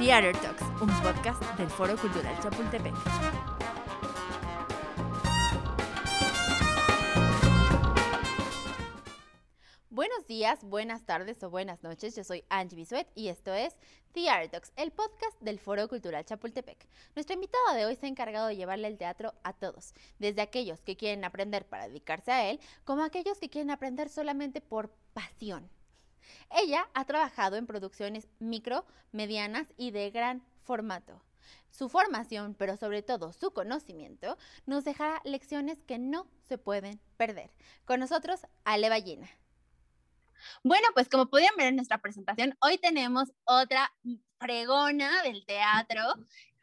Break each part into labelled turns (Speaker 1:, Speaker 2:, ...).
Speaker 1: Theater Talks, un podcast del Foro Cultural Chapultepec. Buenos días, buenas tardes o buenas noches. Yo soy Angie Bisuet y esto es The Talks, el podcast del Foro Cultural Chapultepec. Nuestro invitado de hoy se ha encargado de llevarle el teatro a todos, desde aquellos que quieren aprender para dedicarse a él, como aquellos que quieren aprender solamente por pasión. Ella ha trabajado en producciones micro, medianas y de gran formato. Su formación, pero sobre todo su conocimiento, nos dejará lecciones que no se pueden perder. Con nosotros, Ale Ballena. Bueno, pues como podían ver en nuestra presentación, hoy tenemos otra pregona del teatro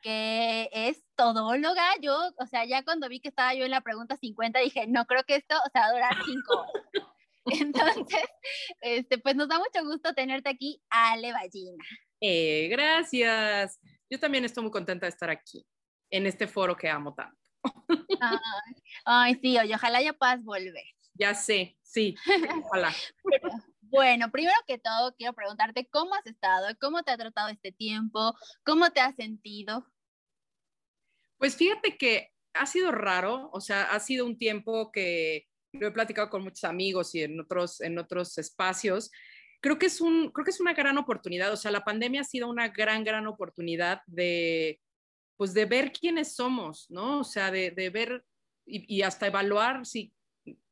Speaker 1: que es todóloga. Yo, o sea, ya cuando vi que estaba yo en la pregunta 50, dije, no creo que esto, o sea, va a durar cinco horas. Entonces, este, pues nos da mucho gusto tenerte aquí, Ale Ballina.
Speaker 2: Eh, gracias. Yo también estoy muy contenta de estar aquí, en este foro que amo tanto.
Speaker 1: Ay, sí, oye, ojalá ya puedas volver.
Speaker 2: Ya sé, sí, ojalá.
Speaker 1: Bueno, primero que todo, quiero preguntarte cómo has estado, cómo te ha tratado este tiempo, cómo te has sentido.
Speaker 2: Pues fíjate que ha sido raro, o sea, ha sido un tiempo que lo he platicado con muchos amigos y en otros, en otros espacios. Creo que, es un, creo que es una gran oportunidad, o sea, la pandemia ha sido una gran, gran oportunidad de, pues, de ver quiénes somos, ¿no? O sea, de, de ver y, y, hasta evaluar si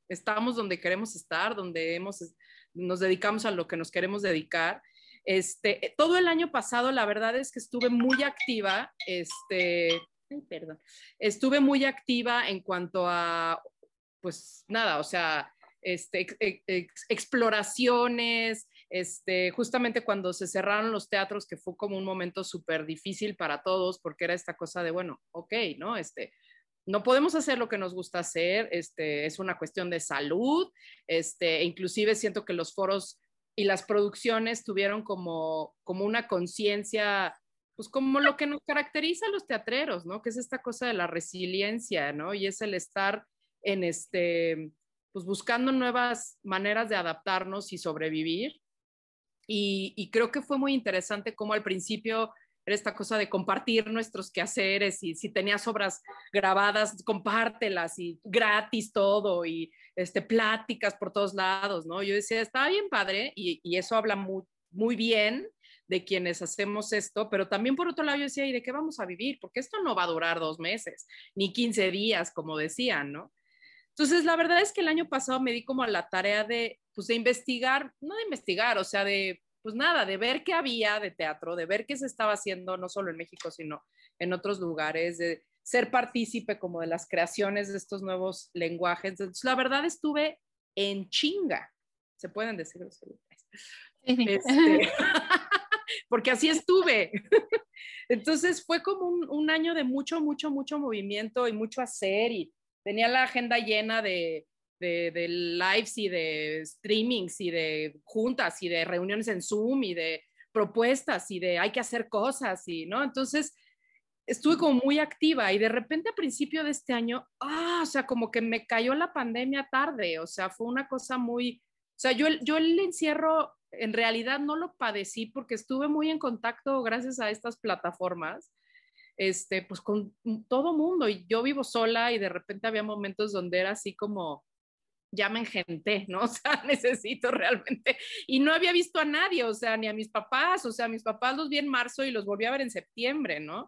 Speaker 2: estamos donde queremos estar, donde hemos, nos dedicamos a lo que nos queremos dedicar. Este, todo el año pasado, la verdad es que estuve muy activa, este, perdón, estuve muy activa en cuanto a pues nada, o sea, este, exploraciones, este, justamente cuando se cerraron los teatros, que fue como un momento súper difícil para todos, porque era esta cosa de, bueno, ok, ¿no? Este, no podemos hacer lo que nos gusta hacer, este, es una cuestión de salud, este, inclusive siento que los foros y las producciones tuvieron como, como una conciencia, pues como lo que nos caracteriza a los teatreros, ¿no? Que es esta cosa de la resiliencia, ¿no? Y es el estar en este, pues buscando nuevas maneras de adaptarnos y sobrevivir. Y, creo que fue muy interesante como al principio era esta cosa de compartir nuestros quehaceres y si tenías obras grabadas, compártelas y gratis todo y este, pláticas por todos lados, ¿no? Yo decía, estaba bien padre y, y eso habla muy, muy bien de quienes hacemos esto, pero también por otro lado yo decía, ¿y de qué vamos a vivir? Porque esto no va a durar dos meses, ni 15 días, como decían, ¿no? Entonces, la verdad es que el año pasado me di como la tarea de, pues, de investigar, no de investigar, o sea, de, pues nada, de ver qué había de teatro, de ver qué se estaba haciendo, no solo en México, sino en otros lugares, de ser partícipe como de las creaciones de estos nuevos lenguajes. Entonces, la verdad estuve en chinga, se pueden decir los este, porque así estuve. Entonces fue como un, un, año de mucho, mucho, mucho movimiento y mucho hacer y tenía la agenda llena de, de, lives y de streamings y de juntas y de reuniones en Zoom y de propuestas y de hay que hacer cosas y, ¿no? Entonces, estuve como muy activa y de repente a principio de este año, ah, o sea, como que me cayó la pandemia tarde, o sea, fue una cosa muy, o sea, yo, yo el encierro en realidad no lo padecí porque estuve muy en contacto gracias a estas plataformas este, pues con todo mundo. Y yo vivo sola y de repente había momentos donde era así como, ya me engenté, ¿no? O sea, necesito realmente. Y no había visto a nadie, o sea, ni a mis papás, o sea, mis papás los vi en marzo y los volví a ver en septiembre, ¿no?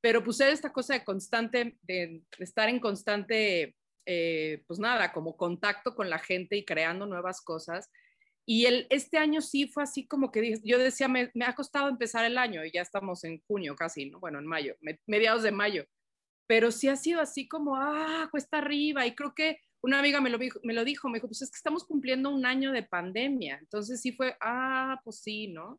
Speaker 2: Pero pues era esta cosa de constante, de estar en constante, eh, pues nada, como contacto con la gente y creando nuevas cosas. Y el, este año sí fue así como que yo decía, me, me, ha costado empezar el año y ya estamos en junio casi, ¿no? Bueno, en mayo, mediados de mayo. Pero sí ha sido así como, ah, cuesta arriba. Y creo que una amiga me lo, me lo dijo, me dijo, pues es que estamos cumpliendo un año de pandemia. Entonces sí fue, ah, pues sí, ¿no?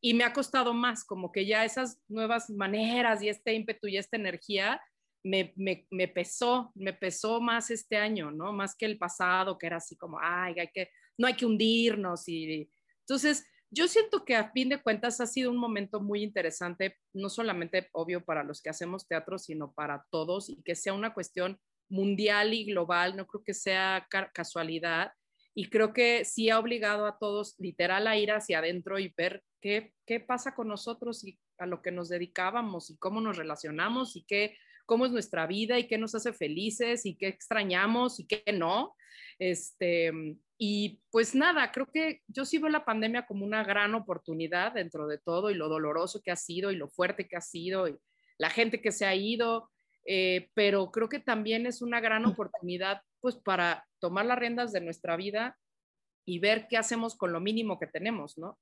Speaker 2: Y me ha costado más, como que ya esas nuevas maneras y este ímpetu y esta energía me, me, me pesó, me pesó más este año, ¿no? Más que el pasado, que era así como, ay, hay que no hay que hundirnos. Y, entonces, yo siento que a fin de cuentas ha sido un momento muy interesante, no solamente obvio para los que hacemos teatro, sino para todos y que sea una cuestión mundial y global, no creo que sea casualidad. Y creo que sí ha obligado a todos literal a ir hacia adentro y ver qué, qué pasa con nosotros y a lo que nos dedicábamos y cómo nos relacionamos y qué, cómo es nuestra vida y qué nos hace felices y qué extrañamos y qué no. Este, y pues nada, creo que yo sí veo la pandemia como una gran oportunidad dentro de todo y lo doloroso que ha sido y lo fuerte que ha sido y la gente que se ha ido, eh, pero creo que también es una gran oportunidad pues para tomar las riendas de nuestra vida y ver qué hacemos con lo mínimo que tenemos, ¿no?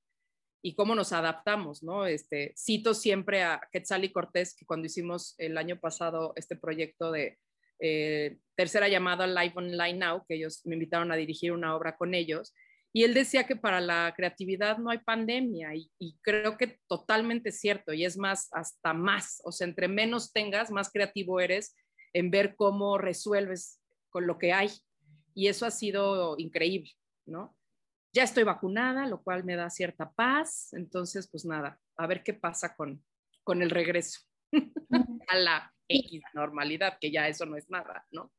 Speaker 2: Y cómo nos adaptamos, ¿no? Este, cito siempre a Quetzal y Cortés, que cuando hicimos el año pasado este proyecto de eh, tercera llamada Live Online Now, que ellos me invitaron a dirigir una obra con ellos, y él decía que para la creatividad no hay pandemia, y, y creo que totalmente cierto, y es más, hasta más, o sea, entre menos tengas, más creativo eres en ver cómo resuelves con lo que hay, y eso ha sido increíble, ¿no? Ya estoy vacunada, lo cual me da cierta paz. Entonces, pues nada, a ver qué pasa con, con el regreso a la X normalidad, que ya eso no es nada, ¿no?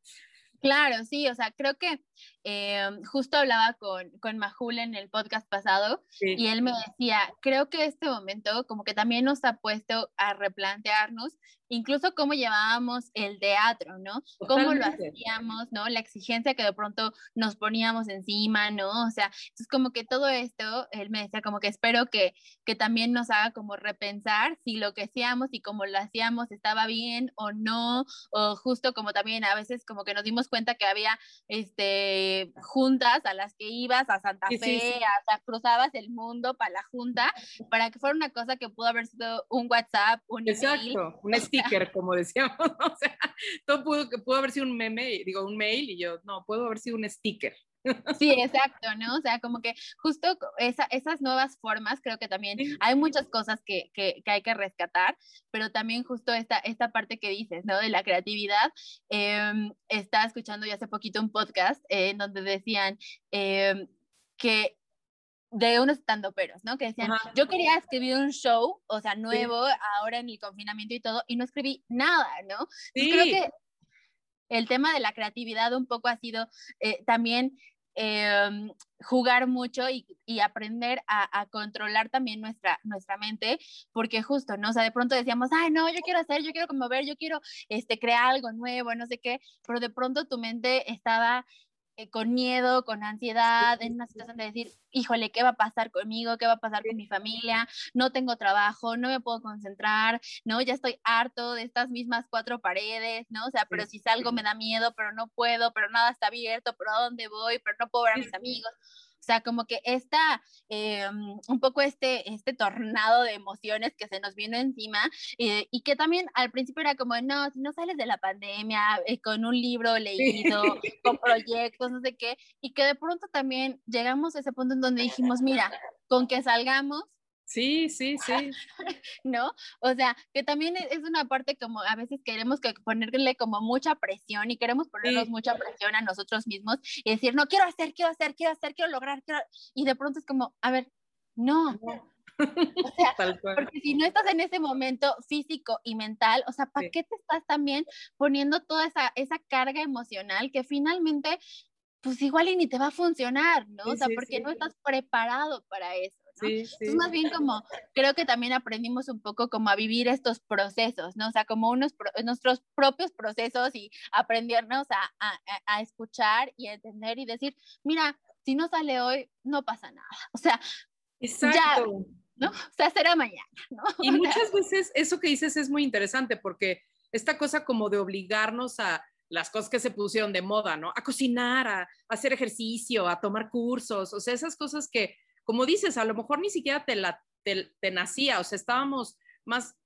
Speaker 1: Claro, sí, o sea, creo que eh, justo hablaba con, con Majul en el podcast pasado y él me decía, creo que este momento como que también nos ha puesto a replantearnos incluso cómo llevábamos el teatro, ¿no? Cómo lo hacíamos, ¿no? La exigencia que de pronto nos poníamos encima, ¿no? O sea, es como que todo esto, él me decía como que espero que, que también nos haga como repensar si lo que hacíamos y cómo lo hacíamos estaba bien o no, o justo como también a veces como que nos dimos cuenta que había este juntas a las que ibas a Santa Fe, hasta cruzabas el mundo para la junta, para que fuera una cosa que pudo haber sido un WhatsApp, un
Speaker 2: Exacto, un sticker, como decíamos, o sea, todo pudo, pudo haber sido un meme, digo, un mail, y yo, no, pudo haber sido un sticker.
Speaker 1: Sí, exacto, ¿no? O sea, como que justo esa, esas nuevas formas, creo que también hay muchas cosas que, que, que, hay que rescatar, pero también justo esta, esta parte que dices, ¿no? De la creatividad. Eh, estaba escuchando ya hace poquito un podcast eh, en donde decían eh, que de unos peros, ¿no? Que decían, yo quería escribir un show, o sea, nuevo, ahora en el confinamiento y todo, y no escribí nada, ¿no? Sí. creo que el tema de la creatividad un poco ha sido eh, también eh, jugar mucho y, y aprender a, a, controlar también nuestra, nuestra mente, porque justo, ¿no? O sea, de pronto decíamos, ay, no, yo quiero hacer, yo quiero conmover, yo quiero este, crear algo nuevo, no sé qué, pero de pronto tu mente estaba eh, con miedo, con ansiedad, en una situación de decir, híjole, ¿qué va a pasar conmigo? ¿Qué va a pasar con mi familia? No tengo trabajo, no me puedo concentrar, ¿no? Ya estoy harto de estas mismas cuatro paredes, ¿no? O sea, pero si salgo me da miedo, pero no puedo, pero nada está abierto, pero ¿a dónde voy? Pero no puedo ver a mis amigos. O sea, como que esta, eh, un poco este, este tornado de emociones que se nos vino encima eh, y que también al principio era como, no, si no sales de la pandemia eh, con un libro leído, con proyectos, no sé qué, y que de pronto también llegamos a ese punto en donde dijimos, mira, con que salgamos,
Speaker 2: Sí, sí, sí.
Speaker 1: ¿No? O sea, que también e, es una parte como a veces queremos que ponerle como mucha presión y queremos ponernos mucha presión a nosotros mismos y decir, no, quiero hacer, quiero hacer, quiero hacer, quiero lograr, quiero... y de pronto es como, a ver, no. O sea, porque si no estás en ese momento físico y mental, o sea, ¿para qué te estás también poniendo toda esa, esa carga emocional que finalmente, pues igual y ni te va a funcionar, ¿no? o sea, porque no estás preparado para eso. Sí, sí. Es más bien como, creo que también aprendimos un poco como a vivir estos procesos, ¿no? O sea, como unos, nuestros propios procesos y aprendernos a, a, a escuchar y a entender y decir, mira, si no sale hoy, no pasa nada. O sea, Exacto. ya, ¿no? O sea, será mañana, ¿no?
Speaker 2: Y muchas veces eso que dices es muy interesante porque esta cosa como de obligarnos a las cosas que se pusieron de moda, ¿no? A cocinar, a, a hacer ejercicio, a tomar cursos, o sea, esas cosas que como dices, a lo mejor ni siquiera te, la, te, nacía, o sea, estábamos más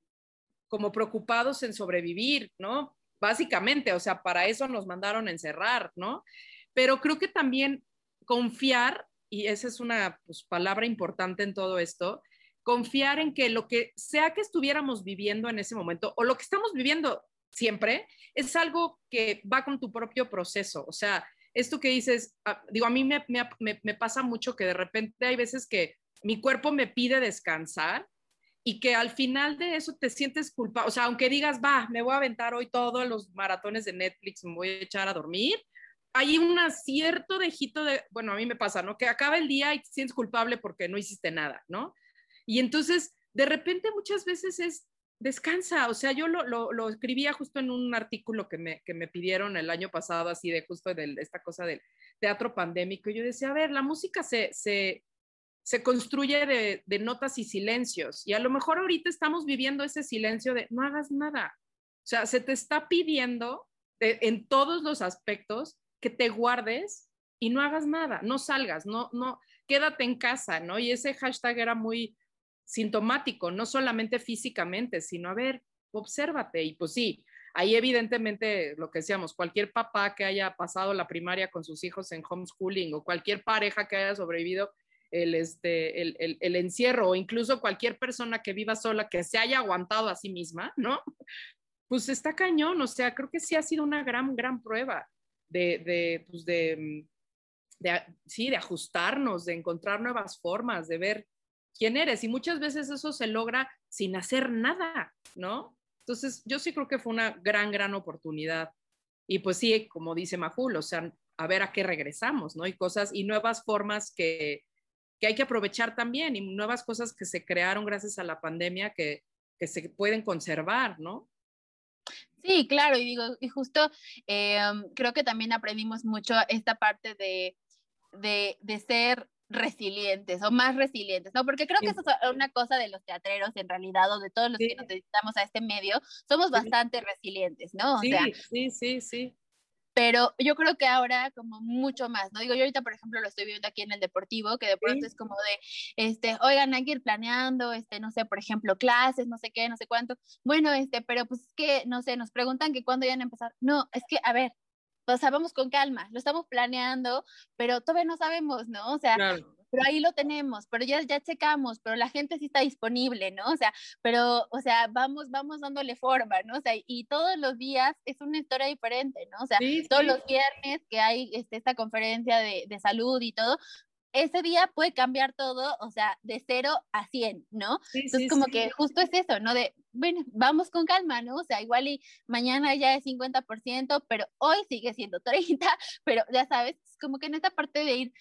Speaker 2: como preocupados en sobrevivir, ¿no? Básicamente, o sea, para eso nos mandaron encerrar, ¿no? Pero creo que también confiar, y esa es una pues, palabra importante en todo esto, confiar en que lo que sea que estuviéramos viviendo en ese momento o lo que estamos viviendo siempre es algo que va con tu propio proceso. O sea, esto que dices, ah, digo, a mí me, pasa mucho que de repente hay veces que mi cuerpo me pide descansar y que al final de eso te sientes culpable. O sea, aunque digas, va, me voy a aventar hoy todos los maratones de Netflix, me voy a echar a dormir, hay un cierto dejito de, bueno, a mí me pasa, ¿no? Que acaba el día y te sientes culpable porque no hiciste nada, ¿no? Y entonces de repente muchas veces es descansa, o sea, yo lo, lo, escribía justo en un artículo que me, que me, pidieron el año pasado, así de justo de esta cosa del teatro pandémico, y yo decía, a ver, la música se, se, se construye de, notas y silencios, y a lo mejor ahorita estamos viviendo ese silencio de no hagas nada, o sea, se te está pidiendo en todos los aspectos que te guardes y no hagas nada, no salgas, no, no, quédate en casa, ¿no? Y ese hashtag era muy sintomático, no solamente físicamente, sino a ver, obsérvate. Y pues sí, ahí evidentemente lo que decíamos, cualquier papá que haya pasado la primaria con sus hijos en homeschooling o cualquier pareja que haya sobrevivido el, este, el, el, el encierro o incluso cualquier persona que viva sola, que se haya aguantado a sí misma, ¿no? Pues está cañón, o sea, creo que sí ha sido una gran, gran prueba de, de, pues de, de, sí, de ajustarnos, de encontrar nuevas formas, de ver quién eres. Y muchas veces eso se logra sin hacer nada, ¿no? Entonces, yo sí creo que fue una gran, gran oportunidad. Y pues sí, como dice Majul, o sea, a ver a qué regresamos, ¿no? Y cosas y nuevas formas que, que hay que aprovechar también y nuevas cosas que se crearon gracias a la pandemia que, que se pueden conservar, ¿no?
Speaker 1: Sí, claro, y digo, y justo eh, creo que también aprendimos mucho esta parte de, de, de ser resilientes o más resilientes, ¿no? Porque creo que eso es una cosa de los teatreros en realidad o de todos los sí. que nos dedicamos a este medio, somos sí. bastante resilientes, ¿no? O
Speaker 2: sí,
Speaker 1: sea,
Speaker 2: sí, sí, sí.
Speaker 1: Pero yo creo que ahora como mucho más, ¿no? Digo, yo ahorita, por ejemplo, lo estoy viendo aquí en el deportivo, que de pronto es como de, este, oigan, hay que ir planeando, este, no sé, por ejemplo, clases, no sé qué, no sé cuánto. Bueno, este, pero pues es que, no sé, nos preguntan que cuándo iban a empezar. No, es que, a ver, o sea, vamos con calma, lo estamos planeando, pero todavía no sabemos, ¿no? O sea, claro. pero ahí lo tenemos, pero ya, ya checamos, pero la gente sí está disponible, ¿no? O sea, pero, o sea, vamos, vamos dándole forma, ¿no? O sea, y todos los días es una historia diferente, ¿no? O sea, sí, todos sí. los viernes que hay este, esta conferencia de, de salud y todo, ese día puede cambiar todo, o sea, de cero a 100, ¿no? Sí, Entonces, sí, como sí. que justo es eso, ¿no? De, bueno, vamos con calma, ¿no? O sea, igual y mañana ya es 50%, pero hoy sigue siendo 30, pero ya sabes, como que en esta parte de ir,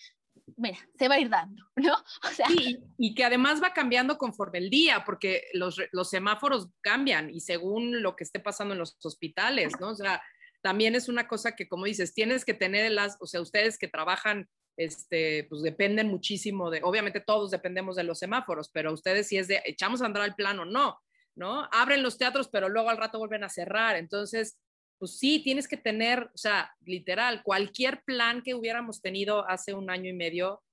Speaker 1: mira, se va a ir dando, ¿no?
Speaker 2: O sea, sí, y que además va cambiando conforme el día, porque los, los semáforos cambian y según lo que esté pasando en los hospitales, ¿no? O sea, también es una cosa que, como dices, tienes que tener las, o sea, ustedes que trabajan este, pues dependen muchísimo de, obviamente todos dependemos de los semáforos, pero ustedes si es de echamos a andar al plano, no, ¿no? Abren los teatros, pero luego al rato vuelven a cerrar. Entonces, pues sí, tienes que tener, o sea, literal, cualquier plan que hubiéramos tenido hace un año y medio,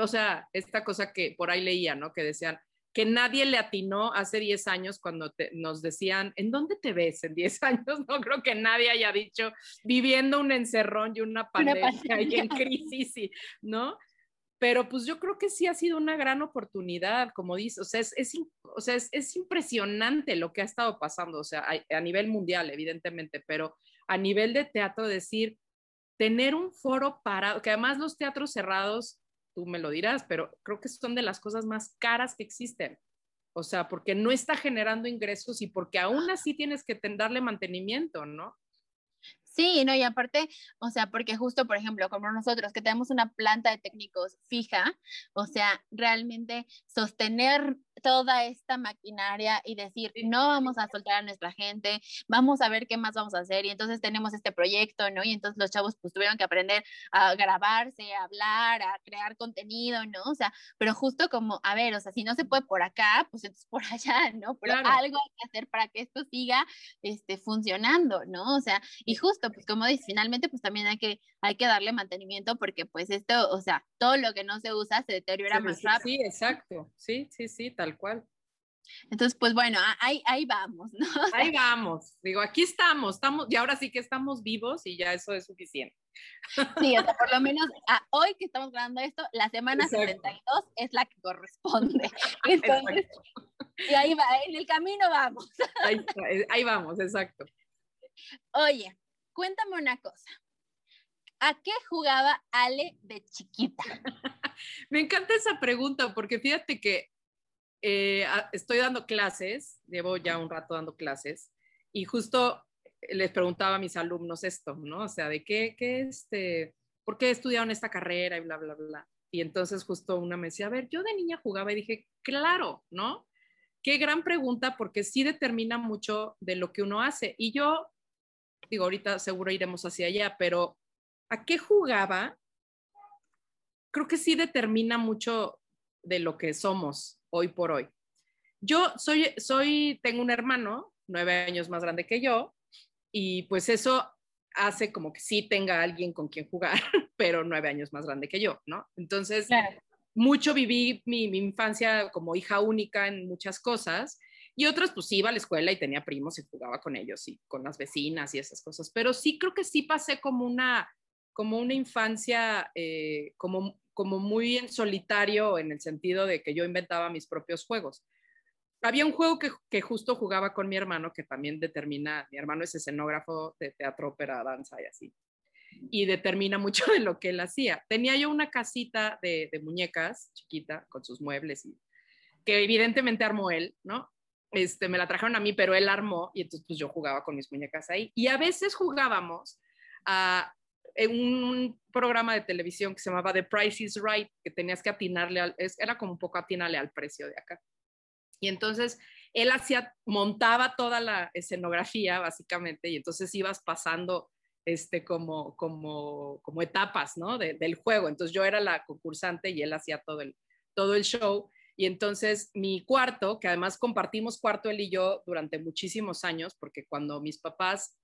Speaker 2: o sea, esta cosa que por ahí leía, ¿no? Que decían, que nadie le atinó hace 10 años cuando te, nos decían, ¿en dónde te ves en 10 años? No creo que nadie haya dicho, viviendo un encerrón y una pandemia, una pandemia. y en crisis, ¿no? Pero pues yo creo que sí ha sido una gran oportunidad, como dice, o sea, es, es, o sea, es, es impresionante lo que ha estado pasando, o sea, a, a nivel mundial, evidentemente, pero a nivel de teatro, decir, tener un foro parado, que además los teatros cerrados tú me lo dirás, pero creo que son de las cosas más caras que existen. O sea, porque no está generando ingresos y porque aún así tienes que darle mantenimiento, ¿no?
Speaker 1: Sí, no, y aparte, o sea, porque justo, por ejemplo, como nosotros que tenemos una planta de técnicos fija, o sea, realmente sostener toda esta maquinaria y decir, no vamos a soltar a nuestra gente, vamos a ver qué más vamos a hacer. Y entonces tenemos este proyecto, ¿no? Y entonces los chavos pues tuvieron que aprender a grabarse, a hablar, a crear contenido, ¿no? O sea, pero justo como, a ver, o sea, si no se puede por acá, pues entonces por allá, ¿no? Pero claro. algo hay que hacer para que esto siga este, funcionando, ¿no? O sea, y justo, pues como dices, finalmente pues también hay que, hay que darle mantenimiento porque pues esto, o sea, todo lo que no se usa se deteriora
Speaker 2: sí,
Speaker 1: más rápido.
Speaker 2: Sí, exacto, sí, sí, sí, tal cual.
Speaker 1: Entonces, pues bueno, ahí, ahí vamos, ¿no?
Speaker 2: Ahí vamos. Digo, aquí estamos, estamos, y ahora sí que estamos vivos y ya eso es suficiente.
Speaker 1: Sí, o sea, por lo menos a hoy que estamos grabando esto, la semana Exacto. 72 es la que corresponde. Entonces, y ahí va, en el camino vamos.
Speaker 2: Ahí, ahí vamos, exacto.
Speaker 1: Oye, cuéntame una cosa. ¿A qué jugaba Ale de chiquita?
Speaker 2: Me encanta esa pregunta porque fíjate que eh, estoy dando clases, llevo ya un rato dando clases, y justo les preguntaba a mis alumnos esto, ¿no? O sea, de qué, qué este, ¿por qué estudiaron esta carrera y bla, bla, bla? Y entonces justo una me decía, a ver, yo de niña jugaba y dije, claro, ¿no? qué gran pregunta porque sí determina mucho de lo que uno hace. Y yo, digo, ahorita seguro iremos hacia allá, pero ¿a qué jugaba? Creo que sí determina mucho de lo que somos hoy por hoy. Yo soy, soy, tengo un hermano, nueve años más grande que yo, y pues eso hace como que sí tenga alguien con quien jugar, pero nueve años más grande que yo, ¿no? Entonces, mucho viví mi, mi, infancia como hija única en muchas cosas y otras pues iba a la escuela y tenía primos y jugaba con ellos y con las vecinas y esas cosas, pero sí creo que sí pasé como una, como una infancia eh, como, como muy en solitario en el sentido de que yo inventaba mis propios juegos. Había un juego que, justo jugaba con mi hermano, que también determina, mi hermano es escenógrafo de teatro, ópera, danza y así y determina mucho de lo que él hacía. Tenía yo una casita de, de muñecas chiquita con sus muebles y que evidentemente armó él, ¿no? Este, me la trajeron a mí, pero él armó y entonces pues yo jugaba con mis muñecas ahí. Y a veces jugábamos a en un programa de televisión que se llamaba The Price is Right, que tenías que atinarle, al, era como un poco atinarle al precio de acá. Y entonces él hacía, montaba toda la escenografía básicamente y entonces ibas pasando este, como, como, como etapas ¿no? del juego. Entonces yo era la concursante y él hacía todo el, todo el show. Y entonces mi cuarto, que además compartimos cuarto él y yo durante muchísimos años, porque cuando mis papás,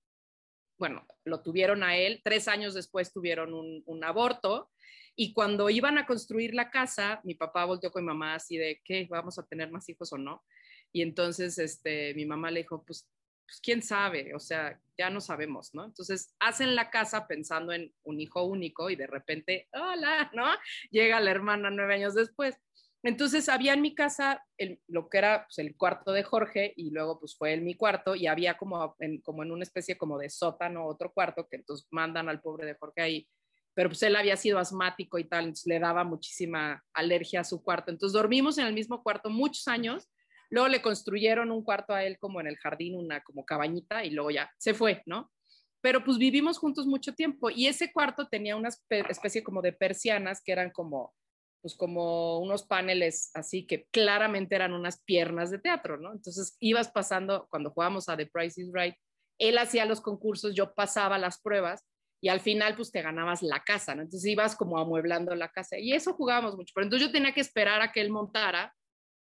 Speaker 2: bueno, lo tuvieron a él, tres años después tuvieron un, aborto. Y cuando iban a construir la casa, mi papá volteó con mi mamá así de, ¿qué? ¿Vamos a tener más hijos o no? Y entonces este, mi mamá le dijo, pues pues quién sabe, o sea, ya no sabemos, ¿no? Entonces hacen la casa pensando en un hijo único y de repente, hola, ¿no? Llega la hermana nueve años después. Entonces había en mi casa lo que era pues, el cuarto de Jorge y luego pues fue en mi cuarto y había como en, como en una especie como de sótano otro cuarto que entonces mandan al pobre de Jorge ahí, pero pues él había sido asmático y tal, entonces le daba muchísima alergia a su cuarto. Entonces dormimos en el mismo cuarto muchos años Luego le construyeron un cuarto a él como en el jardín, una como cabañita y luego ya se fue, ¿no? Pero pues vivimos juntos mucho tiempo y ese cuarto tenía una especie como de persianas que eran como pues como unos paneles así que claramente eran unas piernas de teatro, ¿no? Entonces ibas pasando, cuando jugábamos a The Price is Right, él hacía los concursos, yo pasaba las pruebas y al final pues te ganabas la casa, ¿no? Entonces ibas como amueblando la casa y eso jugábamos mucho, pero entonces yo tenía que esperar a que él montara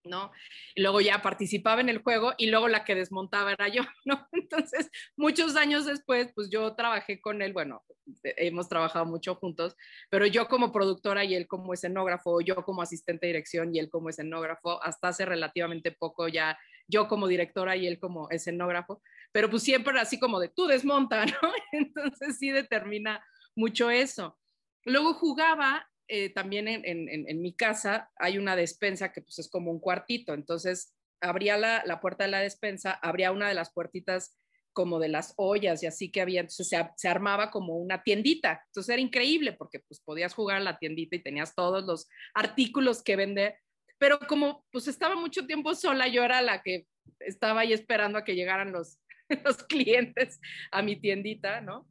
Speaker 2: ¿no? Y luego ya participaba en el juego y luego la que desmontaba era yo, ¿no? Entonces, muchos años después, pues yo trabajé con él, bueno, hemos trabajado mucho juntos, pero yo como productora y él como escenógrafo, yo como asistente de dirección y él como escenógrafo, hasta hace relativamente poco ya yo como directora y él como escenógrafo, pero pues siempre así como de tú desmonta, ¿no? Entonces sí determina mucho eso. Luego jugaba eh, también en, mi casa hay una despensa que pues es como un cuartito, entonces abría la, la, puerta de la despensa, abría una de las puertitas como de las ollas y así que había, entonces se, se, armaba como una tiendita, entonces era increíble porque pues podías jugar a la tiendita y tenías todos los artículos que vender, pero como pues estaba mucho tiempo sola, yo era la que estaba ahí esperando a que llegaran los, los clientes a mi tiendita, ¿no?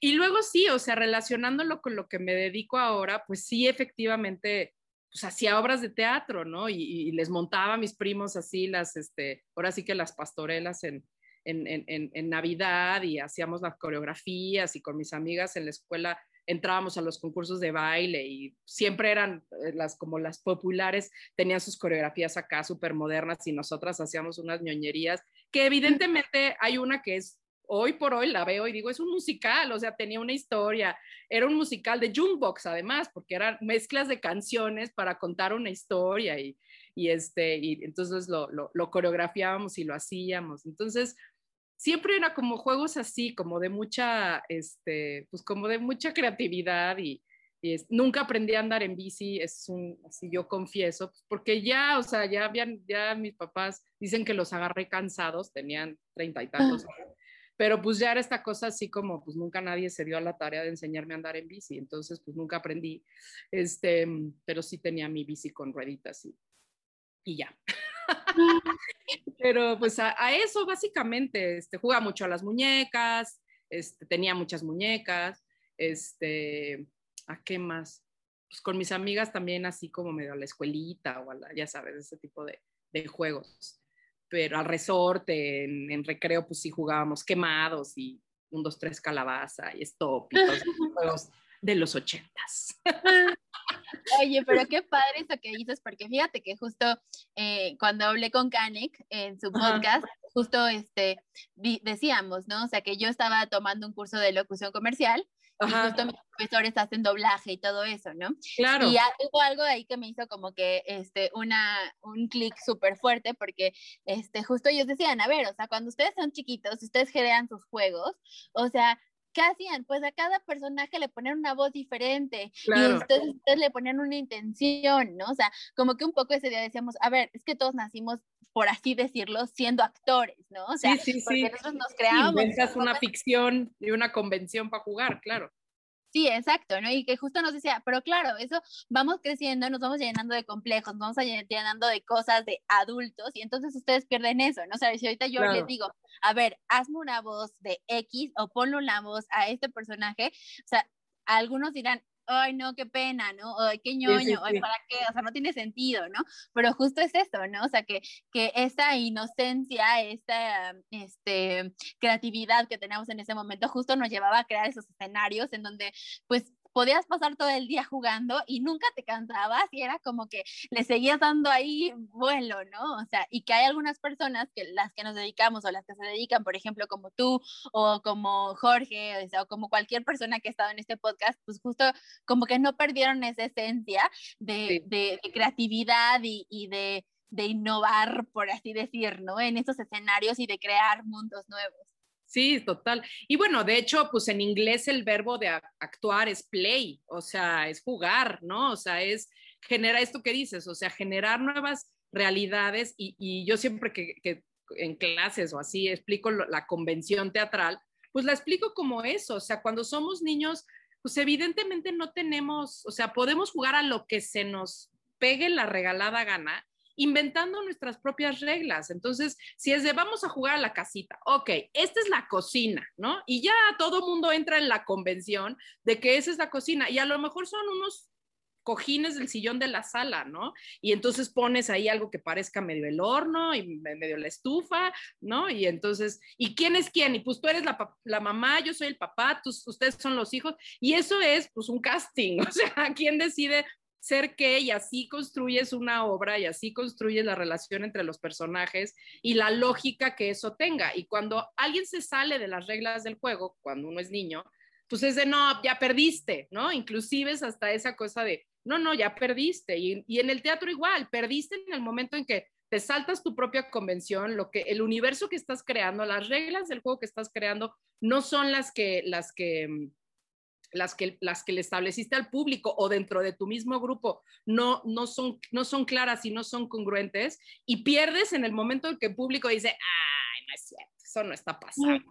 Speaker 2: Y luego sí, o sea, relacionándolo con lo que me dedico ahora, pues sí, efectivamente, pues hacía obras de teatro, ¿no? Y, les montaba a mis primos así las, este, ahora sí que las pastorelas en, en, en, en, Navidad y hacíamos las coreografías y con mis amigas en la escuela entrábamos a los concursos de baile y siempre eran eh, las como las populares, tenían sus coreografías acá súper modernas y nosotras hacíamos unas ñoñerías, que evidentemente hay una que es hoy por hoy la veo y digo, es un musical, o sea, tenía una historia, era un musical de jukebox además, porque eran mezclas de canciones para contar una historia y, y este, y entonces lo, lo, lo, coreografiábamos y lo hacíamos. Entonces, siempre era como juegos así, como de mucha, este, pues como de mucha creatividad y, y es, nunca aprendí a andar en bici, es un, así yo confieso, pues, porque ya, o sea, ya habían, ya mis papás dicen que los agarré cansados, tenían treinta y tantos años pero pues ya era esta cosa así como, pues nunca nadie se dio a la tarea de enseñarme a andar en bici, entonces pues nunca aprendí, este, pero sí tenía mi bici con rueditas y, y ya. pero pues a, eso básicamente, este, jugaba mucho a las muñecas, este, tenía muchas muñecas, este, ¿a qué más? Pues con mis amigas también así como medio a la escuelita o a la, ya sabes, ese tipo de, de juegos. Pero al resorte, en, recreo, pues sí jugábamos quemados y un, dos, tres calabaza y stop y todos los juegos de los ochentas.
Speaker 1: Oye, pero qué padre eso que dices, porque fíjate que justo eh, cuando hablé con Kanek en su podcast, justo este, decíamos, ¿no? O sea, que yo estaba tomando un curso de locución comercial y justo mis profesores hacen doblaje y todo eso, ¿no?
Speaker 2: Claro.
Speaker 1: Y hubo algo ahí que me hizo como que este, una, un clic súper fuerte porque este, justo ellos decían, a ver, o sea, cuando ustedes son chiquitos, ustedes crean sus juegos, o sea, ¿qué hacían? Pues a cada personaje le ponían una voz diferente y ustedes, ustedes, le ponían una intención, ¿no? O sea, como que un poco ese día decíamos, a ver, es que todos nacimos, por así decirlo, siendo actores, ¿no? O sea,
Speaker 2: sí, sí,
Speaker 1: porque nosotros nos creamos.
Speaker 2: Inventas una ficción y una convención para jugar, claro.
Speaker 1: Sí, exacto, ¿no? Y que justo nos decía, pero claro, eso vamos creciendo, nos vamos llenando de complejos, nos vamos llenando de cosas de adultos y entonces ustedes pierden eso, ¿no? O sea, si ahorita yo les digo, a ver, hazme una voz de X o ponle una voz a este personaje, o sea, algunos dirán, ay, no, qué pena, ¿no? Ay, qué ñoño, ay, ¿para qué? O sea, no tiene sentido, ¿no? Pero justo es eso, ¿no? O sea, que, que esa inocencia, esta este, creatividad que tenemos en ese momento justo nos llevaba a crear esos escenarios en donde, pues, podías pasar todo el día jugando y nunca te cansabas y era como que le seguías dando ahí vuelo, ¿no? O sea, y que hay algunas personas que las que nos dedicamos o las que se dedican, por ejemplo, como tú o como Jorge o, sea, o como cualquier persona que ha estado en este podcast, pues justo como que no perdieron esa esencia de, de, creatividad y, y de, de innovar, por así decir, ¿no? En esos escenarios y de crear mundos nuevos.
Speaker 2: Sí, total. Y bueno, de hecho, pues en inglés el verbo de actuar es play, o sea, es jugar, ¿no? O sea, es generar esto que dices, o sea, generar nuevas realidades y, yo siempre que, en clases o así explico la convención teatral, pues la explico como eso, o sea, cuando somos niños, pues evidentemente no tenemos, o sea, podemos jugar a lo que se nos pegue la regalada gana, inventando nuestras propias reglas. Entonces, si es de vamos a jugar a la casita, ok, esta es la cocina, ¿no? Y ya todo mundo entra en la convención de que esa es la cocina y a lo mejor son unos cojines del sillón de la sala, ¿no? Y entonces pones ahí algo que parezca medio el horno y medio la estufa, ¿no? Y entonces, ¿y quién es quién? Y pues tú eres la, la mamá, yo soy el papá, ustedes son los hijos, y eso es pues un casting, o sea, ¿quién decide ser que y así construyes una obra y así construyes la relación entre los personajes y la lógica que eso tenga. Y cuando alguien se sale de las reglas del juego, cuando uno es niño, pues es de no, ya perdiste, ¿no? Inclusive es hasta esa cosa de, no, no, ya perdiste. Y, y en el teatro igual, perdiste en el momento en que te saltas tu propia convención, lo que el universo que estás creando, las reglas del juego que estás creando no son las que las que mm, las que, las que le estableciste al público o dentro de tu mismo grupo no, no, son, no son claras y no son congruentes y pierdes en el momento en que el público dice, ay, no es cierto, eso no está pasando.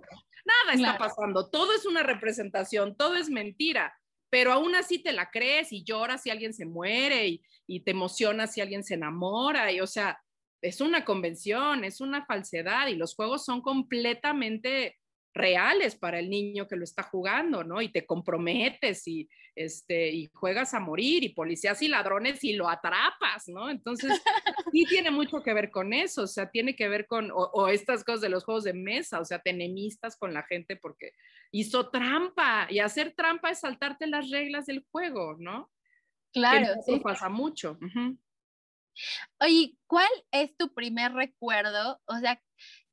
Speaker 2: Nada está pasando, todo es una representación, todo es mentira, pero aún así te la crees y lloras si alguien se muere y, y te emocionas si alguien se enamora y o sea, es una convención, es una falsedad y los juegos son completamente reales para el niño que lo está jugando, ¿no? Y te comprometes y, este, y juegas a morir y policías y ladrones y lo atrapas, ¿no? Entonces, sí tiene mucho que ver con eso, o sea, tiene que ver con, o, estas cosas de los juegos de mesa, o sea, te enemistas con la gente porque hizo trampa y hacer trampa es saltarte las reglas del juego, ¿no?
Speaker 1: Claro.
Speaker 2: Eso pasa mucho.
Speaker 1: Oye, ¿cuál es tu primer recuerdo? O sea,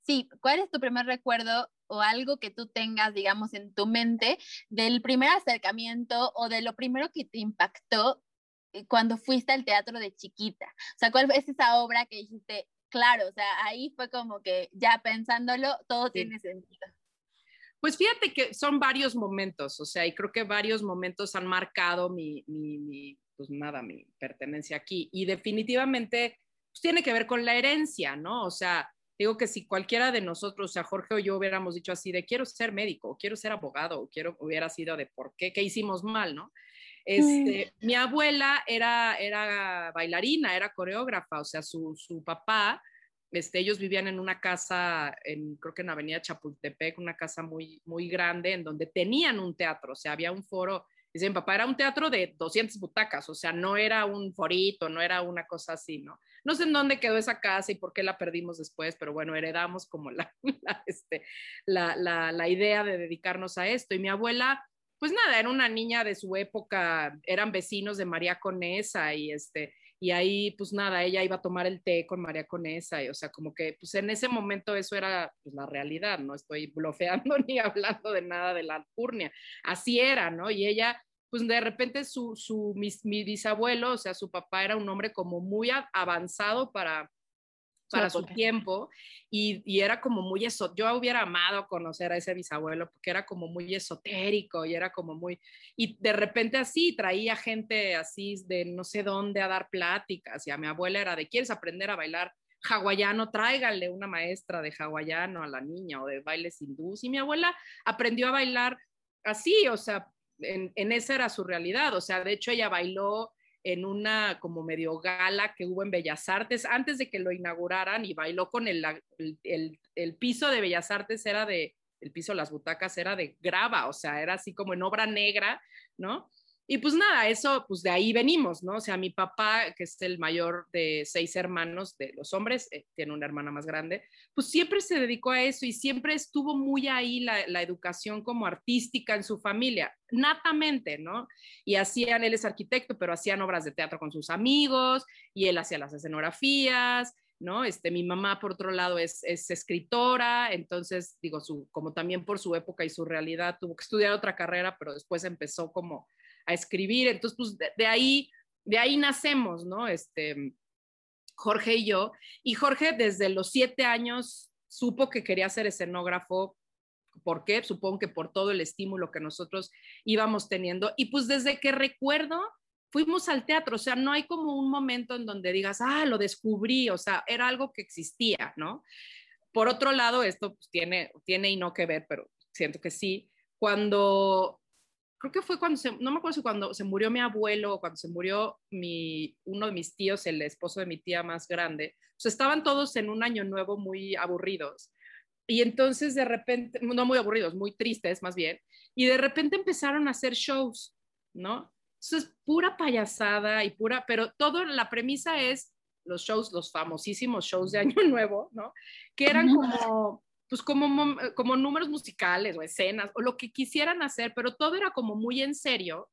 Speaker 1: sí, ¿cuál es tu primer recuerdo o algo que tú tengas, digamos, en tu mente del primer acercamiento o de lo primero que te impactó eh, cuando fuiste al teatro de chiquita? O sea, ¿cuál es esa obra que dijiste, claro, o sea, ahí fue como que ya pensándolo, todo tiene sentido?
Speaker 2: Pues fíjate que son varios momentos, o sea, y creo que varios momentos han marcado mi, mi, mi pues nada, mi pertenencia aquí. Y definitivamente pues tiene que ver con la herencia, ¿no? O sea, Digo que si cualquiera de nosotros, o sea, Jorge o yo hubiéramos dicho así de quiero ser médico, o quiero ser abogado, o quiero, hubiera sido de por qué, qué hicimos mal, ¿no? Este, Mi abuela era, era bailarina, era coreógrafa, o sea, su, su papá, este, ellos vivían en una casa, en, creo que en Avenida Chapultepec, una casa muy, muy grande, en donde tenían un teatro, o sea, había un foro Dice mi papá, era un teatro de 200 butacas, o sea, no era un forito, no era una cosa así, ¿no? No sé en dónde quedó esa casa y por qué la perdimos después, pero bueno, heredamos como la, este, la, la, la idea de dedicarnos a esto. Y mi abuela, pues nada, era una niña de su época, eran vecinos de María Conesa y este, y ahí pues nada, ella iba a tomar el té con María Conesa, y, o sea, como que pues en ese momento eso era pues, la realidad, no estoy blofeando ni hablando de nada de la alcurnia, así era, ¿no? Y ella, pues de repente su, su mi, mi bisabuelo, o sea, su papá era un hombre como muy avanzado para para su tiempo y, y, era como muy eso. Yo hubiera amado conocer a ese bisabuelo porque era como muy esotérico y era como muy. Y de repente así traía gente así de no sé dónde a dar pláticas. Y a mi abuela era de: ¿quieres aprender a bailar? hawaiano, tráigale una maestra de hawaiano a la niña o de bailes hindús. Y mi abuela aprendió a bailar así, o sea, en, en esa era su realidad. O sea, de hecho ella bailó en una como medio gala que hubo en Bellas Artes antes de que lo inauguraran y bailó con el, el, el, piso de Bellas Artes era de, el piso, las butacas era de grava, o sea, era así como en obra negra, ¿no? Y pues nada, eso, pues de ahí venimos, ¿no? O sea, mi papá, que es el mayor de seis hermanos de los hombres, eh, tiene una hermana más grande, pues siempre se dedicó a eso y siempre estuvo muy ahí la, la, educación como artística en su familia, natamente, ¿no? Y hacían, él es arquitecto, pero hacían obras de teatro con sus amigos y él hacía las escenografías. ¿no? Este, mi mamá, por otro lado, es, es, escritora, entonces, digo, su, como también por su época y su realidad, tuvo que estudiar otra carrera, pero después empezó como a escribir. Entonces, pues de, ahí, de ahí nacemos, ¿no? Este, Jorge y yo. Y Jorge desde los siete años supo que quería ser escenógrafo. ¿Por qué? Supongo que por todo el estímulo que nosotros íbamos teniendo. Y pues desde que recuerdo, fuimos al teatro, o sea, no hay como un momento en donde digas, ah, lo descubrí, o sea, era algo que existía, ¿no? Por otro lado, esto pues, tiene, tiene y no que ver, pero siento que sí, cuando creo que fue cuando se, no me acuerdo si cuando se murió mi abuelo o cuando se murió mi, uno de mis tíos, el esposo de mi tía más grande, pues estaban todos en un año nuevo muy aburridos. Y entonces de repente, no muy aburridos, muy tristes más bien, y de repente empezaron a hacer shows, ¿no? Entonces, pura payasada y pura, pero todo, la premisa es los shows, los famosísimos shows de Año Nuevo, ¿no? Que eran como pues como, como números musicales o escenas o lo que quisieran hacer, pero todo era como muy en serio.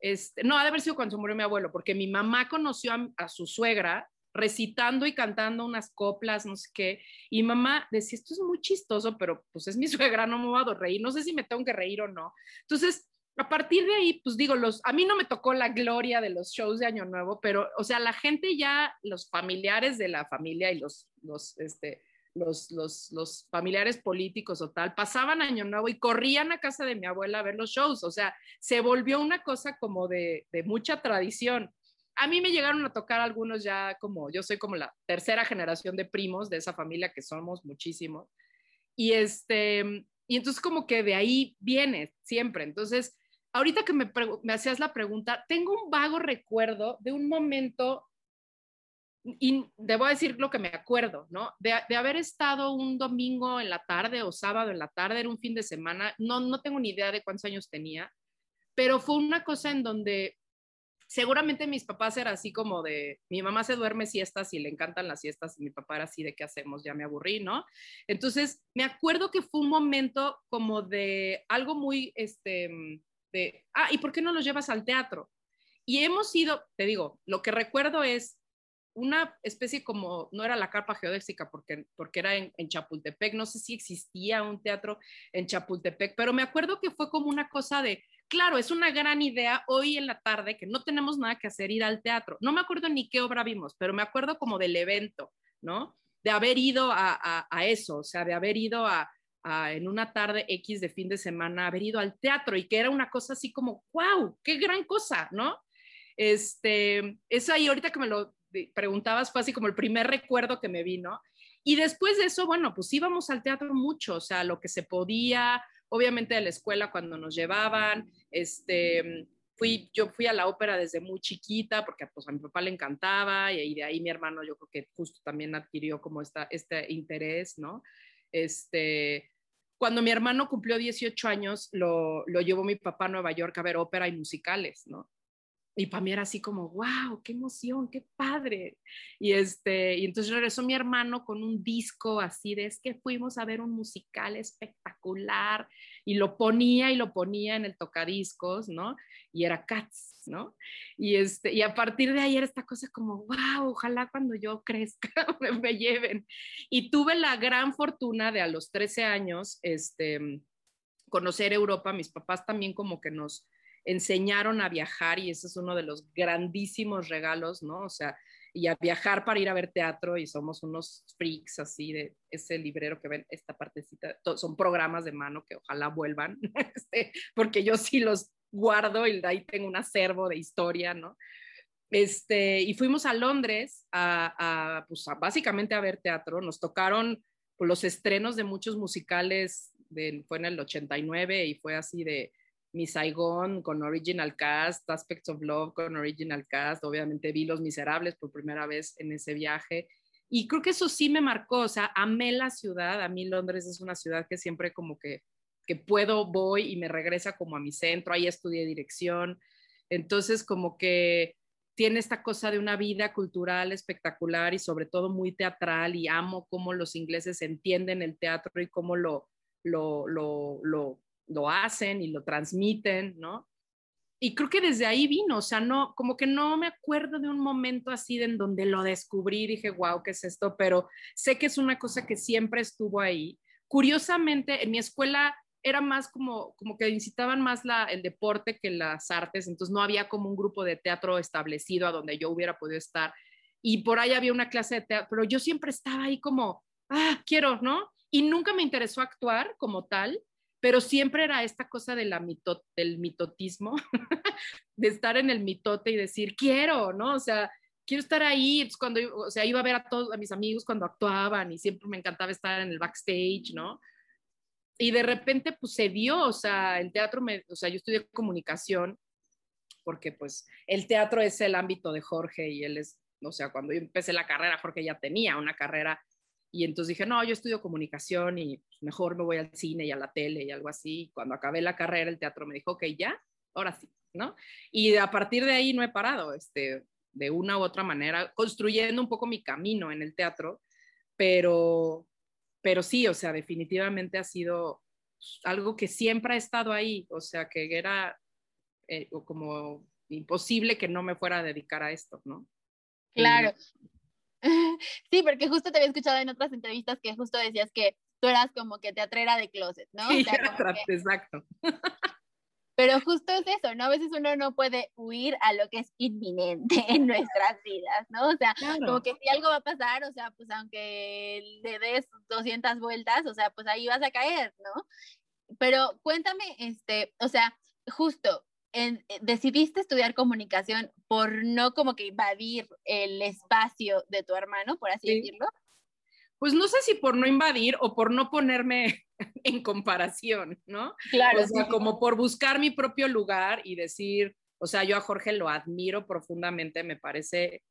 Speaker 2: Este, no, ha de haber sido cuando se murió mi abuelo, porque mi mamá conoció a, su suegra recitando y cantando unas coplas, no sé qué, y mamá decía, esto es muy chistoso, pero pues es mi suegra, no me voy a reír, no sé si me tengo que reír o no. Entonces, a partir de ahí, pues digo, los, a mí no me tocó la gloria de los shows de Año Nuevo, pero, o sea, la gente ya, los familiares de la familia y los, los, este, los, los, los, familiares políticos o tal, pasaban Año Nuevo y corrían a casa de mi abuela a ver los shows. O sea, se volvió una cosa como de, de mucha tradición. A mí me llegaron a tocar algunos ya como, yo soy como la tercera generación de primos de esa familia que somos muchísimos. Y este, y entonces como que de ahí viene siempre. Entonces, ahorita que me, me hacías la pregunta, tengo un vago recuerdo de un momento y debo decir lo que me acuerdo, ¿no? De, de, haber estado un domingo en la tarde o sábado en la tarde, era un fin de semana, no, no tengo ni idea de cuántos años tenía, pero fue una cosa en donde seguramente mis papás eran así como de, mi mamá se duerme siestas y le encantan las siestas y mi papá era así de, ¿qué hacemos? Ya me aburrí, ¿no? Entonces, me acuerdo que fue un momento como de algo muy, este, de, ah, ¿y por qué no los llevas al teatro? Y hemos ido, te digo, lo que recuerdo es una especie como, no era la carpa geodésica porque, porque era en, Chapultepec, no sé si existía un teatro en Chapultepec, pero me acuerdo que fue como una cosa de, claro, es una gran idea hoy en la tarde que no tenemos nada que hacer ir al teatro. No me acuerdo ni qué obra vimos, pero me acuerdo como del evento, ¿no? De haber ido a, a, eso, o sea, de haber ido a, en una tarde X de fin de semana, haber ido al teatro y que era una cosa así como, wow, qué gran cosa, ¿no? Este, es ahí ahorita que me lo preguntabas, fue así como el primer recuerdo que me vino. Y después de eso, bueno, pues íbamos al teatro mucho, o sea, lo que se podía, obviamente de la escuela cuando nos llevaban, este, fui, yo fui a la ópera desde muy chiquita porque pues a mi papá le encantaba y, de ahí mi hermano yo creo que justo también adquirió como esta, este interés, ¿no? Este, cuando mi hermano cumplió 18 años, lo, lo llevó mi papá a Nueva York a ver ópera y musicales, ¿no? Y para mí era así como, wow, qué emoción, qué padre. Y, este, y entonces regresó mi hermano con un disco así de, es que fuimos a ver un musical espectacular y lo ponía y lo ponía en el tocadiscos, ¿no? Y era Cats, ¿no? Y, este, y a partir de ahí era esta cosa como, wow, ojalá cuando yo crezca me, me lleven. Y tuve la gran fortuna de a los 13 años, este, conocer Europa, mis papás también como que nos enseñaron a viajar y ese es uno de los grandísimos regalos, ¿no? O sea, y a viajar para ir a ver teatro y somos unos freaks así de ese librero que ven esta partecita, son programas de mano que ojalá vuelvan, este, porque yo sí los guardo y ahí tengo un acervo de historia, ¿no? Este, y fuimos a Londres a, pues, básicamente a ver teatro, nos tocaron los estrenos de muchos musicales, de, fue en el 89 y fue así de mi Saigon con Original Cast, Aspects of Love con Original Cast, obviamente vi Los Miserables por primera vez en ese viaje. Y creo que eso sí me marcó, o sea, amé la ciudad, a mí Londres es una ciudad que siempre como que, que puedo, voy y me regresa como a mi centro, ahí estudié dirección, entonces como que tiene esta cosa de una vida cultural espectacular y sobre todo muy teatral y amo cómo los ingleses entienden el teatro y cómo lo, lo, lo, lo lo hacen y lo transmiten, ¿no? Y creo que desde ahí vino, o sea, no, como que no me acuerdo de un momento así de en donde lo descubrí y dije, wow, ¿qué es esto? Pero sé que es una cosa que siempre estuvo ahí. Curiosamente, en mi escuela era más como, como que incitaban más la, el deporte que las artes, entonces no había como un grupo de teatro establecido a donde yo hubiera podido estar. Y por ahí había una clase de teatro, pero yo siempre estaba ahí como, ah, quiero, ¿no? Y nunca me interesó actuar como tal, pero siempre era esta cosa de la del mitotismo, de estar en el mitote y decir, quiero, ¿no? O sea, quiero estar ahí, cuando, o sea, iba a ver a todos, a mis amigos cuando actuaban y siempre me encantaba estar en el backstage, ¿no? Y de repente, pues se dio, o sea, el teatro, me, o sea, yo estudié comunicación, porque pues el teatro es el ámbito de Jorge y él es, o sea, cuando yo empecé la carrera, Jorge ya tenía una carrera y entonces dije, no, yo estudio comunicación y pues, mejor me voy al cine y a la tele y algo así. Cuando acabé la carrera, el teatro me dijo, ok, ya, ahora sí, ¿no? Y a partir de ahí no he parado, este, de una u otra manera, construyendo un poco mi camino en el teatro, pero, pero sí, o sea, definitivamente ha sido algo que siempre ha estado ahí, o sea, que era eh, como imposible que no me fuera a dedicar a esto, ¿no?
Speaker 1: Claro, Sí, porque justo te había escuchado en otras entrevistas que justo decías que tú eras como que teatrera de closet, ¿no?
Speaker 2: Sí, exacto.
Speaker 1: Pero justo es eso, ¿no? A veces uno no puede huir a lo que es inminente en nuestras vidas, ¿no? O sea, como que si algo va a pasar, o sea, pues aunque le des 200 vueltas, o sea, pues ahí vas a caer, ¿no? Pero cuéntame, este, o sea, justo, eh, decidiste estudiar comunicación por no como que invadir el espacio de tu hermano, por así decirlo?
Speaker 2: Pues no sé si por no invadir o por no ponerme en comparación, ¿no?
Speaker 1: Claro.
Speaker 2: O sea, como por buscar mi propio lugar y decir, o sea, yo a Jorge lo admiro profundamente, me parece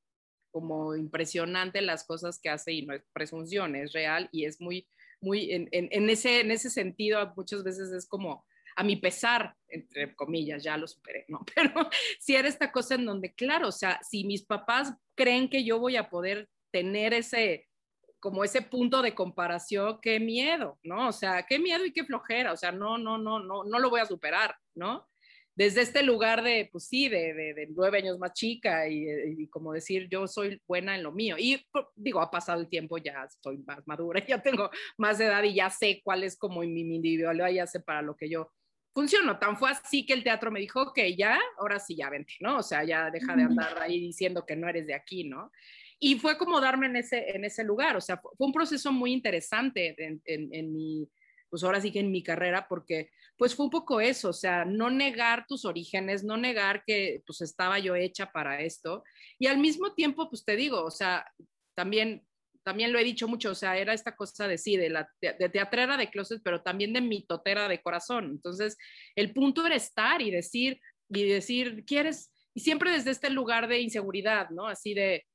Speaker 2: como impresionante las cosas que hace y no es presunción, es real y es muy, muy, en, en, ese, en ese sentido muchas veces es como a mi pesar, entre comillas, ya lo superé, ¿no? Pero si era esta cosa en donde, claro, o sea, si mis papás creen que yo voy a poder tener ese, como ese punto de comparación, qué miedo, ¿no? O sea, qué miedo y qué flojera, o sea, no, no, no, no, no lo voy a superar, ¿no? Desde este lugar de, pues sí, de, de, nueve años más chica y, como decir, yo soy buena en lo mío. Y digo, ha pasado el tiempo, ya estoy más madura, ya tengo más edad y ya sé cuál es como mi individualidad, ya sé para lo que yo funcionó. Tan fue así que el teatro me dijo, ok, ya, ahora sí, ya vente, ¿no? O sea, ya deja de andar ahí diciendo que no eres de aquí, ¿no? Y fue como darme en ese, en ese lugar, o sea, fue, un proceso muy interesante en, en, mi, pues ahora sí que en mi carrera, porque pues fue un poco eso, o sea, no negar tus orígenes, no negar que pues estaba yo hecha para esto, y al mismo tiempo, pues te digo, o sea, también también lo he dicho mucho, o sea, era esta cosa de sí, de, la, de teatrera de closet, pero también de mitotera de corazón. Entonces, el punto era estar y decir, y decir, ¿quieres? Y siempre desde este lugar de inseguridad, ¿no? Así de,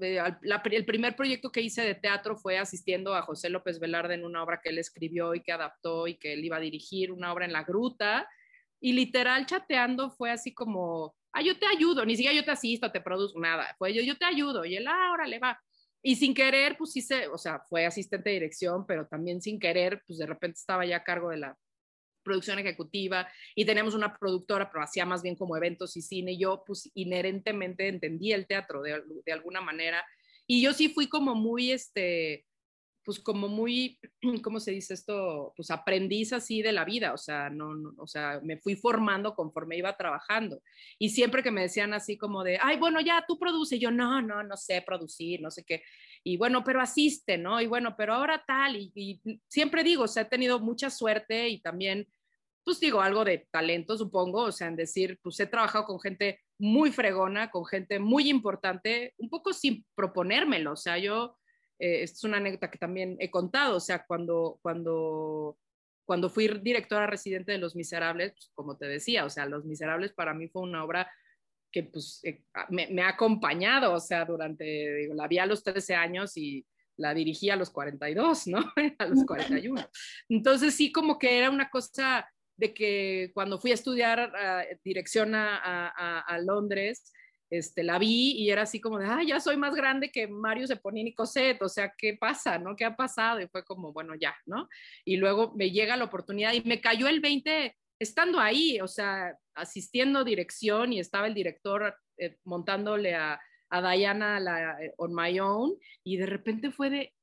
Speaker 2: el primer proyecto que hice de teatro fue asistiendo a José López Velarde en una obra que él escribió y que adaptó y que él iba a dirigir, una obra en la gruta. Y literal chateando fue así como, ah, yo te ayudo, ni siquiera yo te asisto, te produzco, nada. Fue yo, yo te ayudo. Y él, ah, órale, va. Y sin querer, pues hice, o sea, fue asistente de dirección, pero también sin querer, pues de repente estaba ya a cargo de la producción ejecutiva y tenemos una productora, pero hacía más bien como eventos y cine. Yo pues inherentemente entendí el teatro de, de alguna manera y yo sí fui como muy, este, pues como muy, ¿cómo se dice esto? Pues aprendiz así de la vida, o sea, no, no, o sea, me fui formando conforme iba trabajando. Y siempre que me decían así como de, ay, bueno, ya tú produce, yo no, no, no sé producir, no sé qué. Y bueno, pero asiste, ¿no? Y bueno, pero ahora tal, y, y siempre digo, o sea, he tenido mucha suerte y también pues digo, algo de talento, supongo, o sea, en decir, pues he trabajado con gente muy fregona, con gente muy importante, un poco sin proponérmelo, o sea, yo, eh, es una anécdota que también he contado, o sea, cuando, cuando, cuando fui directora residente de Los Miserables, pues, como te decía, o sea, Los Miserables para mí fue una obra que pues eh, me, me, ha acompañado, o sea, durante, digo, la vi a los 13 años y la dirigí a los 42, ¿no? a los 41. Entonces sí, como que era una cosa de que cuando fui a estudiar uh, dirección a, a, a, Londres, este, la vi y era así como de, ah, ya soy más grande que Mario Seponini Cosette, o sea, ¿qué pasa, no? ¿Qué ha pasado? Y fue como, bueno, ya, ¿no? Y luego me llega la oportunidad y me cayó el 20 estando ahí, o sea, asistiendo dirección y estaba el director eh, montándole a, a Diana eh, on my own y de repente fue de,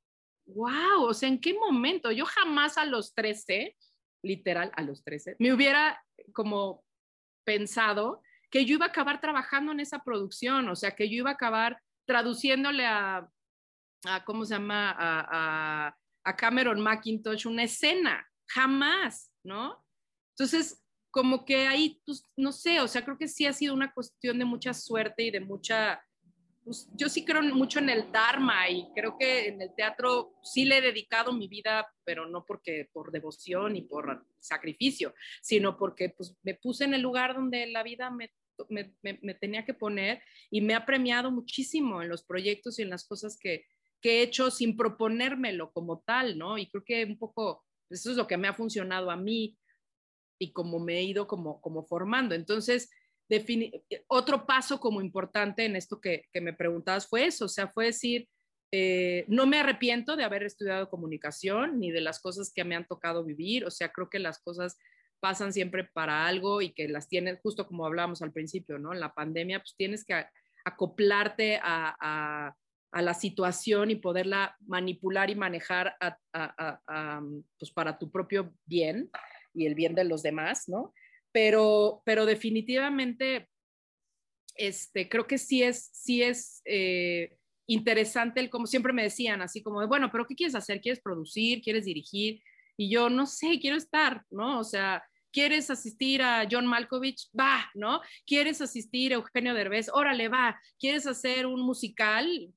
Speaker 2: wow, o sea, ¿en qué momento? Yo jamás a los 13 literal a los 13, me hubiera como pensado que yo iba a acabar trabajando en esa producción, o sea, que yo iba a acabar traduciéndole a, ¿cómo se llama? A, Cameron McIntosh una escena, jamás, ¿no? Entonces, como que ahí, pues, no sé, o sea, creo que sí ha sido una cuestión de mucha suerte y de mucha pues, yo sí creo mucho en el Dharma y creo que en el teatro sí le he dedicado mi vida, pero no porque por devoción y por sacrificio, sino porque pues, me puse en el lugar donde la vida me, me, me, tenía que poner y me ha premiado muchísimo en los proyectos y en las cosas que, que he hecho sin proponérmelo como tal, ¿no? Y creo que un poco eso es lo que me ha funcionado a mí y como me he ido como, como formando. Entonces, otro paso como importante en esto que, me preguntabas fue eso, o sea, fue decir, eh, no me arrepiento de haber estudiado comunicación ni de las cosas que me han tocado vivir, o sea, creo que las cosas pasan siempre para algo y que las tienes, justo como hablábamos al principio, ¿no? En la pandemia, pues tienes que acoplarte a, la situación y poderla manipular y manejar pues para tu propio bien y el bien de los demás, ¿no? Pero, pero definitivamente este, creo que sí es, sí es eh, interesante, el, como siempre me decían, así como, de, bueno, pero ¿qué quieres hacer? ¿Quieres producir? ¿Quieres dirigir? Y yo, no sé, quiero estar, ¿no? O sea, ¿quieres asistir a John Malkovich? Va, ¿no? ¿Quieres asistir a Eugenio Derbez? Órale, va. ¿Quieres hacer un musical?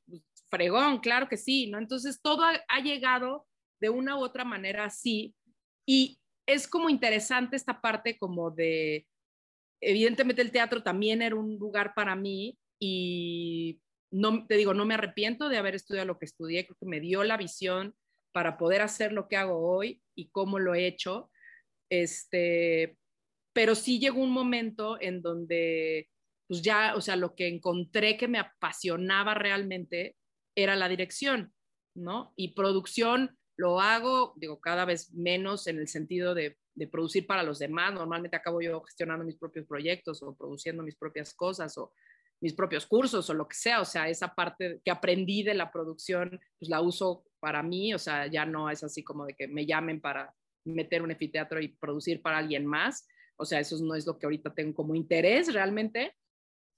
Speaker 2: Fregón, claro que sí, ¿no? Entonces todo ha, ha llegado de una u otra manera así. Y, es como interesante esta parte como de, evidentemente el teatro también era un lugar para mí y no, te digo, no me arrepiento de haber estudiado lo que estudié, creo que me dio la visión para poder hacer lo que hago hoy y cómo lo he hecho. Este, pero sí llegó un momento en donde, pues ya, o sea, lo que encontré que me apasionaba realmente era la dirección, ¿no? Y producción, lo hago, digo, cada vez menos en el sentido de, producir para los demás. Normalmente acabo yo gestionando mis propios proyectos o produciendo mis propias cosas o mis propios cursos o lo que sea. O sea, esa parte que aprendí de la producción, pues la uso para mí. O sea, ya no es así como de que me llamen para meter un anfiteatro y producir para alguien más. O sea, eso no es lo que ahorita tengo como interés realmente.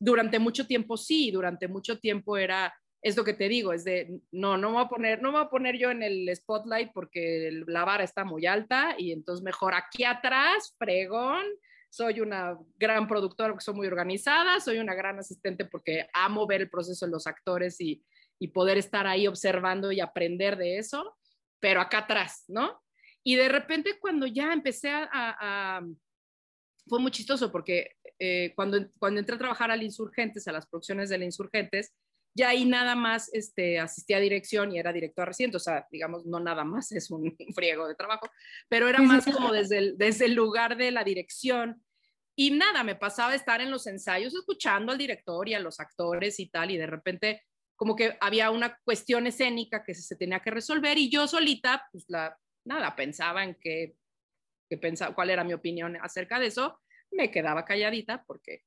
Speaker 2: Durante mucho tiempo sí, durante mucho tiempo era es lo que te digo, es de, no, no me voy a poner, no me a poner yo en el spotlight porque la vara está muy alta y entonces mejor aquí atrás, fregón, soy una gran productora porque soy muy organizada, soy una gran asistente porque amo ver el proceso de los actores y, y poder estar ahí observando y aprender de eso, pero acá atrás, ¿no? Y de repente cuando ya empecé a, fue muy chistoso porque eh, cuando, cuando entré a trabajar al Insurgentes, a las producciones del Insurgentes, ya ahí nada más este, asistí a dirección y era director reciente, o sea, digamos, no nada más es un friego de trabajo, pero era más como desde el, desde el lugar de la dirección. Y nada, me pasaba estar en los ensayos escuchando al director y a los actores y tal, y de repente como que había una cuestión escénica que se tenía que resolver y yo solita, pues la, nada, pensaba en qué, que pensaba, cuál era mi opinión acerca de eso, me quedaba calladita porque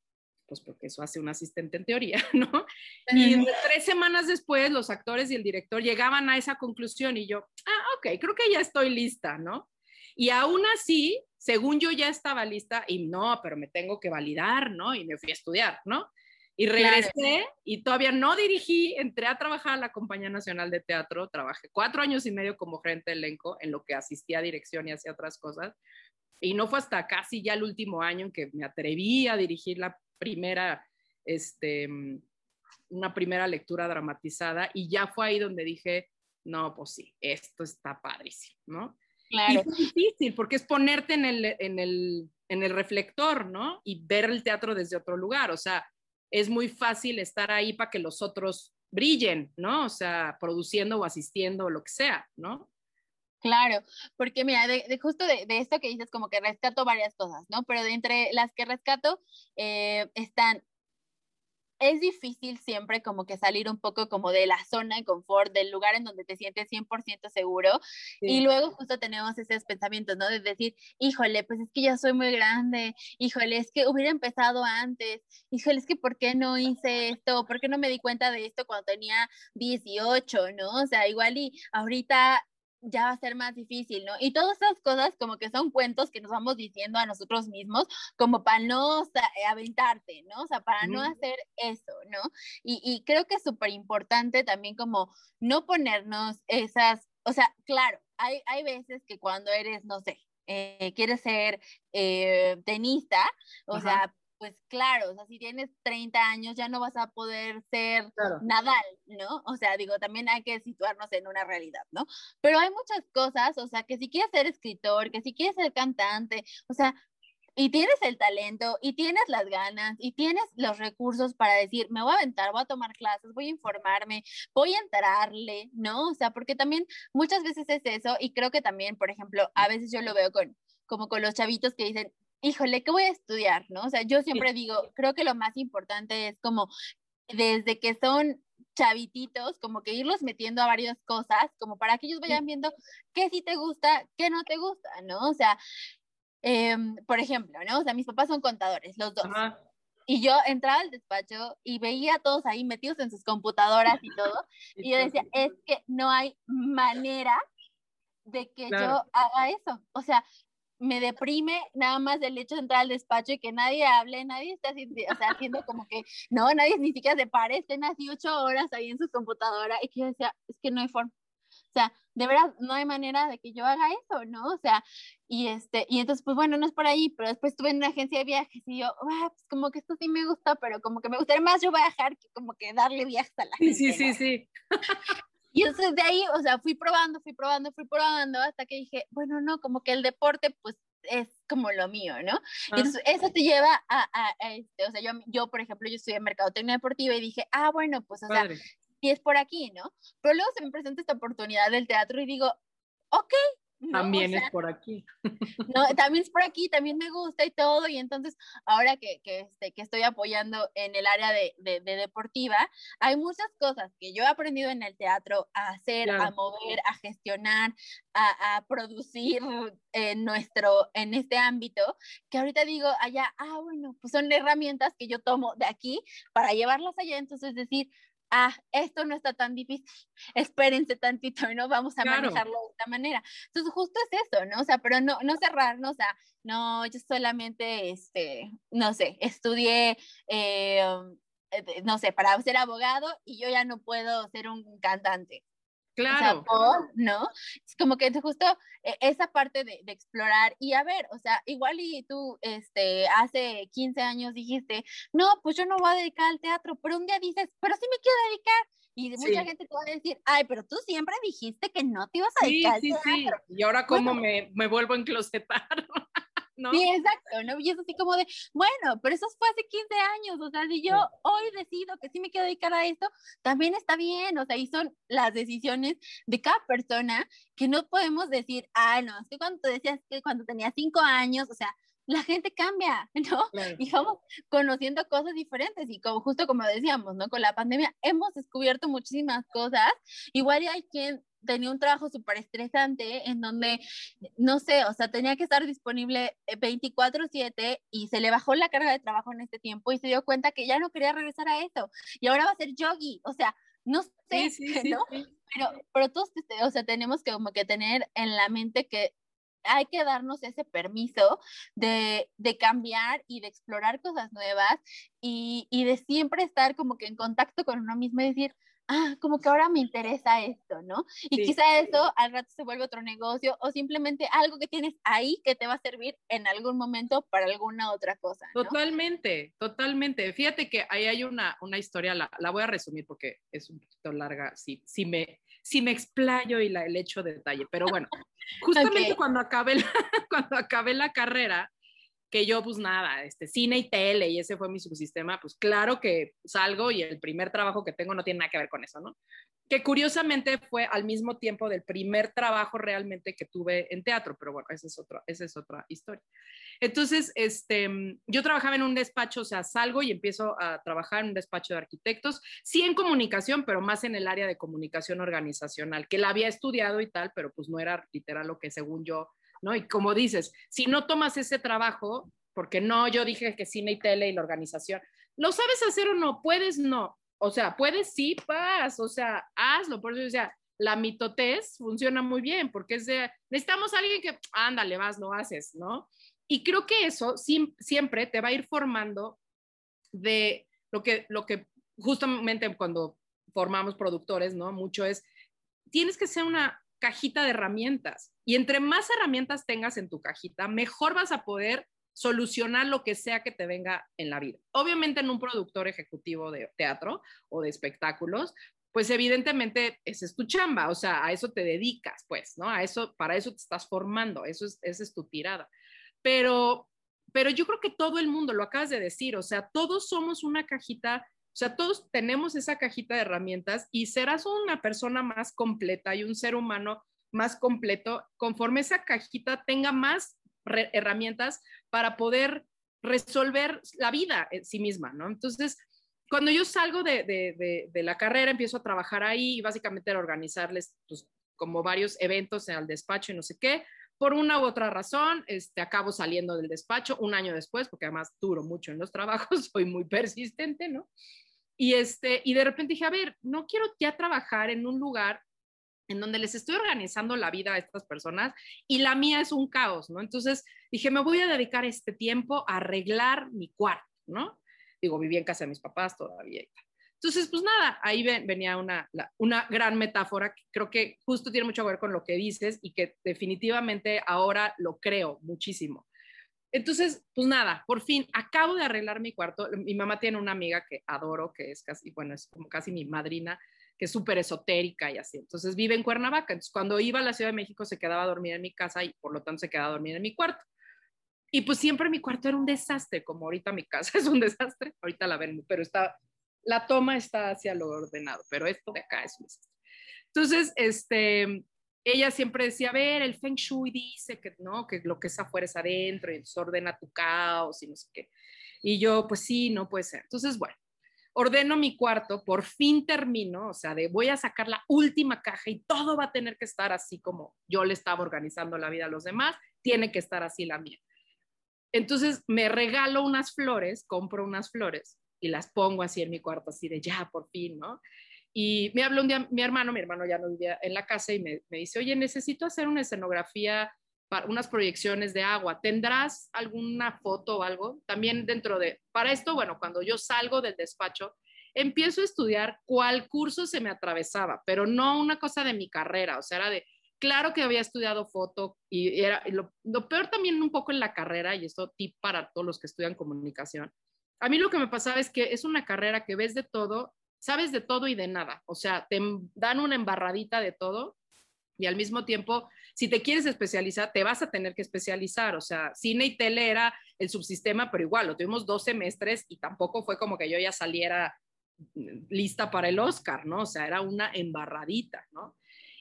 Speaker 2: pues porque eso hace un asistente en teoría, ¿no? Y tres semanas después los actores y el director llegaban a esa conclusión y yo, ah, ok, creo que ya estoy lista, ¿no? Y aún así, según yo ya estaba lista, y no, pero me tengo que validar, ¿no? Y me fui a estudiar, ¿no? Y regresé y todavía no dirigí, entré a trabajar a la Compañía Nacional de Teatro, trabajé cuatro años y medio como gerente de elenco, en lo que asistía a dirección y hacía otras cosas. Y no fue hasta casi ya el último año en que me atreví a dirigir la primera, este, una primera lectura dramatizada y ya fue ahí donde dije, no, pues sí, esto está padrísimo, ¿no? Claro. Y es difícil porque es ponerte en el, en, el, en el reflector, ¿no? Y ver el teatro desde otro lugar, o sea, es muy fácil estar ahí para que los otros brillen, ¿no? O sea, produciendo o asistiendo o lo que sea, ¿no?
Speaker 1: Claro, porque mira, de, justo de, esto que dices, como que rescato varias cosas, ¿no? Pero de entre las que rescato eh, están, es difícil siempre como que salir un poco como de la zona de confort, del lugar en donde te sientes 100% seguro. Y luego justo tenemos esos pensamientos, ¿no? De decir, híjole, pues es que ya soy muy grande, híjole, es que hubiera empezado antes, híjole, es que ¿por qué no hice esto? ¿Por qué no me di cuenta de esto cuando tenía 18, ¿no? O sea, igual y ahorita ya va a ser más difícil, ¿no? Y todas esas cosas como que son cuentos que nos vamos diciendo a nosotros mismos como para no eh, aventarte, ¿no? O sea, para no hacer eso, ¿no? Y, y creo que es súper importante también como no ponernos esas, o sea, claro, hay, hay veces que cuando eres, no sé, eh, quieres ser eh, tenista, o sea, pues claro, o sea, si tienes 30 años ya no vas a poder ser Nadal, ¿no? O sea, digo, también hay que situarnos en una realidad, ¿no? Pero hay muchas cosas, o sea, que si quieres ser escritor, que si quieres ser cantante, o sea, y tienes el talento y tienes las ganas y tienes los recursos para decir, me voy a aventar, voy a tomar clases, voy a informarme, voy a entrarle, ¿no? O sea, porque también muchas veces es eso y creo que también, por ejemplo, a veces yo lo veo con como con los chavitos que dicen, híjole, ¿qué voy a estudiar? ¿No? O sea, yo siempre digo, creo que lo más importante es como desde que son chavititos, como que irlos metiendo a varias cosas, como para que ellos vayan viendo qué sí te gusta, qué no te gusta, ¿no? O sea, em, por ejemplo, ¿no? O sea, mis papás son contadores, los dos. Y yo entraba al despacho y veía a todos ahí metidos en sus computadoras y todo. y yo decía, es que no hay manera de que yo haga eso. O sea, me deprime nada más el hecho de entrar al despacho y que nadie hable, nadie está haciendo, o sea, haciendo como que, no, nadie ni siquiera se pare, estén así ocho horas ahí en su computadora y que yo decía, es que no hay forma. O sea, de verdad, no hay manera de que yo haga eso, ¿no? O sea, y este, y entonces, pues bueno, no es por ahí, pero después estuve en una agencia de viajes y yo, ah, pues como que esto sí me gusta, pero como que me gustaría más yo viajar que como que darle viajes a la gente.
Speaker 2: Sí, sí, sí, sí.
Speaker 1: Y entonces de ahí, o sea, fui probando, fui probando, fui probando, hasta que dije, bueno, no, como que el deporte, pues es como lo mío, ¿no? Y entonces eso te lleva a, a, este, o sea, yo, yo, por ejemplo, yo estudié mercadotecnia deportiva y dije, ah, bueno, pues, o sea, si es por aquí, ¿no? Pero luego se me presenta esta oportunidad del teatro y digo, ok,
Speaker 2: también es por aquí.
Speaker 1: No, también es por aquí, también me gusta y todo. Y entonces, ahora que, que, este, que estoy apoyando en el área de, de, deportiva, hay muchas cosas que yo he aprendido en el teatro a hacer, a mover, a gestionar, a, a, producir en nuestro, en este ámbito, que ahorita digo allá, ah, bueno, pues son herramientas que yo tomo de aquí para llevarlas allá. Entonces, decir, ah, esto no está tan difícil, espérense tantito, ¿no? Vamos a manejarlo de esta manera. Entonces, justo es eso, ¿no? O sea, pero no, no cerrarnos sea, no, yo solamente, este, no sé, estudié, eh, no sé, para ser abogado y yo ya no puedo ser un cantante.
Speaker 2: Claro.
Speaker 1: ¿no? Es como que justo eh, esa parte de, explorar y a ver, o sea, igual y tú este, hace 15 años dijiste, no, pues yo no voy a dedicar al teatro, pero un día dices, pero sí me quiero dedicar. Y mucha gente te va a decir, ay, pero tú siempre dijiste que no te ibas a dedicar al teatro.
Speaker 2: Y ahora cómo me, me, vuelvo a enclosetar. ¿no?
Speaker 1: Sí, exacto, ¿no? Y es así como de, bueno, pero eso fue hace 15 años, o sea, si yo hoy decido que sí me quiero dedicar a esto, también está bien, o sea, y son las decisiones de cada persona que no podemos decir, ah, no, es que cuando tú decías que cuando tenía cinco años, o sea, la gente cambia, ¿no? Y vamos conociendo cosas diferentes y como justo como decíamos, ¿no? Con la pandemia hemos descubierto muchísimas cosas. Igual hay quien tenía un trabajo súper estresante en donde, no sé, o sea, tenía que estar disponible 24/7 eh, y se le bajó la carga de trabajo en este tiempo y se dio cuenta que ya no quería regresar a eso y ahora va a ser yogi, o sea, no sé, ¿no? Pero, pero todos, o sea, tenemos que como que tener en la mente que hay que darnos ese permiso de, de, cambiar y de explorar cosas nuevas y, y, de siempre estar como que en contacto con uno mismo y decir, ah, como que ahora me interesa esto, ¿no? Y quizá eso al rato se vuelve otro negocio o simplemente algo que tienes ahí que te va a servir en algún momento para alguna otra cosa.
Speaker 2: ¿no? Totalmente, totalmente. Fíjate que ahí hay una, una historia, la, la, voy a resumir porque es un poquito larga, si, si, me, si me explayo y la, le echo detalle, pero bueno, justamente cuando, acabé la, cuando acabé la carrera, que yo pues nada, este, cine y tele y ese fue mi subsistema, pues claro que salgo y el primer trabajo que tengo no tiene nada que ver con eso, ¿no? Que curiosamente fue al mismo tiempo del primer trabajo realmente que tuve en teatro, pero bueno, esa es otra, esa es otra historia. Entonces, este, yo trabajaba en un despacho, o sea, salgo y empiezo a trabajar en un despacho de arquitectos, sí en comunicación, pero más en el área de comunicación organizacional, que la había estudiado y tal, pero pues no era literal lo que según yo ¿no? Y como dices, si no tomas ese trabajo, porque no, yo dije que cine y tele y la organización, ¿lo sabes hacer o no? ¿Puedes? No. O sea, puedes, sí, paz, o sea, hazlo. Por eso, o sea, la mitotez funciona muy bien, porque es de, necesitamos alguien que, ándale, vas, lo haces, ¿no? Y creo que eso siempre te va a ir formando de lo que, lo que justamente cuando formamos productores, ¿no? Mucho es, tienes que ser una cajita de herramientas. Y entre más herramientas tengas en tu cajita, mejor vas a poder solucionar lo que sea que te venga en la vida. Obviamente en un productor ejecutivo de teatro o de espectáculos, pues evidentemente esa es tu chamba, o sea, a eso te dedicas, pues, ¿no? A eso, para eso te estás formando, eso es, esa es tu tirada. Pero, pero yo creo que todo el mundo, lo acabas de decir, o sea, todos somos una cajita o sea, todos tenemos esa cajita de herramientas y serás una persona más completa y un ser humano más completo conforme esa cajita tenga más herramientas para poder resolver la vida en sí misma, ¿no? Entonces, cuando yo salgo de, de, la carrera, empiezo a trabajar ahí y básicamente a organizarles pues, como varios eventos en el despacho y no sé qué. Por una u otra razón, este, acabo saliendo del despacho un año después, porque además duro mucho en los trabajos, soy muy persistente, ¿no? Y, este, y de repente dije, a ver, no quiero ya trabajar en un lugar en donde les estoy organizando la vida a estas personas y la mía es un caos, ¿no? Entonces dije, me voy a dedicar este tiempo a arreglar mi cuarto, ¿no? Digo, viví en casa de mis papás todavía. Entonces, pues nada, ahí venía una, una gran metáfora que creo que justo tiene mucho que ver con lo que dices y que definitivamente ahora lo creo muchísimo. Entonces, pues nada, por fin acabo de arreglar mi cuarto. Mi mamá tiene una amiga que adoro, que es casi, bueno, es como casi mi madrina, que es súper esotérica y así. Entonces vive en Cuernavaca. Entonces, cuando iba a la Ciudad de México se quedaba a dormir en mi casa y por lo tanto se quedaba a dormir en mi cuarto. Y pues siempre mi cuarto era un desastre, como ahorita mi casa es un desastre. Ahorita la ven, pero está, la toma está hacia lo ordenado, pero esto de acá es un desastre. Entonces, este, ella siempre decía, a ver, el Feng Shui dice que, ¿no? que lo que es afuera es adentro y ordena tu caos y no sé qué. Y yo, pues sí, no puede ser. Entonces, bueno, ordeno mi cuarto, por fin termino, o sea, de voy a sacar la última caja y todo va a tener que estar así como yo le estaba organizando la vida a los demás, tiene que estar así la mía. Entonces me regalo unas flores, compro unas flores y las pongo así en mi cuarto, así de ya, por fin, ¿no? Y me habló un día mi hermano, mi hermano ya no vivía en la casa y me, me dice, oye, necesito hacer una escenografía para unas proyecciones de agua. ¿Tendrás alguna foto o algo? También dentro de, para esto, bueno, cuando yo salgo del despacho, empiezo a estudiar cuál curso se me atravesaba, pero no una cosa de mi carrera, o sea, era de, claro que había estudiado foto y era lo, lo, peor también un poco en la carrera, y esto tip para todos los que estudian comunicación. A mí lo que me pasaba es que es una carrera que ves de todo sabes de todo y de nada, o sea, te dan una embarradita de todo y al mismo tiempo, si te quieres especializar, te vas a tener que especializar. O sea, cine y tele era el subsistema, pero igual, lo tuvimos dos semestres y tampoco fue como que yo ya saliera lista para el Oscar, ¿no? O sea, era una embarradita, ¿no?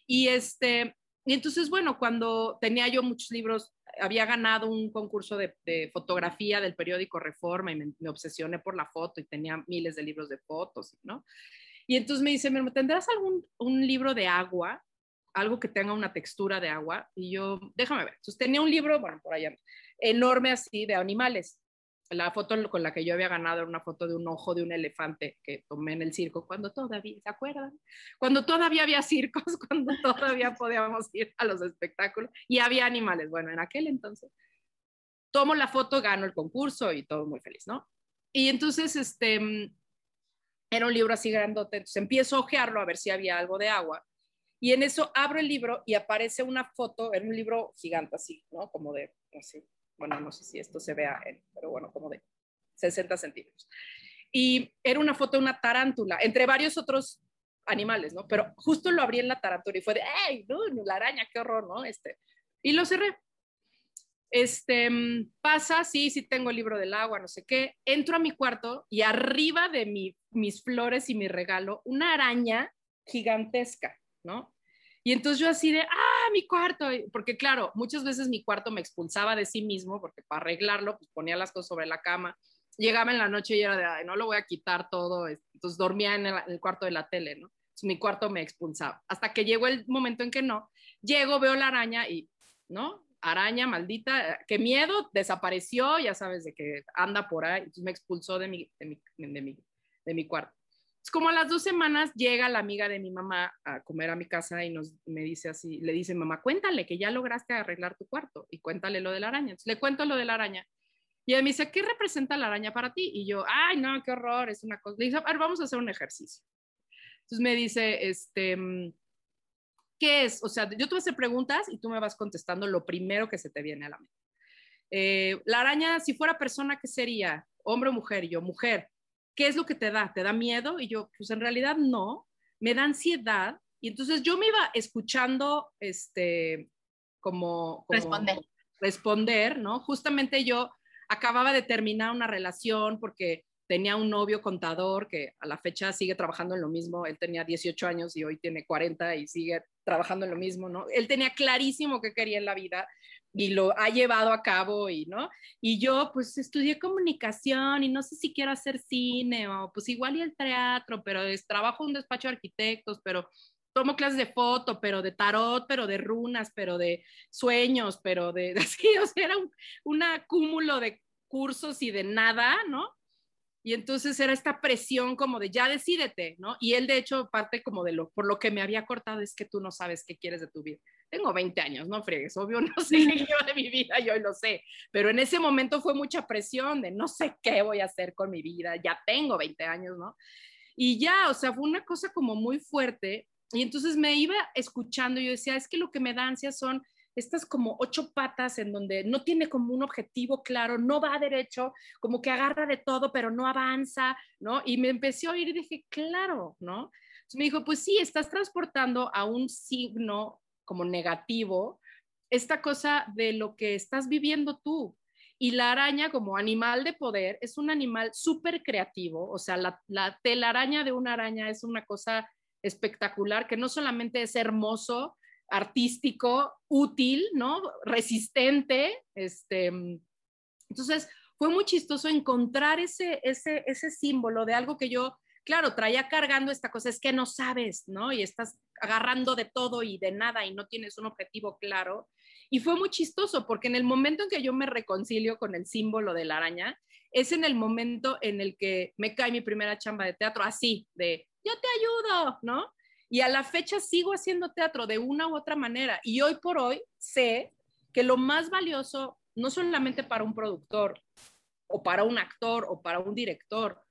Speaker 2: Y este, y entonces, bueno, cuando tenía yo muchos libros, había ganado un concurso de, fotografía del periódico Reforma y me, obsesioné por la foto y tenía miles de libros de fotos, ¿no? Y entonces me dice, ¿tendrás algún un libro de agua? Algo que tenga una textura de agua. Y yo, déjame ver. Entonces tenía un libro, bueno, por allá, enorme así de animales la foto con la que yo había ganado era una foto de un ojo de un elefante que tomé en el circo cuando todavía, ¿se acuerdan? Cuando todavía había circos, cuando todavía podíamos ir a los espectáculos y había animales. Bueno, en aquel entonces tomo la foto, gano el concurso y todo muy feliz, ¿no? Y entonces, este, mm, era un libro así grandote, entonces empiezo a ojearlo a ver si había algo de agua. Y en eso abro el libro y aparece una foto, era un libro gigante así, ¿no? Como de, así, bueno, no sé si esto se vea, pero bueno, como de 60 centímetros. Y era una foto de una tarántula, entre varios otros animales, ¿no? Pero justo lo abrí en la tarántula y fue de, ¡ay, no, la araña, qué horror, ¿no? Este, y lo cerré. Este, pasa, sí, sí tengo el libro del agua, no sé qué. Entro a mi cuarto y arriba de mi, mis flores y mi regalo, una araña gigantesca, ¿no? Y entonces yo así de, ah, mi cuarto, porque claro, muchas veces mi cuarto me expulsaba de sí mismo, porque para arreglarlo, pues ponía las cosas sobre la cama, llegaba en la noche y era de, no lo voy a quitar todo, entonces dormía en el, cuarto de la tele, ¿no? Mi cuarto me expulsaba, hasta que llegó el momento en que no, llego, veo la araña y, ¿no? Araña maldita, qué miedo, desapareció, ya sabes de que anda por ahí, entonces me expulsó de mi, de mi, de mi, de mi cuarto como a las dos semanas llega la amiga de mi mamá a comer a mi casa y nos, me dice así, le dice, mamá, cuéntale que ya lograste arreglar tu cuarto y cuéntale lo de la araña. Entonces, le cuento lo de la araña. Y ella me dice, ¿qué representa la araña para ti? Y yo, ay, no, qué horror, es una cosa. Le dice, a ver, vamos a hacer un ejercicio. Entonces me dice, este, ¿qué es? O sea, yo te voy a hacer preguntas y tú me vas contestando lo primero que se te viene a la mente. Eh, la araña, si fuera persona, ¿qué sería? Hombre o mujer? Yo, mujer. ¿Qué es lo que te da? ¿Te da miedo? Y yo, pues en realidad no, me da ansiedad. Y entonces yo me iba escuchando, este, como,
Speaker 1: responder.
Speaker 2: Responder, ¿no? Justamente yo acababa de terminar una relación porque tenía un novio contador que a la fecha sigue trabajando en lo mismo. Él tenía 18 años y hoy tiene 40 y sigue trabajando en lo mismo, ¿no? Él tenía clarísimo qué quería en la vida y lo ha llevado a cabo y, ¿no? Y yo pues estudié comunicación y no sé si quiero hacer cine o pues igual y el teatro, pero es, trabajo en un despacho de arquitectos, pero tomo clases de foto, pero de tarot, pero de runas, pero de sueños, pero de, así, o sea, era un, un acúmulo de cursos y de nada, ¿no? Y entonces era esta presión como de ya decídete, ¿no? Y él de hecho parte como de lo, por lo que me había cortado es que tú no sabes qué quieres de tu vida. Tengo 20 años, no friegues, obvio no sé qué quiero de mi vida, yo lo sé, pero en ese momento fue mucha presión de no sé qué voy a hacer con mi vida, ya tengo 20 años, ¿no? Y ya, o sea, fue una cosa como muy fuerte y entonces me iba escuchando y yo decía, es que lo que me da ansia son estas como ocho patas en donde no tiene como un objetivo claro, no va derecho, como que agarra de todo, pero no avanza, ¿no? Y me empecé a oír y dije, claro, ¿no? Entonces me dijo, pues sí, estás transportando a un signo como negativo esta cosa de lo que estás viviendo tú. Y la araña como animal de poder es un animal súper creativo, o sea, la, la telaraña de una araña es una cosa espectacular que no solamente es hermoso, artístico, útil, ¿no? Resistente. Este, entonces, fue muy chistoso encontrar ese, ese, ese símbolo de algo que yo, claro, traía cargando esta cosa, es que no sabes, ¿no? Y estás agarrando de todo y de nada y no tienes un objetivo claro. Y fue muy chistoso porque en el momento en que yo me reconcilio con el símbolo de la araña, es en el momento en el que me cae mi primera chamba de teatro, así, de yo te ayudo, ¿no? Y a la fecha sigo haciendo teatro de una u otra manera. Y hoy por hoy sé que lo más valioso, no solamente para un productor o para un actor o para un director,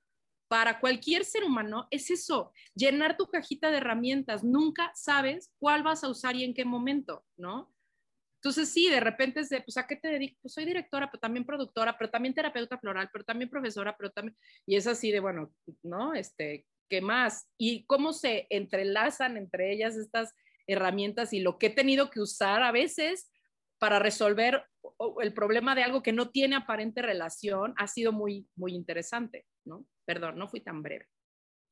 Speaker 2: para cualquier ser humano es eso, llenar tu cajita de herramientas. Nunca sabes cuál vas a usar y en qué momento, ¿no? Entonces, sí, de repente es de, pues, ¿a qué te dedico? Pues soy directora, pero también productora, pero también terapeuta floral, pero también profesora, pero también, y es así de, bueno, ¿no? Este, ¿qué más? Y cómo se entrelazan entre ellas estas herramientas y lo que he tenido que usar a veces para resolver el problema de algo que no tiene aparente relación ha sido muy, muy interesante, ¿no? Perdón, no fui tan breve.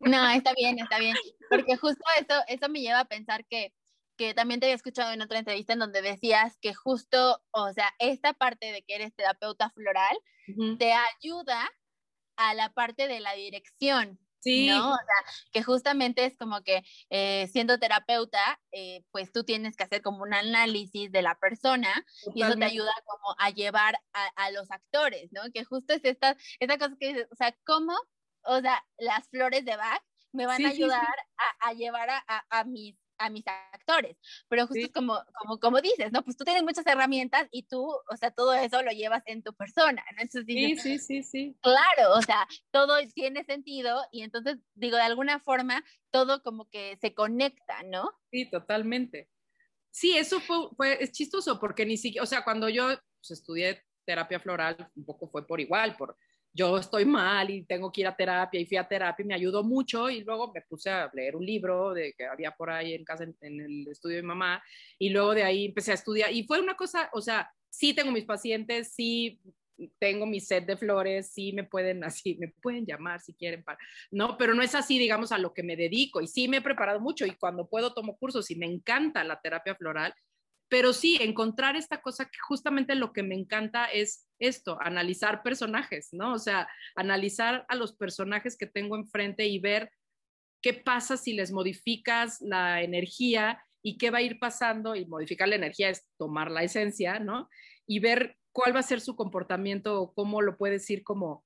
Speaker 1: No, está bien, está bien, porque justo eso, eso me lleva a pensar que, que también te había escuchado en otra entrevista en donde decías que justo, o sea, esta parte de que eres terapeuta floral te ayuda a la parte de la dirección, Sí. ¿no? O sea, que justamente es como que eh, siendo terapeuta, eh, pues tú tienes que hacer como un análisis de la persona y eso te ayuda como a llevar a, los actores, ¿no? Que justo es esta, esta cosa que dices, o sea, ¿cómo? O sea, las flores de Bach me van a ayudar A, llevar a, a, mis a mis actores. Pero justo como, como, como dices, ¿no? Pues tú tienes muchas herramientas y tú, o sea, todo eso lo llevas en tu persona, ¿no?
Speaker 2: Entonces, sí, sí, sí, sí.
Speaker 1: Claro, o sea, todo tiene sentido y entonces, digo, de alguna forma, todo como que se conecta, ¿no?
Speaker 2: Sí, totalmente. Sí, eso fue, fue es chistoso porque ni siquiera, o sea, cuando yo pues, estudié terapia floral, un poco fue por igual, por yo estoy mal y tengo que ir a terapia y fui a terapia y me ayudó mucho y luego me puse a leer un libro de que había por ahí en casa en, el estudio de mi mamá y luego de ahí empecé a estudiar y fue una cosa, o sea, sí tengo mis pacientes, sí tengo mi set de flores, sí me pueden así, me pueden llamar si quieren, para, no, pero no es así, digamos, a lo que me dedico y sí me he preparado mucho y cuando puedo tomo cursos y me encanta la terapia floral pero sí, encontrar esta cosa que justamente lo que me encanta es esto, analizar personajes, ¿no? O sea, analizar a los personajes que tengo enfrente y ver qué pasa si les modificas la energía y qué va a ir pasando, y modificar la energía es tomar la esencia, ¿no? Y ver cuál va a ser su comportamiento o cómo lo puedes ir como,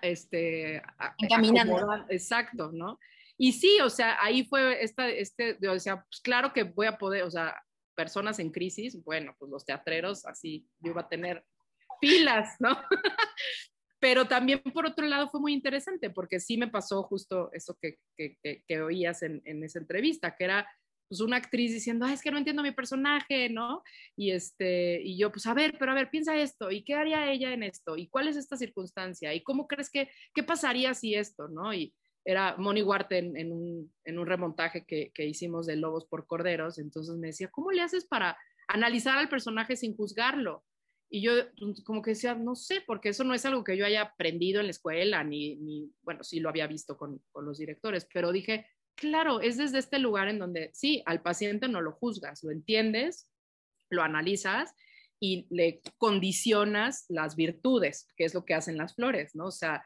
Speaker 2: este,
Speaker 1: encaminando.
Speaker 2: Exacto, ¿no? Y sí, o sea, ahí fue esta, este, o sea, pues claro que voy a poder, o sea, personas en crisis, bueno, pues los teatreros, así yo iba a tener pilas, ¿no? Pero también por otro lado fue muy interesante porque sí me pasó justo eso que, que, oías en, en, esa entrevista, que era pues una actriz diciendo, es que no entiendo mi personaje, ¿no? Y, este, y yo, pues a ver, pero a ver, piensa esto, ¿y qué haría ella en esto? ¿Y cuál es esta circunstancia? ¿Y cómo crees que, qué pasaría si esto, ¿no? Y, era Moni Huarte en, un, remontaje que, hicimos de Lobos por Corderos, entonces me decía, ¿cómo le haces para analizar al personaje sin juzgarlo? Y yo como que decía, no sé, porque eso no es algo que yo haya aprendido en la escuela, ni, bueno, sí lo había visto con, con los directores, pero dije, claro, es desde este lugar en donde sí, al paciente no lo juzgas, lo entiendes, lo analizas y le condicionas las virtudes, que es lo que hacen las flores, ¿no? O sea,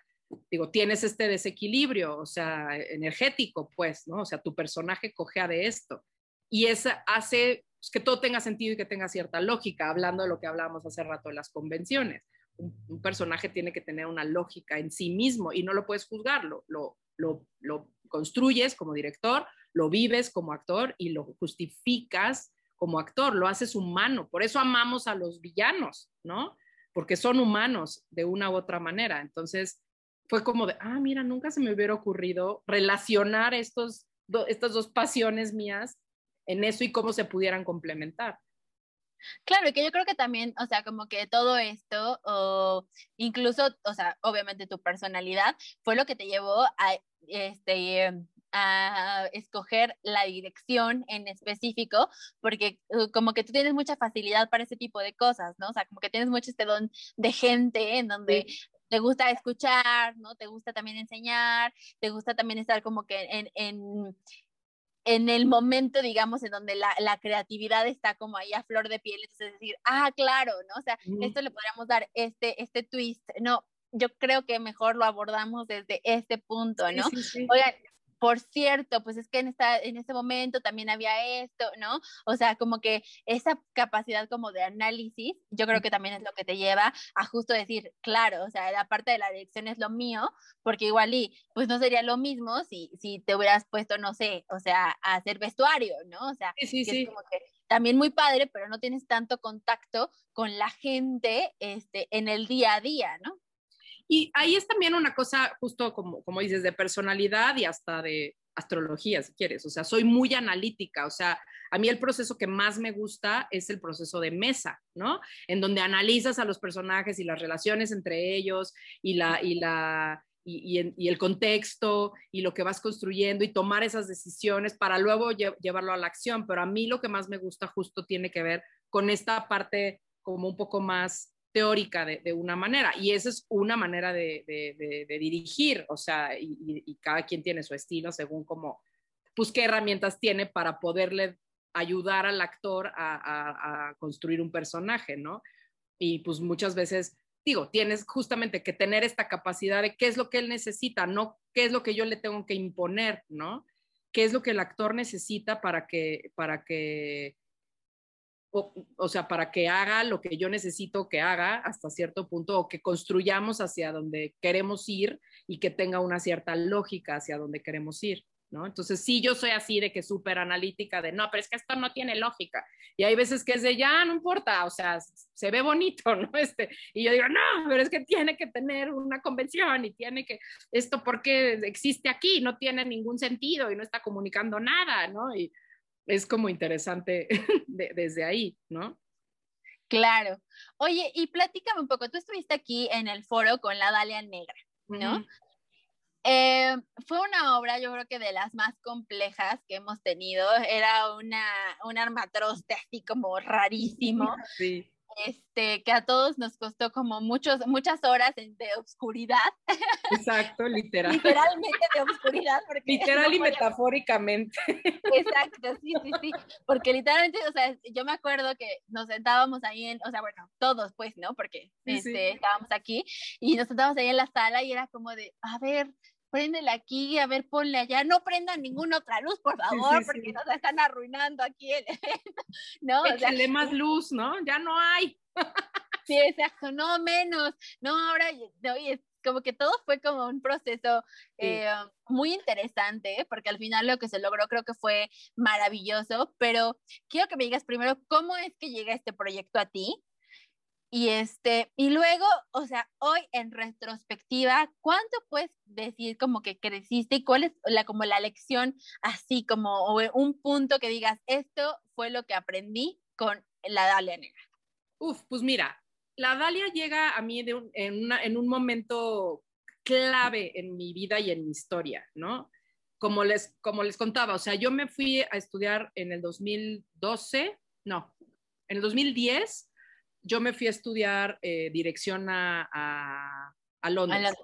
Speaker 2: digo, tienes este desequilibrio, o sea, energético, pues, ¿no? O sea, tu personaje cogea de esto. Y eso hace pues, que todo tenga sentido y que tenga cierta lógica, hablando de lo que hablábamos hace rato de las convenciones. Un, personaje tiene que tener una lógica en sí mismo y no lo puedes juzgarlo, lo, lo, lo construyes como director, lo vives como actor y lo justificas como actor, lo haces humano. Por eso amamos a los villanos, ¿no? Porque son humanos de una u otra manera. Entonces, fue como de, ah, mira, nunca se me hubiera ocurrido relacionar estos, estas dos pasiones mías en eso y cómo se pudieran complementar.
Speaker 1: Claro, y que yo creo que también, o sea, como que todo esto, o incluso, o sea, obviamente tu personalidad, fue lo que te llevó a, este, a escoger la dirección en específico, porque uh, como que tú tienes mucha facilidad para ese tipo de cosas, ¿no? O sea, como que tienes mucho este don de gente en donde te gusta escuchar, ¿no? Te gusta también enseñar, te gusta también estar como que en, en, en el momento, digamos, en donde la, la, creatividad está como ahí a flor de piel, entonces decir, ah, claro, ¿no? O sea, esto le podríamos dar este, este twist, no, yo creo que mejor lo abordamos desde este punto, ¿no? Oigan, por cierto, pues es que en, esta, en este momento también había esto, ¿no? O sea, como que esa capacidad como de análisis, yo creo que también es lo que te lleva a justo decir, claro, o sea, la parte de la dirección es lo mío, porque igual y, pues no sería lo mismo si, si te hubieras puesto, no sé, o sea, a hacer vestuario, ¿no? O sea,
Speaker 2: sí, sí,
Speaker 1: es como que también muy padre, pero no tienes tanto contacto con la gente este, en el día a día, ¿no?
Speaker 2: Y ahí es también una cosa, justo como, como dices, de personalidad y hasta de astrología, si quieres. O sea, soy muy analítica. O sea, a mí el proceso que más me gusta es el proceso de mesa, ¿no? En donde analizas a los personajes y las relaciones entre ellos y la, y la, y, el contexto y lo que vas construyendo y tomar esas decisiones para luego llevarlo a la acción. Pero a mí lo que más me gusta justo tiene que ver con esta parte como un poco más teórica de, una manera. Y esa es una manera de, dirigir, o sea, y, cada quien tiene su estilo según como, pues qué herramientas tiene para poderle ayudar al actor a construir un personaje, ¿no? Y pues muchas veces digo, tienes justamente que tener esta capacidad de qué es lo que él necesita, no qué es lo que yo le tengo que imponer, ¿no? ¿Qué es lo que el actor necesita para que, para que, o, sea, para que haga lo que yo necesito que haga hasta cierto punto o que construyamos hacia donde queremos ir y que tenga una cierta lógica hacia donde queremos ir. ¿no? Entonces, sí, yo soy así de que súper analítica, de no, pero es que esto no tiene lógica. Y hay veces que es de ya, no importa, o sea, se ve bonito, ¿no? Este, y yo digo, no, pero es que tiene que tener una convención y tiene que, esto porque existe aquí, no tiene ningún sentido y no está comunicando nada, ¿no? Y es como interesante desde ahí, ¿no?
Speaker 1: Claro. Oye, y platícame un poco, tú estuviste aquí en el foro con la Dalia Negra, ¿no? Eh, fue una obra, yo creo que de las más complejas que hemos tenido. Era una, un armatroste así como rarísimo. Sí. Este, que a todos nos costó como muchos, muchas horas de oscuridad.
Speaker 2: Exacto, literal.
Speaker 1: Literalmente de oscuridad.
Speaker 2: Literal y metafóricamente.
Speaker 1: Exacto, sí, sí, sí. Porque literalmente, o sea, yo me acuerdo que nos sentábamos ahí en, o sea, bueno, todos pues, ¿no? Porque este, estábamos aquí y nos sentábamos ahí en la sala y era como de, a ver, préndele aquí, a ver, ponle allá, no prendan ninguna otra luz, por favor, porque nos están arruinando aquí el
Speaker 2: ¿no? Échale más luz, ¿no? Ya no hay.
Speaker 1: sí, exacto, no menos, no, ahora, oye, como que todo fue como un proceso eh, muy interesante, porque al final lo que se logró creo que fue maravilloso, pero quiero que me digas primero cómo es que llega este proyecto a ti, y este, y luego, o sea, hoy en retrospectiva, ¿cuánto puedes decir como que creciste y cuál es la como la lección así como un punto que digas, esto fue lo que aprendí con la Dalia Negra?
Speaker 2: Uf, pues mira, la Dalia llega a mí en, en un momento clave en mi vida y en mi historia, ¿no? Como les, como les contaba, o sea, yo me fui a estudiar en el 2012, no, en el 2010 yo me fui a estudiar eh, dirección a, a, Londres.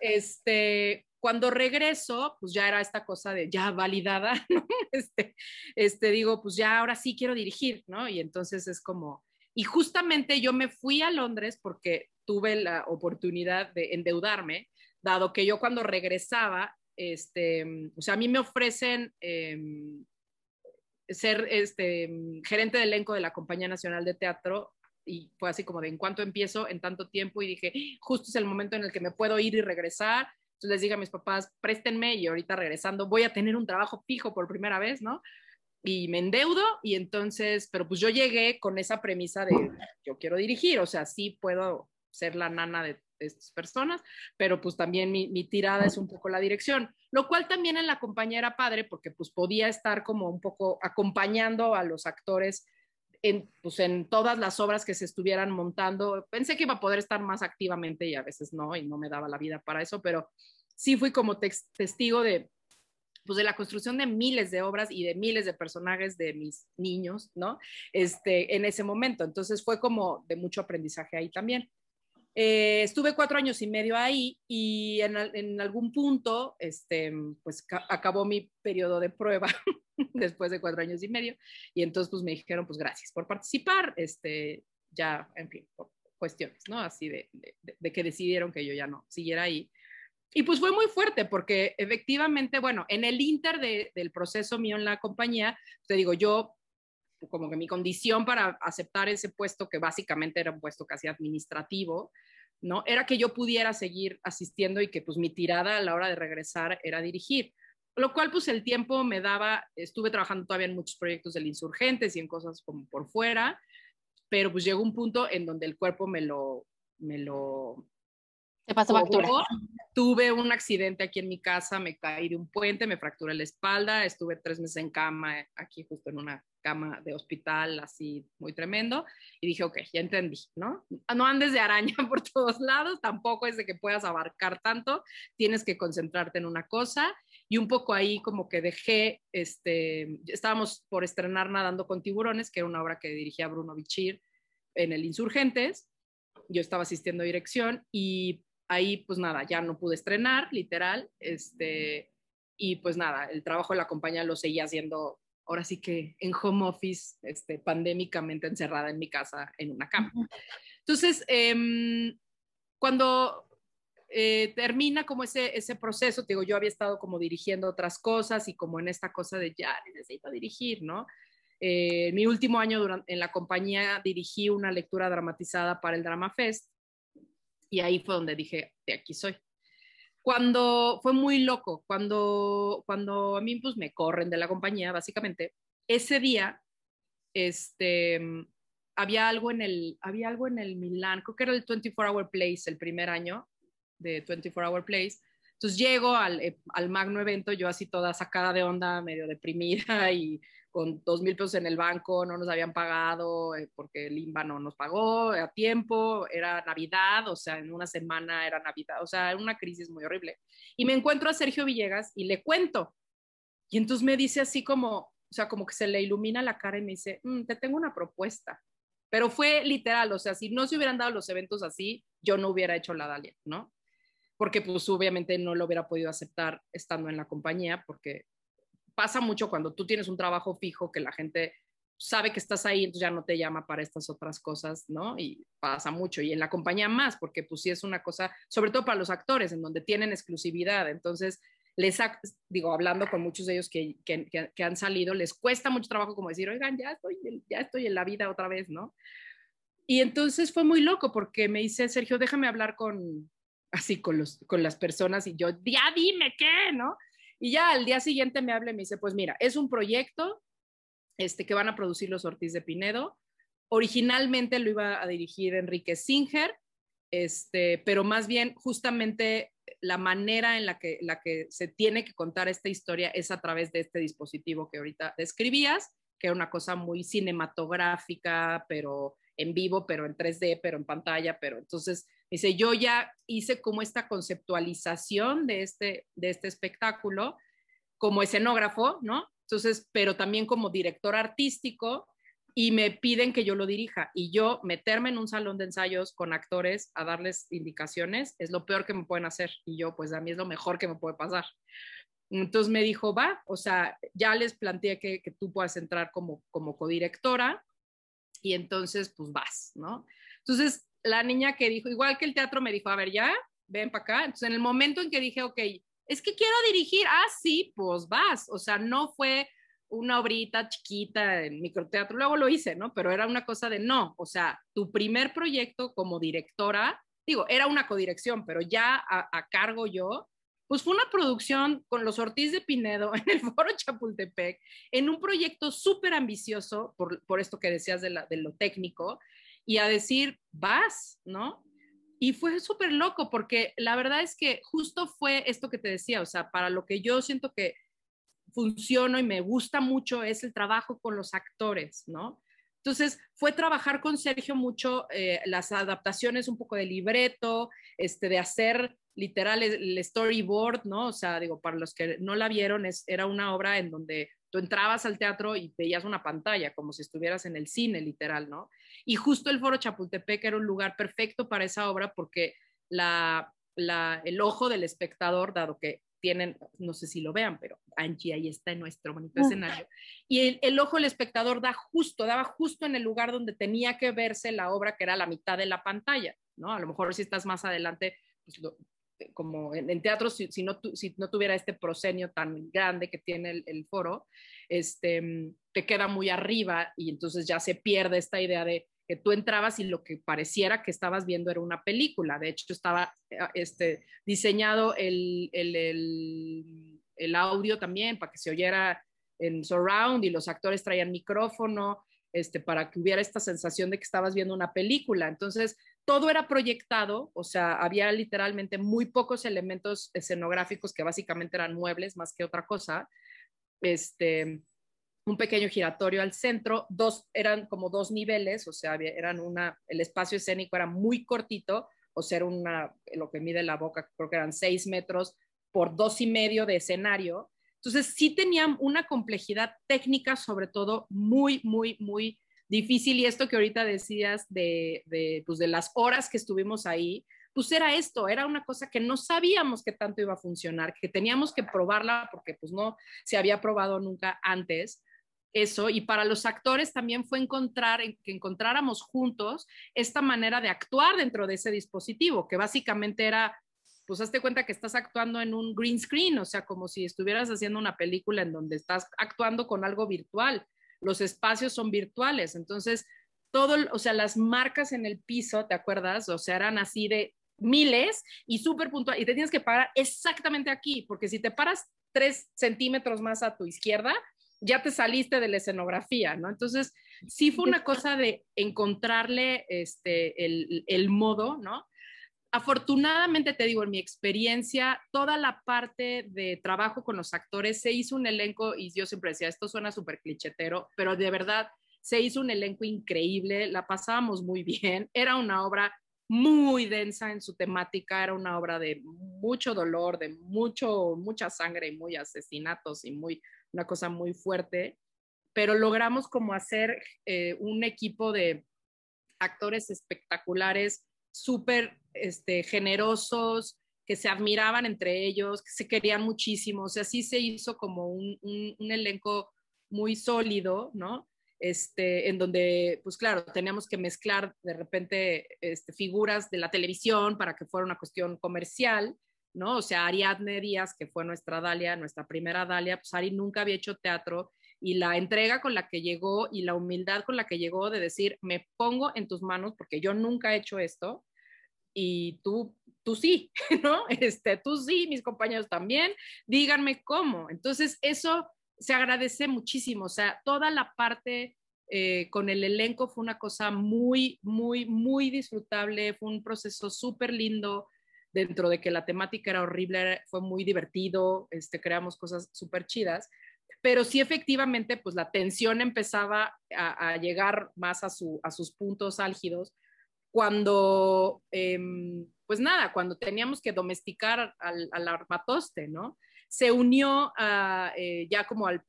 Speaker 2: Este, cuando regreso, pues ya era esta cosa de ya validada, ¿no? Este, este, digo, pues ya ahora sí quiero dirigir, ¿no? Y entonces es como, y justamente yo me fui a Londres porque tuve la oportunidad de endeudarme, dado que yo cuando regresaba, este, o sea, a mí me ofrecen em, ser este, gerente de elenco de la Compañía Nacional de Teatro y fue así como de en cuanto empiezo en tanto tiempo y dije, justo es el momento en el que me puedo ir y regresar. Entonces les dije a mis papás, préstenme y ahorita regresando voy a tener un trabajo fijo por primera vez, ¿no? Y me endeudo y entonces, pero pues yo llegué con esa premisa de yo quiero dirigir, o sea, sí puedo ser la nana de, estas personas, pero pues también mi, mi, tirada es un poco la dirección, lo cual también en la compañía era padre porque pues podía estar como un poco acompañando a los actores en, pues, en todas las obras que se estuvieran montando. Pensé que iba a poder estar más activamente y a veces no, y no me daba la vida para eso, pero sí fui como testigo de, pues, de la construcción de miles de obras y de miles de personajes de mis niños, ¿no? Este, en ese momento. Entonces fue como de mucho aprendizaje ahí también. Eh, estuve cuatro años y medio ahí y en, en algún punto, este, pues acabó mi periodo de prueba después de cuatro años y medio y entonces pues me dijeron pues gracias por participar, este, ya, en fin, por cuestiones, ¿no? Así de, de, de que decidieron que yo ya no siguiera ahí. Y pues fue muy fuerte porque efectivamente, bueno, en el inter de, del proceso mío en la compañía, te digo, yo como que mi condición para aceptar ese puesto, que básicamente era un puesto casi administrativo, ¿no? Era que yo pudiera seguir asistiendo y que pues mi tirada a la hora de regresar era dirigir. Lo cual pues el tiempo me daba, estuve trabajando todavía en muchos proyectos del Insurgentes y en cosas como por fuera, pero pues llegó un punto en donde el cuerpo me lo, me lo,
Speaker 1: Te pasó factura.
Speaker 2: Tuve un accidente aquí en mi casa, me caí de un puente, me fracturé la espalda, estuve tres meses en cama, aquí justo en una cama de hospital, así muy tremendo, y dije, ok, ya entendí, ¿no? No andes de araña por todos lados, tampoco es de que puedas abarcar tanto, tienes que concentrarte en una cosa, y un poco ahí como que dejé, este, estábamos por estrenar Nadando con Tiburones, que era una obra que dirigía Bruno Bichir en el Insurgentes, yo estaba asistiendo a dirección y ahí pues nada, ya no pude estrenar, literal, este, y pues nada, el trabajo de la compañía lo seguía haciendo ahora sí que en home office, este, pandémicamente encerrada en mi casa en una cama. Entonces, em, cuando eh, termina como ese, ese proceso, te digo, yo había estado como dirigiendo otras cosas y como en esta cosa de ya necesito dirigir, ¿no? Eh, mi último año en la compañía dirigí una lectura dramatizada para el Drama Fest y ahí fue donde dije, de aquí soy. Cuando fue muy loco, cuando, cuando a mí pues me corren de la compañía, básicamente, ese día, este, había algo en el, había algo en el Milán, creo que era el 24 Hour Place, el primer año de 24 Hour Place. Entonces llego al, eh, al magno evento, yo así toda sacada de onda, medio deprimida y con dos mil pesos en el banco, no nos habían pagado eh, porque el no nos pagó a tiempo, era Navidad, o sea, en una semana era Navidad, o sea, era una crisis muy horrible. Y me encuentro a Sergio Villegas y le cuento. Y entonces me dice así como, o sea, como que se le ilumina la cara y me dice, mm, te tengo una propuesta. Pero fue literal, o sea, si no se hubieran dado los eventos así, yo no hubiera hecho la Dalia, ¿no? Porque pues obviamente no lo hubiera podido aceptar estando en la compañía, porque pasa mucho cuando tú tienes un trabajo fijo que la gente sabe que estás ahí, entonces ya no te llama para estas otras cosas, ¿no? Y pasa mucho. Y en la compañía más, porque pues sí es una cosa, sobre todo para los actores, en donde tienen exclusividad. Entonces, les digo, hablando con muchos de ellos que, que, que, han salido, les cuesta mucho trabajo como decir, oigan, ya estoy, ya estoy en la vida otra vez, ¿no? Y entonces fue muy loco porque me dice, Sergio, déjame hablar con, así, con, los, con las personas y yo, ya dime qué, ¿no? Y ya al día siguiente me habla y me dice, pues mira, es un proyecto este, que van a producir los Ortiz de Pinedo. Originalmente lo iba a dirigir Enrique Singer, este, pero más bien justamente la manera en la que, la que se tiene que contar esta historia es a través de este dispositivo que ahorita describías, que era una cosa muy cinematográfica, pero en vivo, pero en 3D, pero en pantalla, pero entonces Dice, yo ya hice como esta conceptualización de este, de este espectáculo como escenógrafo, ¿no? Entonces, pero también como director artístico y me piden que yo lo dirija y yo meterme en un salón de ensayos con actores a darles indicaciones es lo peor que me pueden hacer y yo pues a mí es lo mejor que me puede pasar. Entonces me dijo, va, o sea, ya les planteé que, que tú puedas entrar como, como codirectora y entonces pues vas, ¿no? Entonces la niña que dijo, igual que el teatro me dijo, a ver, ya, ven para acá. Entonces, en el momento en que dije, ok, es que quiero dirigir, ah, sí, pues vas. O sea, no fue una obrita chiquita en microteatro, luego lo hice, ¿no? Pero era una cosa de no, o sea, tu primer proyecto como directora, digo, era una codirección, pero ya a, cargo yo, pues fue una producción con los Ortiz de Pinedo en el Foro Chapultepec, en un proyecto súper ambicioso, por, por, esto que decías de, la, de lo técnico, y a decir, vas, ¿no? Y fue súper loco porque la verdad es que justo fue esto que te decía, o sea, para lo que yo siento que funciono y me gusta mucho es el trabajo con los actores, ¿no? Entonces, fue trabajar con Sergio mucho eh, las adaptaciones un poco de libreto, este, de hacer literal el, storyboard, ¿no? O sea, digo, para los que no la vieron, es, era una obra en donde tú entrabas al teatro y veías una pantalla, como si estuvieras en el cine, literal, ¿no? Y justo el Foro Chapultepec era un lugar perfecto para esa obra porque la, el ojo del espectador, dado que tienen, no sé si lo vean, pero Angie ahí está en nuestro bonito escenario, y el, ojo del espectador da justo, daba justo en el lugar donde tenía que verse la obra, que era la mitad de la pantalla, ¿no? A lo mejor si estás más adelante, pues como en, teatro, si, no si, no tuviera este proscenio tan grande que tiene el, foro, este, te queda muy arriba y entonces ya se pierde esta idea de que tú entrabas y lo que pareciera que estabas viendo era una película. De hecho, estaba eh, este, diseñado el, el, el, el audio también para que se oyera en surround y los actores traían micrófono este, para que hubiera esta sensación de que estabas viendo una película. Entonces, todo era proyectado, o sea, había literalmente muy pocos elementos escenográficos que básicamente eran muebles más que otra cosa. Este, un pequeño giratorio al centro, dos eran como dos niveles, o sea, eran una, el espacio escénico era muy cortito, o sea, era una, lo que mide la boca, creo que eran seis metros por dos y medio de escenario. Entonces, sí tenían una complejidad técnica, sobre todo, muy, muy, muy difícil y esto que ahorita decías de, de, pues de las horas que estuvimos ahí, pues era esto, era una cosa que no sabíamos que tanto iba a funcionar, que teníamos que probarla porque pues no se había probado nunca antes eso y para los actores también fue encontrar que encontráramos juntos esta manera de actuar dentro de ese dispositivo, que básicamente era pues hazte cuenta que estás actuando en un green screen, o sea, como si estuvieras haciendo una película en donde estás actuando con algo virtual los espacios son virtuales, entonces todo, o sea, las marcas en el piso, ¿te acuerdas? O sea, eran así de miles y súper puntual, y te tienes que parar exactamente aquí, porque si te paras tres centímetros más a tu izquierda, ya te saliste de la escenografía, ¿no? Entonces, sí fue una cosa de encontrarle este, el, el modo, ¿no? Afortunadamente te digo, en mi experiencia, toda la parte de trabajo con los actores, se hizo un elenco, y yo siempre decía, esto suena súper clichetero, pero de verdad se hizo un elenco increíble, la pasábamos muy bien, era una obra muy densa en su temática, era una obra de mucho dolor, de mucho, mucha sangre y muy asesinatos y muy, una cosa muy fuerte, pero logramos como hacer eh, un equipo de actores espectaculares, súper este, generosos, que se admiraban entre ellos, que se querían muchísimo. O sea, sí se hizo como un, elenco muy sólido, ¿no? Este, en donde, pues claro, teníamos que mezclar de repente este, figuras de la televisión para que fuera una cuestión comercial, ¿no? O sea, Ariadne Díaz, que fue nuestra Dalia, nuestra primera Dalia, pues Ari nunca había hecho teatro y la entrega con la que llegó y la humildad con la que llegó de decir, me pongo en tus manos porque yo nunca he hecho esto, y tú, tú sí, ¿no? Este, tú sí, mis compañeros también, díganme cómo. Entonces, eso se agradece muchísimo, o sea, toda la parte eh, con el elenco fue una cosa muy, muy, muy disfrutable, fue un proceso súper lindo, dentro de que la temática era horrible, fue muy divertido, este, creamos cosas súper chidas, pero sí efectivamente, pues la tensión empezaba a, a llegar más a, su, a sus puntos álgidos, cuando, em, pues nada, cuando teníamos que domesticar al, armatoste, ¿no? Se unió eh, ya como al,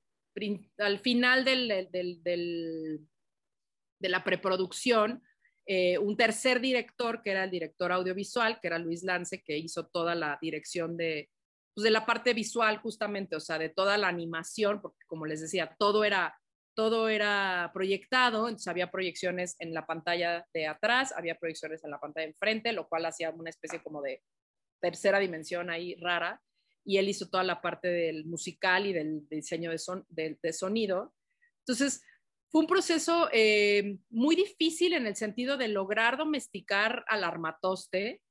Speaker 2: al final del, de la preproducción eh, un tercer director, que era el director audiovisual, que era Luis Lance, que hizo toda la dirección de, pues de la parte visual justamente, o sea, de toda la animación, porque como les decía, todo era todo era proyectado, entonces había proyecciones en la pantalla de atrás, había proyecciones en la pantalla de enfrente, lo cual hacía una especie como de tercera dimensión ahí rara, y él hizo toda la parte del musical y del diseño de, son, de, sonido. Entonces, fue un proceso eh, muy difícil en el sentido de lograr domesticar al armatoste,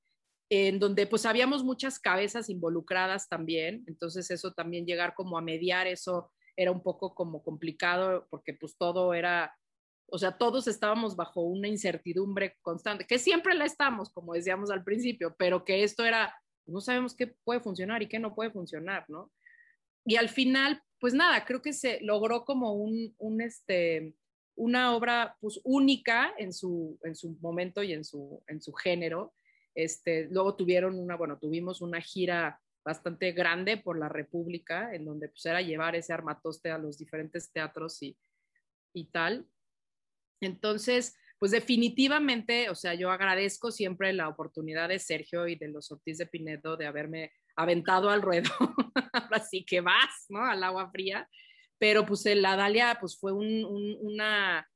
Speaker 2: en donde pues habíamos muchas cabezas involucradas también, entonces eso también llegar como a mediar eso era un poco como complicado porque pues todo era, o sea, todos estábamos bajo una incertidumbre constante, que siempre la estamos, como decíamos al principio, pero que esto era, no sabemos qué puede funcionar y qué no puede funcionar, ¿no? Y al final, pues nada, creo que se logró como un, un este, una obra pues única en su, en su momento y en su, en su género. Este, luego tuvieron una, bueno, tuvimos una gira bastante grande por la República, en donde pues era llevar ese armatoste a los diferentes teatros y, y tal. Entonces, pues definitivamente, o sea, yo agradezco siempre la oportunidad de Sergio y de los Ortiz de Pinedo de haberme aventado al ruedo, así que vas, ¿no? Al agua fría. Pero pues la Dalia, pues fue un, una,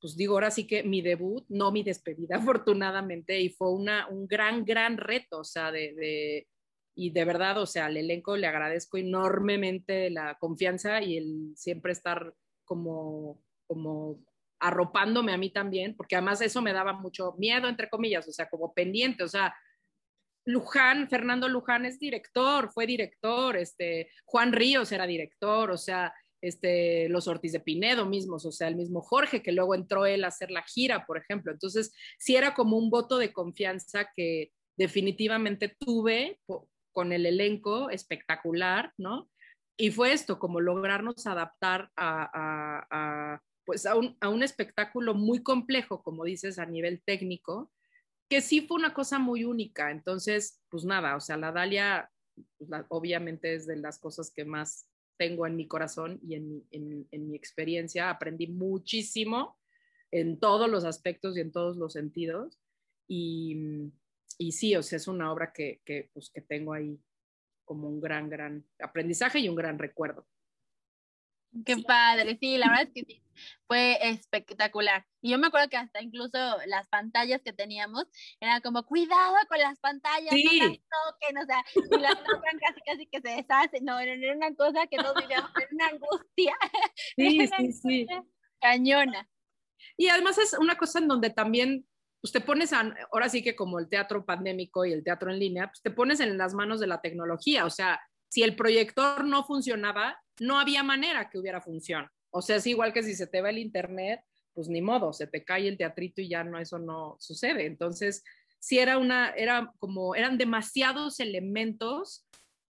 Speaker 2: pues digo, ahora sí que mi debut, no mi despedida, afortunadamente, y fue una, un gran, gran reto, o sea, de y de verdad, o sea, al elenco le agradezco enormemente la confianza y el siempre estar como, como arropándome a mí también, porque además eso me daba mucho miedo, entre comillas, o sea, como pendiente, o sea, Luján, Fernando Luján es director, fue director, este, Juan Ríos era director, o sea, este, los Ortiz de Pinedo mismos, o sea, el mismo Jorge, que luego entró él a hacer la gira, por ejemplo. Entonces, sí era como un voto de confianza que definitivamente tuve con el elenco espectacular, ¿no? Y fue esto, como lograrnos adaptar a, pues a un, a un espectáculo muy complejo, como dices, a nivel técnico, que sí fue una cosa muy única. Entonces, pues nada, o sea, la Dalia pues, obviamente es de las cosas que más tengo en mi corazón y en, en, mi experiencia. Aprendí muchísimo en todos los aspectos y en todos los sentidos. Y, y sí, o sea, es una obra que, que, pues, que tengo ahí como un gran, gran aprendizaje y un gran recuerdo.
Speaker 1: Qué padre, sí, la verdad es que sí, fue espectacular. Y yo me acuerdo que hasta incluso las pantallas que teníamos, era como, cuidado con las pantallas, no las toquen, o sea, y las tocan casi, casi que se deshacen, no, era una cosa que nos vivíamos, era una angustia.
Speaker 2: Sí, sí, sí.
Speaker 1: Cañona.
Speaker 2: Y además es una cosa en donde también pues te pones, ahora sí que como el teatro pandémico y el teatro en línea, pues te pones en las manos de la tecnología, o sea, si el proyector no funcionaba, no había manera que hubiera función. O sea, es igual que si se te va el internet, pues ni modo, se te cae el teatrito y ya no, eso no sucede. Entonces, sí era una, era como, eran demasiados elementos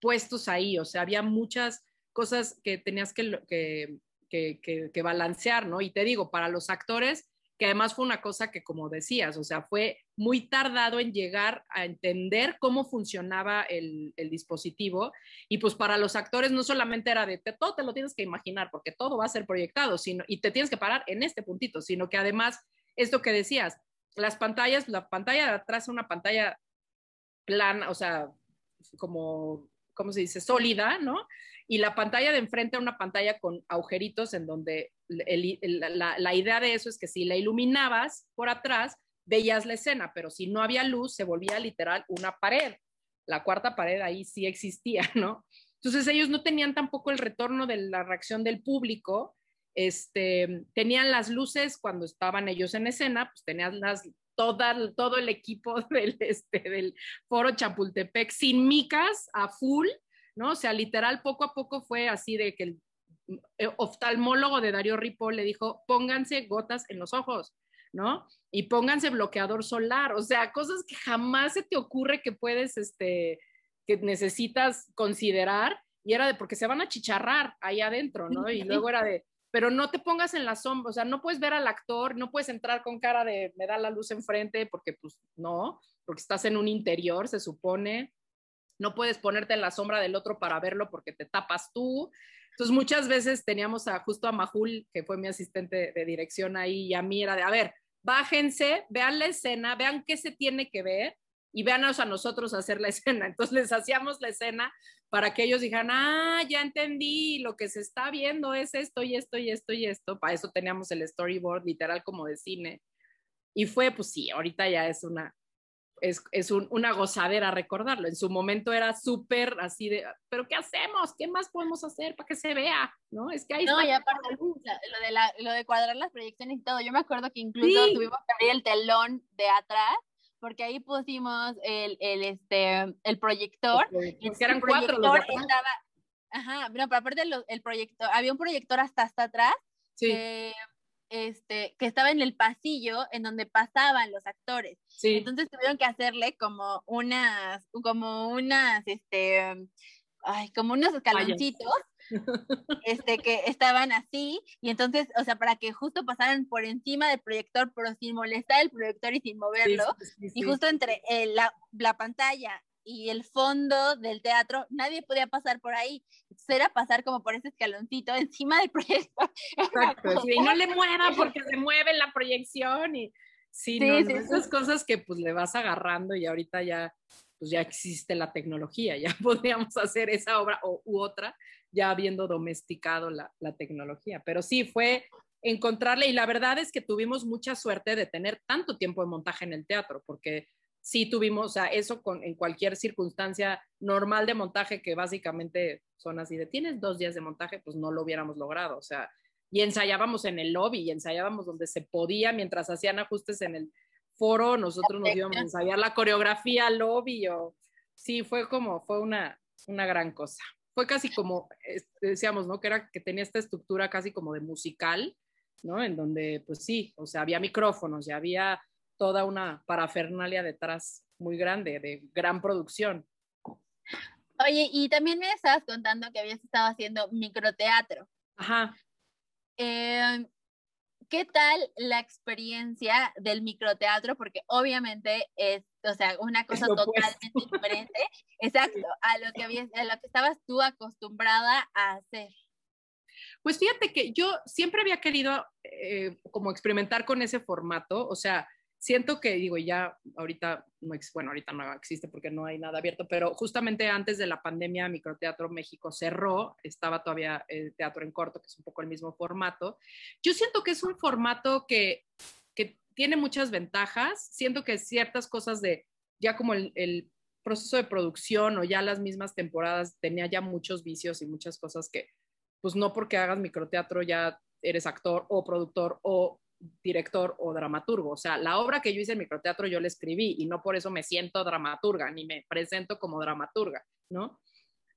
Speaker 2: puestos ahí, o sea, había muchas cosas que tenías que, que, que, que balancear, ¿no? Y te digo, para los actores, que además fue una cosa que, como decías, o sea, fue muy tardado en llegar a entender cómo funcionaba el, dispositivo. Y pues para los actores no solamente era de todo te lo tienes que imaginar, porque todo va a ser proyectado, sino, y te tienes que parar en este puntito, sino que además, esto que decías, las pantallas, la pantalla de atrás es una pantalla plana, o sea, como, ¿cómo se dice? Sólida, ¿no? Y la pantalla de enfrente es una pantalla con agujeritos en donde la, idea de eso es que si la iluminabas por atrás, veías la escena, pero si no había luz, se volvía literal una pared. La cuarta pared ahí sí existía, ¿no? Entonces ellos no tenían tampoco el retorno de la reacción del público, este, tenían las luces cuando estaban ellos en escena, pues tenían las, todo el equipo del, este, del foro Chapultepec sin micas a full, ¿no? O sea, literal, poco a poco fue así de que el eh, oftalmólogo de Darío Ripoll le dijo, pónganse gotas en los ojos, ¿no? Y pónganse bloqueador solar, o sea, cosas que jamás se te ocurre que puedes, este, que necesitas considerar, y era de porque se van a chicharrar ahí adentro, ¿no? Y luego era de, pero no te pongas en la sombra, o sea, no puedes ver al actor, no puedes entrar con cara de me da la luz enfrente, porque pues no, porque estás en un interior, se supone, no puedes ponerte en la sombra del otro para verlo porque te tapas tú. Entonces muchas veces teníamos a, justo a Majul, que fue mi asistente de dirección ahí, y a mí era de, a ver, bájense, vean la escena, vean qué se tiene que ver y véanos a nosotros hacer la escena. Entonces les hacíamos la escena para que ellos dijeran, ah, ya entendí, lo que se está viendo es esto y esto y esto y esto. Para eso teníamos el storyboard literal como de cine. Y fue, pues sí, ahorita ya es una, es, es un, una gozadera recordarlo. En su momento era súper así de, pero ¿qué hacemos? ¿Qué más podemos hacer para que se vea? ¿No? Es que ahí
Speaker 1: no, y aparte lo de, la, lo de cuadrar las proyecciones y todo, yo me acuerdo que incluso tuvimos que abrir el telón de atrás porque ahí pusimos el, el, este, el proyector.
Speaker 2: y eran cuatro los
Speaker 1: estaba, Ajá, no, pero aparte el, proyector, había un proyector hasta hasta atrás sí este, que estaba en el pasillo en donde pasaban los actores. Entonces tuvieron que hacerle como unas, como unas, este, ay, como unos escaloncitos, este, que estaban así, y entonces, o sea, para que justo pasaran por encima del proyector, pero sin molestar el proyector y sin moverlo, y justo entre eh, la, la pantalla y el fondo del teatro, nadie podía pasar por ahí. era pasar como por ese escaloncito encima del proyector.
Speaker 2: Exacto, y no le mueva porque se mueve la proyección y sí, no, esas cosas que pues le vas agarrando y ahorita ya pues ya existe la tecnología, ya podríamos hacer esa obra o, u otra ya habiendo domesticado la, la tecnología. Pero sí, fue encontrarle y la verdad es que tuvimos mucha suerte de tener tanto tiempo de montaje en el teatro, porque sí tuvimos, o sea, eso con, en cualquier circunstancia normal de montaje que básicamente son así de, tienes dos días de montaje, pues no lo hubiéramos logrado, o sea, y ensayábamos en el lobby y ensayábamos donde se podía mientras hacían ajustes en el foro, nosotros nos íbamos a ensayar la coreografía al lobby o sí, fue como, fue una, una gran cosa. fue casi como, decíamos, ¿no? Que era que tenía esta estructura casi como de musical, ¿no? En donde, pues sí, o sea, había micrófonos y había toda una parafernalia detrás muy grande, de gran producción.
Speaker 1: Oye, y también me estabas contando que habías estado haciendo microteatro.
Speaker 2: Ajá.
Speaker 1: Eh, ¿Qué tal la experiencia del microteatro? Porque obviamente es, o sea, una cosa totalmente diferente, exacto, a lo, que habías, a lo que estabas tú acostumbrada a hacer.
Speaker 2: Pues fíjate que yo siempre había querido eh, como experimentar con ese formato, o sea, siento que, digo, ya ahorita no, bueno, ahorita no existe porque no hay nada abierto, pero justamente antes de la pandemia, Microteatro México cerró, estaba todavía el teatro en corto, que es un poco el mismo formato. Yo siento que es un formato que, que tiene muchas ventajas, siento que ciertas cosas de, ya como el, el proceso de producción o ya las mismas temporadas tenía ya muchos vicios y muchas cosas que, pues no porque hagas microteatro ya eres actor o productor o director o dramaturgo. O sea, la obra que yo hice en microteatro yo la escribí y no por eso me siento dramaturga ni me presento como dramaturga, ¿no?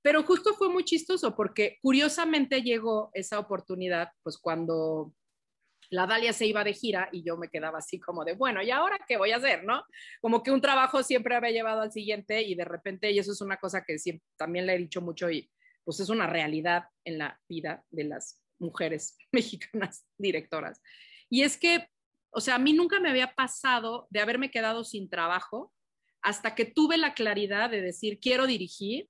Speaker 2: Pero justo fue muy chistoso porque curiosamente llegó esa oportunidad, pues cuando la Dalia se iba de gira y yo me quedaba así como de, bueno, ¿y ahora qué voy a hacer, no? Como que un trabajo siempre había llevado al siguiente y de repente, y eso es una cosa que siempre, también le he dicho mucho y pues es una realidad en la vida de las mujeres mexicanas directoras, y es que, o sea, a mí nunca me había pasado de haberme quedado sin trabajo hasta que tuve la claridad de decir, quiero dirigir.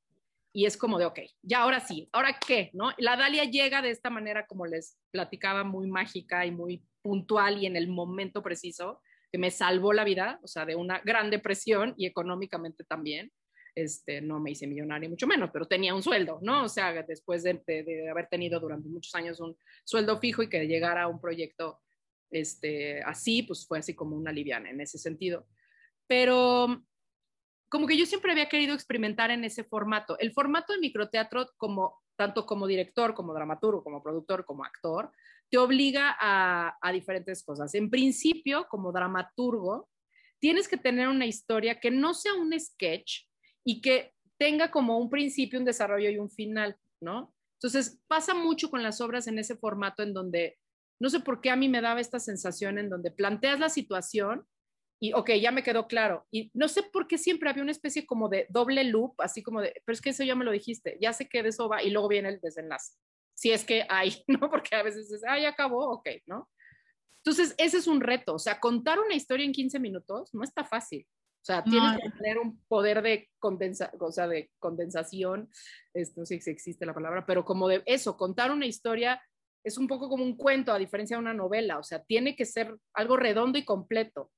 Speaker 2: Y es como de, ok, ya ahora sí, ahora qué, ¿no? La Dalia llega de esta manera, como les platicaba, muy mágica y muy puntual y en el momento preciso, que me salvó la vida, o sea, de una gran depresión y económicamente también. Este, no me hice millonaria, mucho menos, pero tenía un sueldo, ¿no? O sea, después de, de, haber tenido durante muchos años un sueldo fijo y que llegara a un proyecto este, así, pues fue así como una liviana en ese sentido. Pero como que yo siempre había querido experimentar en ese formato. El formato de microteatro, como, tanto como director, como dramaturgo, como productor, como actor, te obliga a, a diferentes cosas. En principio, como dramaturgo, tienes que tener una historia que no sea un sketch y que tenga como un principio, un desarrollo y un final, ¿no? Entonces, pasa mucho con las obras en ese formato en donde no sé por qué a mí me daba esta sensación en donde planteas la situación y, ok, ya me quedó claro. Y no sé por qué siempre había una especie como de doble loop, así como de, pero es que eso ya me lo dijiste, ya sé que de eso va y luego viene el desenlace. Si es que hay, ¿no? Porque a veces es, ah, ya acabó, ok, ¿no? Entonces, ese es un reto. O sea, contar una historia en 15 minutos no está fácil. O sea, tienes que tener un poder de, condensa, o sea, de condensación, esto no sé si existe la palabra, pero como de eso, contar una historia es un poco como un cuento, a diferencia de una novela, o sea, tiene que ser algo redondo y completo,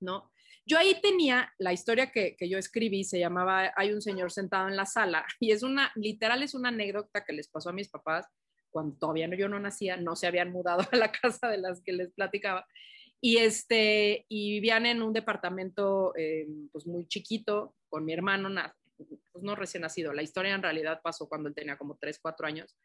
Speaker 2: ¿no? Yo ahí tenía la historia que, que, yo escribí, se llamaba Hay un señor sentado en la sala, y es una, literal es una anécdota que les pasó a mis papás cuando todavía yo no nacía, no se habían mudado a la casa de las que les platicaba, y, este, y vivían en un departamento eh, pues muy chiquito con mi hermano, pues no recién nacido, la historia en realidad pasó cuando él tenía como 3, 4 años,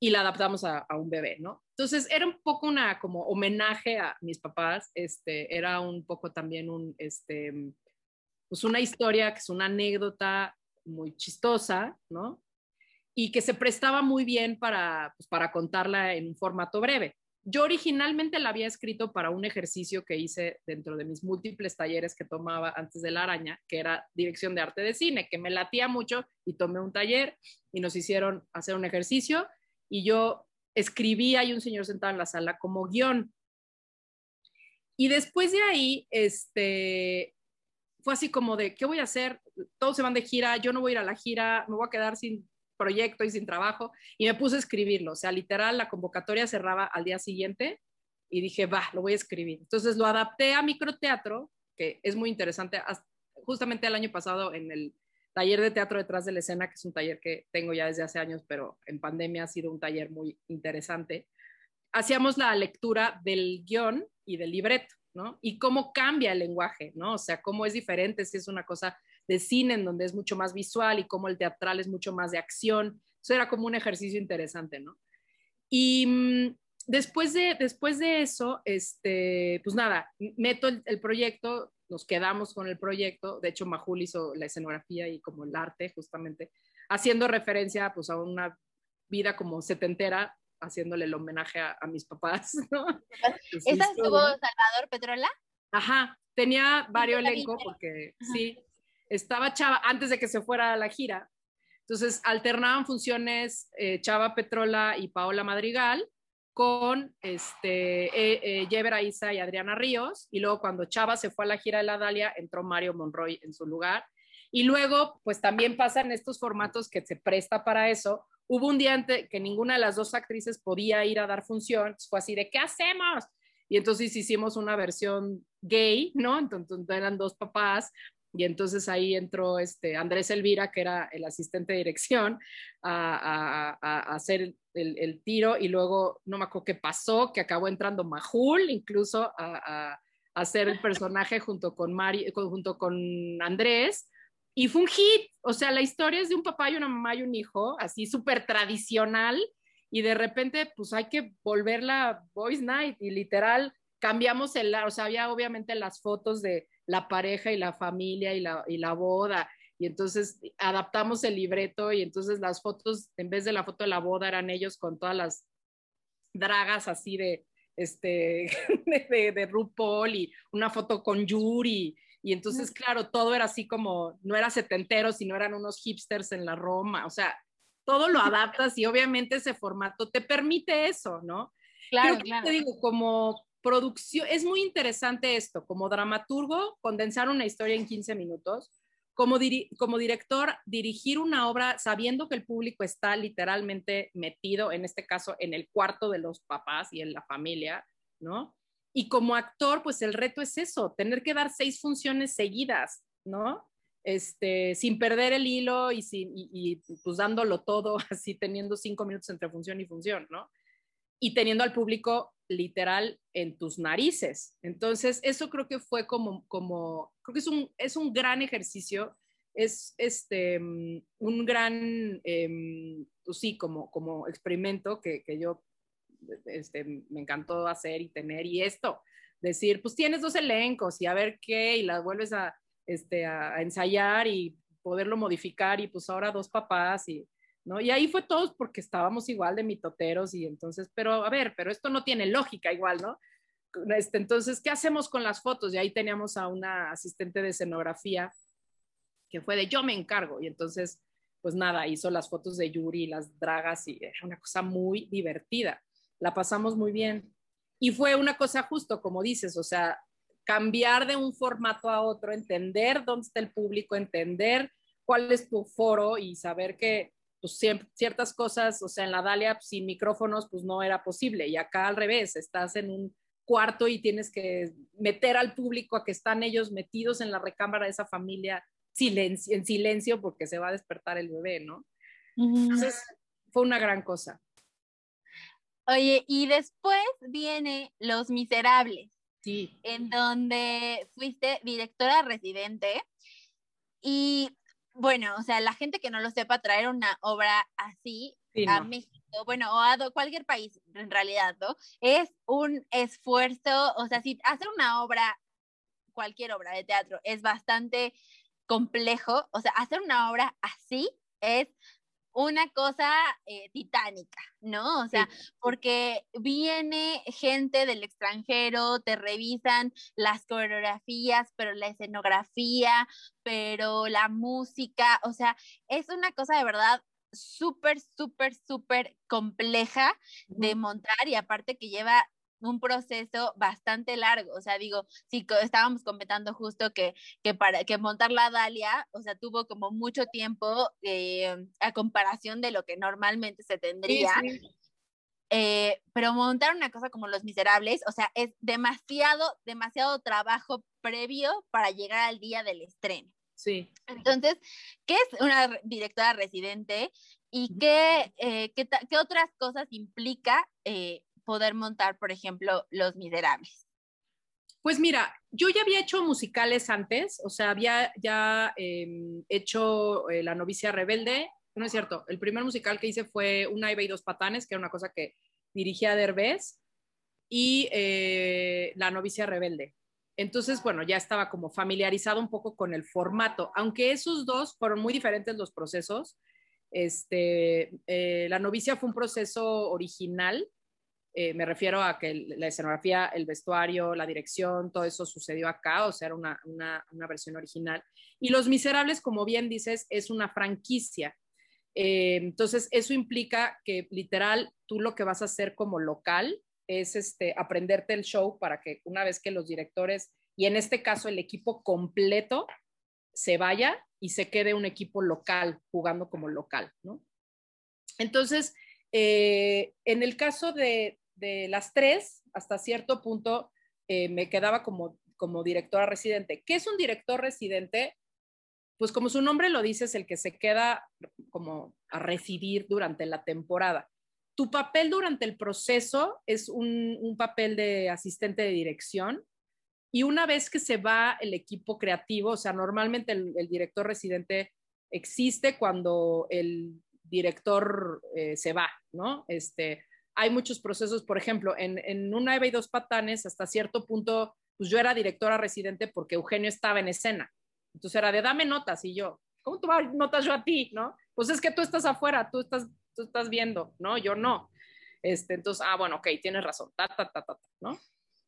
Speaker 2: y la adaptamos a, un bebé, ¿no? Entonces era un poco una como homenaje a mis papás, este, era un poco también un, este, pues una historia que es una anécdota muy chistosa, ¿no? Y que se prestaba muy bien para, pues, para contarla en un formato breve. Yo originalmente la había escrito para un ejercicio que hice dentro de mis múltiples talleres que tomaba antes de la araña, que era dirección de arte de cine, que me latía mucho y tomé un taller y nos hicieron hacer un ejercicio y yo escribí, hay un señor sentado en la sala como guion. Y después de ahí, este, fue así como de, ¿qué voy a hacer? Todos se van de gira, yo no voy a ir a la gira, me voy a quedar sin proyecto y sin trabajo. Y me puse a escribirlo, o sea, literal, la convocatoria cerraba al día siguiente y dije, va, lo voy a escribir. Entonces lo adapté a microteatro, que es muy interesante. Justamente el año pasado en el taller de teatro detrás de la escena, que es un taller que tengo ya desde hace años, pero en pandemia ha sido un taller muy interesante. Hacíamos la lectura del guion y del libreto, ¿no? Y cómo cambia el lenguaje, ¿no? O sea, cómo es diferente si es una cosa de cine en donde es mucho más visual y cómo el teatral es mucho más de acción. Eso era como un ejercicio interesante, ¿no? Y mm, después, de, después de eso, este, pues nada, meto el, el proyecto, nos quedamos con el proyecto. De hecho, Majul hizo la escenografía y como el arte, justamente. haciendo referencia pues a una vida como setentera, haciéndole el homenaje a, mis papás, ¿no?
Speaker 1: ¿Esa estuvo Salvador Petrola?
Speaker 2: Ajá, tenía varios elencos porque sí, estaba Chava antes de que se fuera a la gira. Entonces alternaban funciones eh, Chava Petrola y Paola Madrigal con este, eh, eh Isa y Adriana Ríos. Y luego cuando Chava se fue a la gira de la Dalia, entró Mario Monroy en su lugar. Y luego, pues también pasan estos formatos que se presta para eso. Hubo un día que ninguna de las dos actrices podía ir a dar función, fue así de, ¿qué hacemos? Y entonces hicimos una versión gay, ¿no? Entonces eran dos papás, y entonces ahí entró este Andrés Elvira, que era el asistente de dirección, a, hacer el, tiro y luego no me acuerdo qué pasó, que acabó entrando Majul incluso a, hacer el personaje junto con, Mari, junto con Andrés. Y fue un hit, o sea, la historia es de un papá y una mamá y un hijo, así súper tradicional, y de repente pues hay que volverla Boys Night y literal cambiamos el, o sea, había obviamente las fotos de la pareja y la familia y la, y la boda. Y entonces adaptamos el libreto y entonces las fotos, en vez de la foto de la boda, eran ellos con todas las dragas así de, este, de, de, RuPaul y una foto con Yuri. Y entonces, claro, todo era así como, no era setentero, sino eran unos hipsters en la Roma. O sea, todo lo adaptas y obviamente ese formato te permite eso, ¿no? Claro, claro. Te digo, como producción, es muy interesante esto, como dramaturgo, condensar una historia en 15 minutos, como, como director, dirigir una obra sabiendo que el público está literalmente metido, en este caso, en el cuarto de los papás y en la familia, ¿no? Y como actor, pues el reto es eso, tener que dar seis funciones seguidas, ¿no? Este, sin perder el hilo y, sin, y pues dándolo todo, así teniendo cinco minutos entre función y función, ¿no? Y teniendo al público literal en tus narices. Entonces, eso creo que fue como, como creo que es un, es un gran ejercicio, es este, mm, un gran, eh, sí, como, como experimento que, que yo este, me encantó hacer y tener. Y esto, decir, pues tienes dos elencos y a ver qué, y las vuelves a, este, a ensayar y poderlo modificar y pues ahora dos papás y ¿no? Y ahí fue todos porque estábamos igual de mitoteros y entonces, pero a ver, pero esto no tiene lógica igual, ¿no? Este, entonces, ¿qué hacemos con las fotos? Y ahí teníamos a una asistente de escenografía que fue de yo me encargo y entonces, pues nada, hizo las fotos de Yuri las dragas y era una cosa muy divertida. La pasamos muy bien. Y fue una cosa justo, como dices, o sea, cambiar de un formato a otro, entender dónde está el público, entender cuál es tu foro y saber que pues ciertas cosas, o sea, en la Dalia pues, sin micrófonos pues no era posible y acá al revés, estás en un cuarto y tienes que meter al público a que están ellos metidos en la recámara de esa familia silencio, en silencio porque se va a despertar el bebé, ¿no? Entonces fue una gran cosa.
Speaker 1: Oye, y después viene Los Miserables.
Speaker 2: Sí.
Speaker 1: En donde fuiste directora residente y bueno, o sea, la gente que no lo sepa, traer una obra así a México, bueno, o a cualquier país en realidad, ¿no? Es un esfuerzo, o sea, si hacer una obra, cualquier obra de teatro, es bastante complejo, o sea, hacer una obra así es una cosa eh, titánica, ¿no? O sea, porque viene gente del extranjero, te revisan las coreografías, pero la escenografía, pero la música, o sea, es una cosa de verdad súper, súper, súper compleja de montar y aparte que lleva un proceso bastante largo. O sea, digo, si estábamos comentando justo que, que para que montar la Dalia, o sea, tuvo como mucho tiempo eh, a comparación de lo que normalmente se tendría. Eh, pero montar una cosa como Los Miserables, o sea, es demasiado, demasiado trabajo previo para llegar al día del estreno.
Speaker 2: Sí.
Speaker 1: Entonces, ¿qué es una directora residente y qué, eh, qué, qué, otras cosas implica poder montar, por ejemplo, Los Miserables?
Speaker 2: Pues mira, yo ya había hecho musicales antes, o sea, había ya em, hecho eh, La novicia rebelde, no es cierto, el primer musical que hice fue Una Eva y dos patanes, que era una cosa que dirigía Derbez, y eh, La novicia rebelde. Entonces, bueno, ya estaba como familiarizado un poco con el formato, aunque esos dos fueron muy diferentes los procesos. Este, eh, la novicia fue un proceso original, eh, me refiero a que la escenografía, el vestuario, la dirección, todo eso sucedió acá, o sea, era una, una, una versión original. Y Los Miserables, como bien dices, es una franquicia. Eh, entonces, eso implica que literal tú lo que vas a hacer como local es este, aprenderte el show para que una vez que los directores, y en este caso el equipo completo, se vaya y se quede un equipo local jugando como local, ¿no? Entonces, eh, en el caso de, de, las tres, hasta cierto punto eh, me quedaba como, como directora residente. ¿Qué es un director residente? Pues como su nombre lo dice, es el que se queda como a residir durante la temporada. Tu papel durante el proceso es un, un papel de asistente de dirección, y una vez que se va el equipo creativo, o sea, normalmente el, director residente existe cuando el director eh, se va, ¿no? Este, hay muchos procesos, por ejemplo, en, en una Eva y dos patanes, hasta cierto punto, pues yo era directora residente porque Eugenio estaba en escena. Entonces era de dame notas y yo, ¿cómo tú notas yo a ti, no? Pues es que tú estás afuera, tú estás, tú estás viendo, ¿no? Yo no. Este, entonces, ah, bueno, ok, tienes razón, ta, ta, ta, ta, ¿no?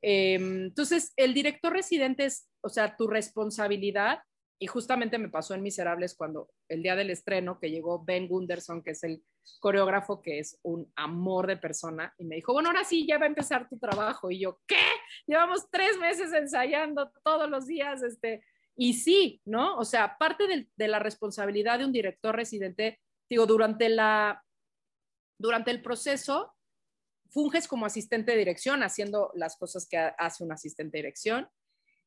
Speaker 2: Em, entonces, el director residente es, o sea, tu responsabilidad, y justamente me pasó en Miserables cuando el día del estreno, que llegó Ben Gunderson, que es el coreógrafo, que es un amor de persona, y me dijo, bueno, ahora sí, ya va a empezar tu trabajo. Y yo, ¿qué? Llevamos tres meses ensayando todos los días, este, y sí, ¿no? O sea, parte de, de la responsabilidad de un director residente, digo, durante la, durante el proceso, funges como asistente de dirección, haciendo las cosas que hace un asistente de dirección.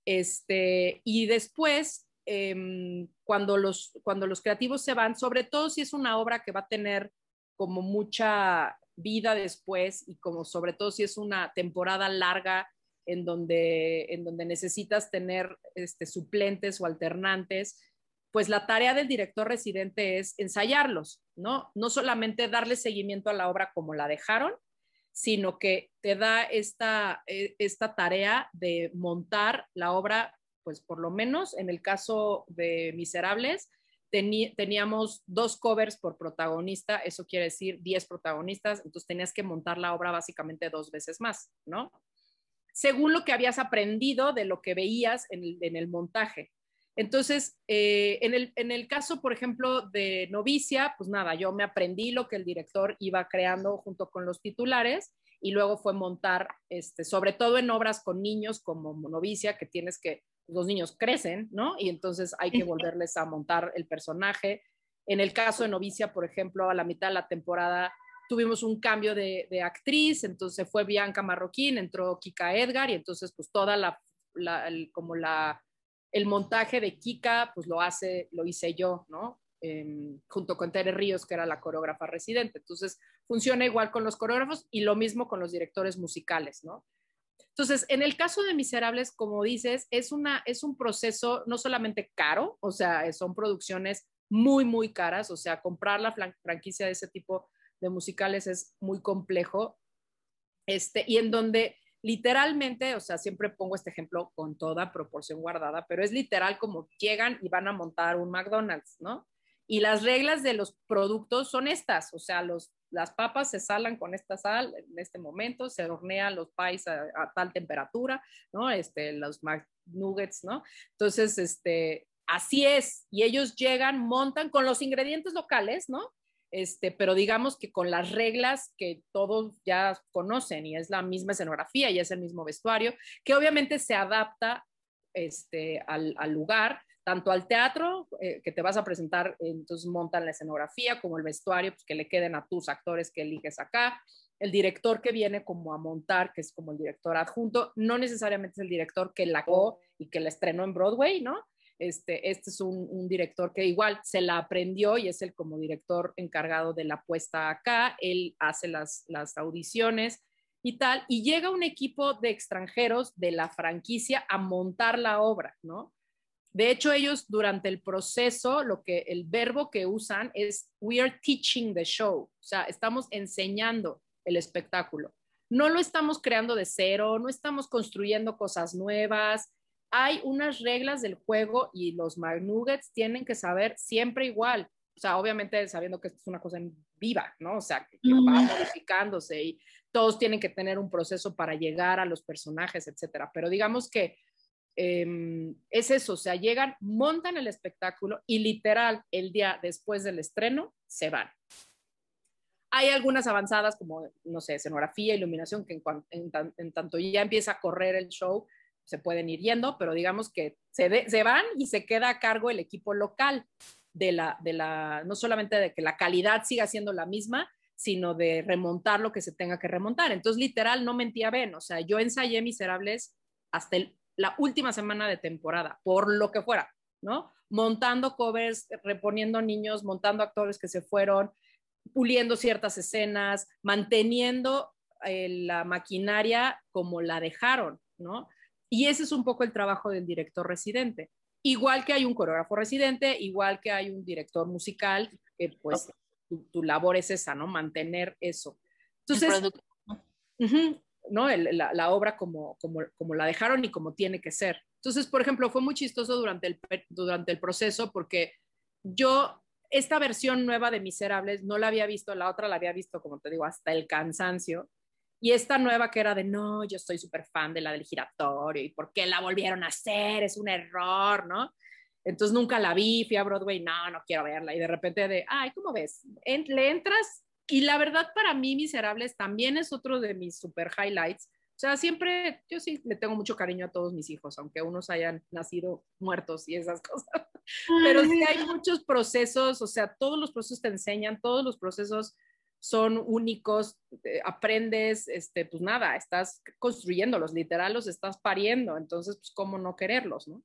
Speaker 2: Este, y después, em, cuando, los, cuando los creativos se van, sobre todo si es una obra que va a tener como mucha vida después y como sobre todo si es una temporada larga en donde, en donde necesitas tener este, suplentes o alternantes, pues la tarea del director residente es ensayarlos, ¿no? No solamente darle seguimiento a la obra como la dejaron, sino que te da esta, eh, esta tarea de montar la obra, pues por lo menos en el caso de Miserables, teníamos dos covers por protagonista, eso quiere decir 10 protagonistas, entonces tenías que montar la obra básicamente dos veces más, ¿no? Según lo que habías aprendido de lo que veías en el, en el montaje. Entonces, eh, en, el, en, el, caso, por ejemplo, de Novicia, pues nada, yo me aprendí lo que el director iba creando junto con los titulares y luego fue montar, este, sobre todo en obras con niños como Novicia, que tienes que, los niños crecen, ¿no? Y entonces hay que volverles a montar el personaje. En el caso de Novicia, por ejemplo, a la mitad de la temporada tuvimos un cambio de, de actriz, entonces fue Bianca Marroquín, entró Kika Edgar y entonces pues toda la, la el, como la el montaje de Kika, pues lo hace, lo hice yo, ¿no? Em, junto con Tere Ríos, que era la coreógrafa residente. Entonces, funciona igual con los coreógrafos y lo mismo con los directores musicales, ¿no? Entonces, en el caso de Miserables, como dices, es, una, es un proceso no solamente caro, o sea, son producciones muy, muy caras, o sea, comprar la franquicia de ese tipo de musicales es muy complejo, este, y en donde literalmente, o sea, siempre pongo este ejemplo con toda proporción guardada, pero es literal como llegan y van a montar un McDonald's, ¿no? Y las reglas de los productos son estas, o sea, los, las papas se salan con esta sal en este momento, se hornean los pies a, tal temperatura, ¿no? Este, los nuggets, ¿no? Entonces, este, así es, y ellos llegan, montan con los ingredientes locales, ¿no? Este, pero digamos que con las reglas que todos ya conocen y es la misma escenografía y es el mismo vestuario, que obviamente se adapta este, al, lugar, tanto al teatro eh, que te vas a presentar, entonces montan la escenografía, como el vestuario, pues que le queden a tus actores que eliges acá, el director que viene como a montar, que es como el director adjunto, no necesariamente es el director que la y que la estrenó en Broadway, ¿no? Este, este es un, director que igual se la aprendió y es el como director encargado de la puesta acá, él hace las, las audiciones y tal, y llega un equipo de extranjeros de la franquicia a montar la obra, ¿no? De hecho, ellos durante el proceso, lo que el verbo que usan es we are teaching the show, o sea, estamos enseñando el espectáculo. No lo estamos creando de cero, no estamos construyendo cosas nuevas, hay unas reglas del juego y los McNuggets tienen que saber siempre igual. O sea, obviamente sabiendo que esto es una cosa viva, ¿no? O sea, que, va modificándose y todos tienen que tener un proceso para llegar a los personajes, etcétera. Pero digamos que em, es eso, o sea, llegan, montan el espectáculo y literal el día después del estreno se van. Hay algunas avanzadas como, no sé, escenografía, iluminación, que en, en, tanto ya empieza a correr el show, se pueden ir yendo, pero digamos que se, se van y se queda a cargo el equipo local de la, de la, no solamente de que la calidad siga siendo la misma, sino de remontar lo que se tenga que remontar. Entonces, literal, no mentía Ben, o sea, yo ensayé Miserables hasta la última semana de temporada, por lo que fuera, ¿no? Montando covers, reponiendo niños, montando actores que se fueron, puliendo ciertas escenas, manteniendo eh, la maquinaria como la dejaron, ¿no? Y ese es un poco el trabajo del director residente. Igual que hay un coreógrafo residente, igual que hay un director musical, que pues tu, labor es esa, ¿no? Mantener eso. Entonces, ¿no? la, la, obra como, como, como la dejaron y como tiene que ser. Entonces, por ejemplo, fue muy chistoso durante el, durante el proceso porque yo esta versión nueva de Miserables no la había visto, la otra la había visto, como te digo, hasta el cansancio. Y esta nueva que era de, no, yo soy súper fan de la del giratorio y por qué la volvieron a hacer, es un error, ¿no? Entonces nunca la vi, fui a Broadway, no, no quiero verla. Y de repente de, ay, ¿cómo ves? le entras y la verdad para mí Miserables también es otro de mis super highlights. O sea, siempre, yo sí le tengo mucho cariño a todos mis hijos, aunque unos hayan nacido muertos y esas cosas. Pero sí hay muchos procesos, o sea, todos los procesos te enseñan, todos los procesos son únicos, eh, aprendes, este, pues nada, estás construyéndolos, literal los estás pariendo, entonces, pues, ¿cómo no quererlos, no?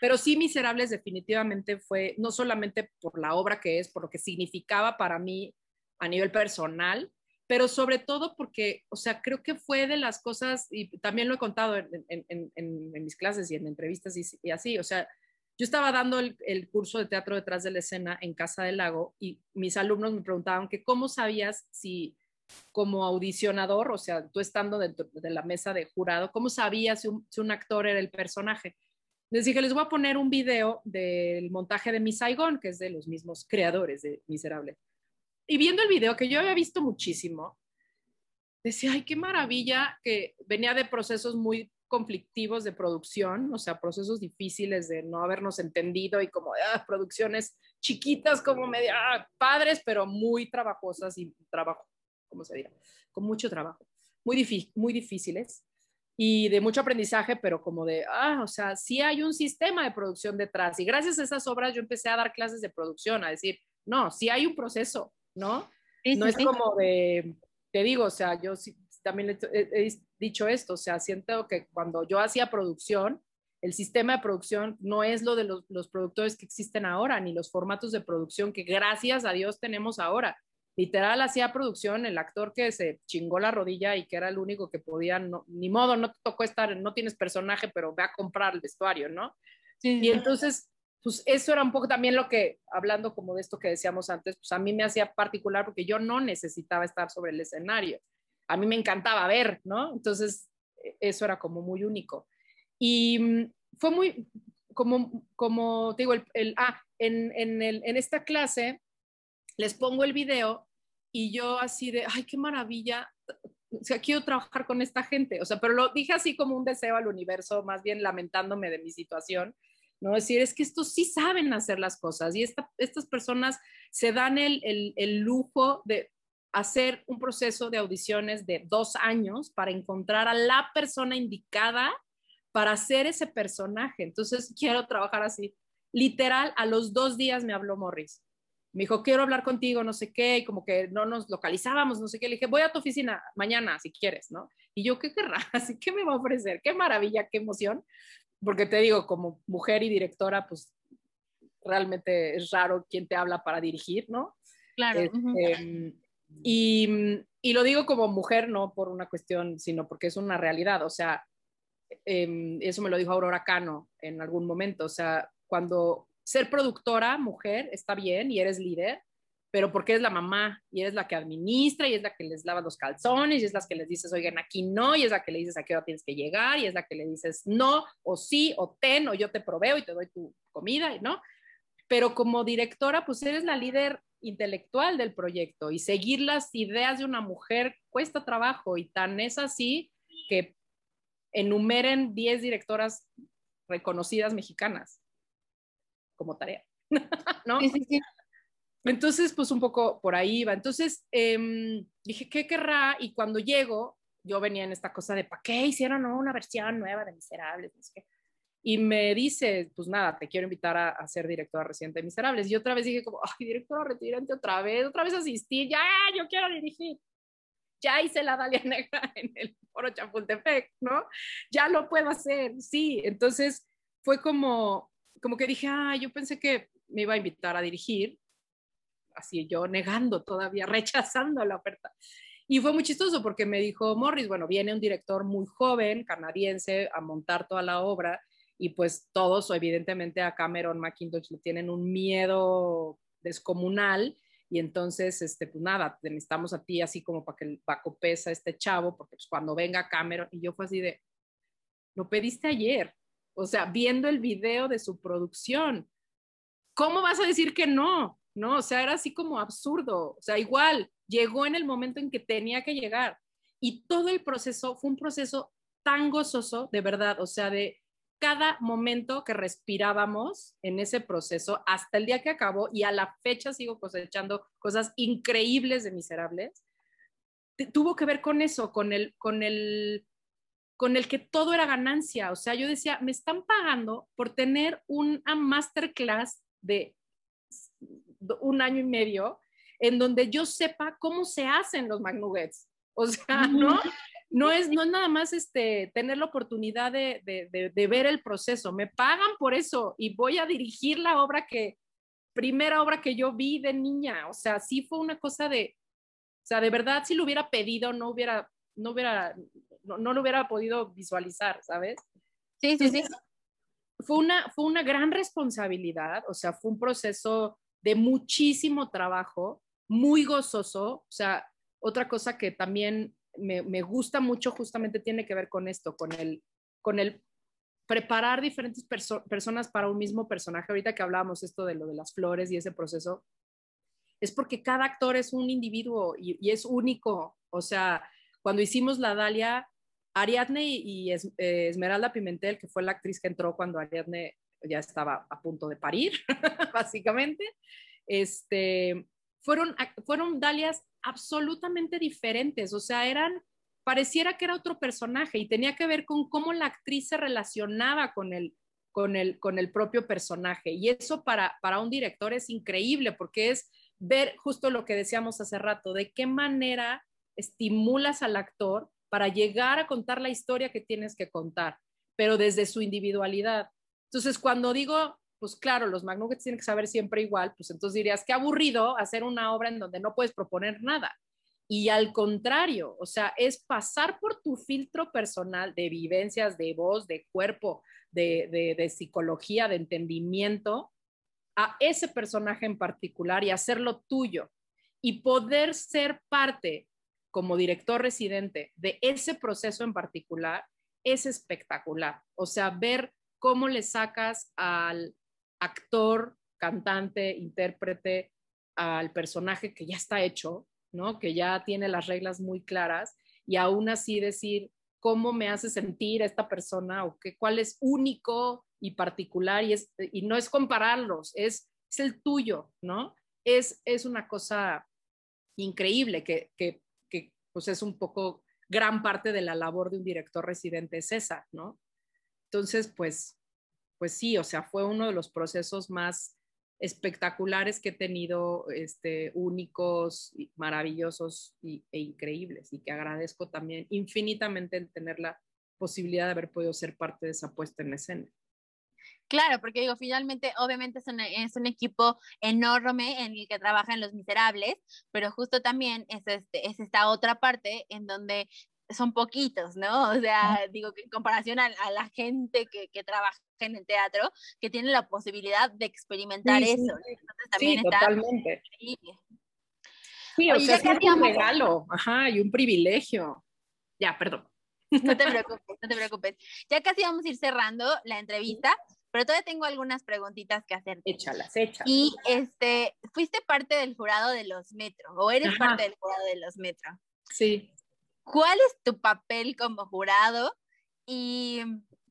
Speaker 2: Pero sí, Miserables definitivamente fue, no solamente por la obra que es, por lo que significaba para mí a nivel personal, pero sobre todo porque, o sea, creo que fue de las cosas, y también lo he contado en, mis clases y en entrevistas y así, o sea, yo estaba dando el, curso de teatro detrás de la escena en Casa del Lago y mis alumnos me preguntaban que cómo sabías si como audicionador, o sea, tú estando dentro de la mesa de jurado, ¿cómo sabías si un, actor era el personaje? Les dije, les voy a poner un video del montaje de Miss Saigon, que es de los mismos creadores de Miserable. Y viendo el video, que yo había visto muchísimo, decía, ay, qué maravilla que venía de procesos muy conflictivos de producción, o sea, procesos difíciles de no habernos entendido y como ah, producciones chiquitas, como media ah, padres, pero muy trabajosas y trabajo, ¿cómo se dirá? Con mucho trabajo, muy, muy difíciles y de mucho aprendizaje, pero como de, ah, o sea, sí hay un sistema de producción detrás. Y gracias a esas obras yo empecé a dar clases de producción, a decir, no, sí hay un proceso, ¿no? no es como de, te digo, o sea, yo sí, también he, dicho esto, o sea, siento que cuando yo hacía producción, el sistema de producción no es lo de los, los, productores que existen ahora, ni los formatos de producción que gracias a Dios tenemos ahora. Literal hacía producción el actor que se chingó la rodilla y que era el único que podía, ni modo, no te tocó estar, no tienes personaje, pero ve a comprar el vestuario, ¿no? Y entonces, pues eso era un poco también lo que, hablando como de esto que decíamos antes, pues a mí me hacía particular porque yo no necesitaba estar sobre el escenario a mí me encantaba ver, ¿no? Entonces, e, eso era como muy único. Y mm, fue muy, como, como te digo, el, ah, en, en, el, en esta clase les pongo el video y yo así de, ay, qué maravilla, o sea, quiero trabajar con esta gente, o sea, pero lo dije así como un deseo al universo, más bien lamentándome de mi situación, ¿no? Es decir, es que estos sí saben hacer las cosas y estas personas se dan el, el, el lujo de, hacer un proceso de audiciones de dos años para encontrar a la persona indicada para hacer ese personaje. Entonces, quiero trabajar así. Literal, a los dos días me habló Morris. Me dijo, quiero hablar contigo, no sé qué, y como que no nos localizábamos, no sé qué. Le dije, voy a tu oficina mañana, si quieres, ¿no? Y yo, ¿qué querrá? Así que me va a ofrecer, qué maravilla, qué emoción. Porque te digo, como mujer y directora, pues realmente es raro quien te habla para dirigir, ¿no?
Speaker 1: Claro.
Speaker 2: Este, y, y, lo digo como mujer, no por una cuestión, sino porque es una realidad. O sea, eh, eso me lo dijo Aurora Cano en algún momento. O sea, cuando ser productora, mujer, está bien y eres líder, pero porque eres la mamá y eres la que administra y es la que les lava los calzones y es la que les dices, oigan, aquí no, y es la que le dices a qué hora tienes que llegar y es la que le dices no, o sí, o ten, o yo te proveo y te doy tu comida, ¿no? pero como directora, pues eres la líder intelectual del proyecto y seguir las ideas de una mujer cuesta trabajo y tan es así que enumeren 10 directoras reconocidas mexicanas como tarea, ¿no? Sí, sí, sí. Entonces, pues un poco por ahí iba. Entonces, em, dije, ¿qué querrá? Y cuando llego, yo venía en esta cosa de, ¿para qué hicieron una versión nueva de Miserables? Y me dice, pues nada, te quiero invitar a, ser directora reciente de Miserables. Y otra vez dije como, ay, directora retirante otra vez, otra vez asistí, ya, yo quiero dirigir. Ya hice la Dalia Negra en el Foro Chapultepec, ¿no? Ya lo puedo hacer, sí. Entonces fue como, como que dije, ah, yo pensé que me iba a invitar a dirigir, así yo negando todavía, rechazando la oferta. Y fue muy chistoso porque me dijo Morris, bueno, viene un director muy joven, canadiense, a montar toda la obra y pues todos, evidentemente a Cameron McIntosh le tienen un miedo descomunal y entonces, este, pues nada, necesitamos a ti así como para que el Paco pesa este chavo, porque pues cuando venga Cameron, y yo fue así de, lo pediste ayer, o sea, viendo el video de su producción, ¿cómo vas a decir que no? No, o sea, era así como absurdo, o sea, igual, llegó en el momento en que tenía que llegar. Y todo el proceso fue un proceso tan gozoso, de verdad, o sea, de cada momento que respirábamos en ese proceso hasta el día que acabó y a la fecha sigo cosechando cosas increíbles de miserables, tuvo que ver con eso, con el, con el, con el que todo era ganancia. O sea, yo decía, me están pagando por tener una masterclass de un año y medio en donde yo sepa cómo se hacen los McNuggets. O sea, ¿no? No es, no es nada más este, tener la oportunidad de, de, de, ver el proceso. Me pagan por eso y voy a dirigir la obra que, primera obra que yo vi de niña. O sea, sí fue una cosa de, o sea, de verdad, si lo hubiera pedido, no hubiera, no hubiera, no, no lo hubiera podido visualizar, ¿sabes?
Speaker 1: Sí, sí, sí.
Speaker 2: Fue una, fue una gran responsabilidad, o sea, fue un proceso de muchísimo trabajo, muy gozoso, o sea, otra cosa que también me, gusta mucho justamente tiene que ver con esto, con el, con el preparar diferentes personas para un mismo personaje. Ahorita que hablábamos esto de lo de las flores y ese proceso, es porque cada actor es un individuo y, es único. O sea, cuando hicimos la Dalia, Ariadne y, eh, Esmeralda Pimentel, que fue la actriz que entró cuando Ariadne ya estaba a punto de parir, básicamente, este, fueron, fueron Dalias absolutamente diferentes, o sea, eran, pareciera que era otro personaje y tenía que ver con cómo la actriz se relacionaba con el, con el, con el propio personaje. Y eso para, para un director es increíble porque es ver justo lo que decíamos hace rato, de qué manera estimulas al actor para llegar a contar la historia que tienes que contar, pero desde su individualidad. Entonces, cuando digo pues claro, los McNuggets tienen que saber siempre igual, pues entonces dirías, qué aburrido hacer una obra en donde no puedes proponer nada. Y al contrario, o sea, es pasar por tu filtro personal de vivencias, de voz, de cuerpo, de, de psicología, de entendimiento, a ese personaje en particular y hacerlo tuyo. Y poder ser parte como director residente de ese proceso en particular es espectacular. O sea, ver cómo le sacas al, actor, cantante, intérprete al personaje que ya está hecho, ¿no? Que ya tiene las reglas muy claras y aún así decir cómo me hace sentir esta persona o qué, cuál es único y particular y, es, y no es compararlos, es, es el tuyo, ¿no? Es, es una cosa increíble que, que, que pues es un poco gran parte de la labor de un director residente es esa, ¿no? Entonces, pues pues sí, o sea, fue uno de los procesos más espectaculares que he tenido, este, únicos, maravillosos e increíbles, y que agradezco también infinitamente en tener la posibilidad de haber podido ser parte de esa puesta en escena.
Speaker 1: Claro, porque digo, finalmente, obviamente es un, equipo enorme en el que trabajan los miserables, pero justo también es, este, es esta otra parte en donde son poquitos, ¿no? O sea, digo que en comparación a, la gente que, que, trabaja en el teatro, que tiene la posibilidad de experimentar eso. Entonces también está
Speaker 2: totalmente. Sí, o sea, es un regalo, ajá, y un privilegio. Ya, perdón.
Speaker 1: No te preocupes, no te preocupes. Ya casi vamos a ir cerrando la entrevista, pero todavía tengo algunas preguntitas que hacerte.
Speaker 2: Échalas, échalas.
Speaker 1: Y este, fuiste parte del jurado de los Metro, o eres parte del jurado de los Metro.
Speaker 2: Sí.
Speaker 1: ¿Cuál es tu papel como jurado y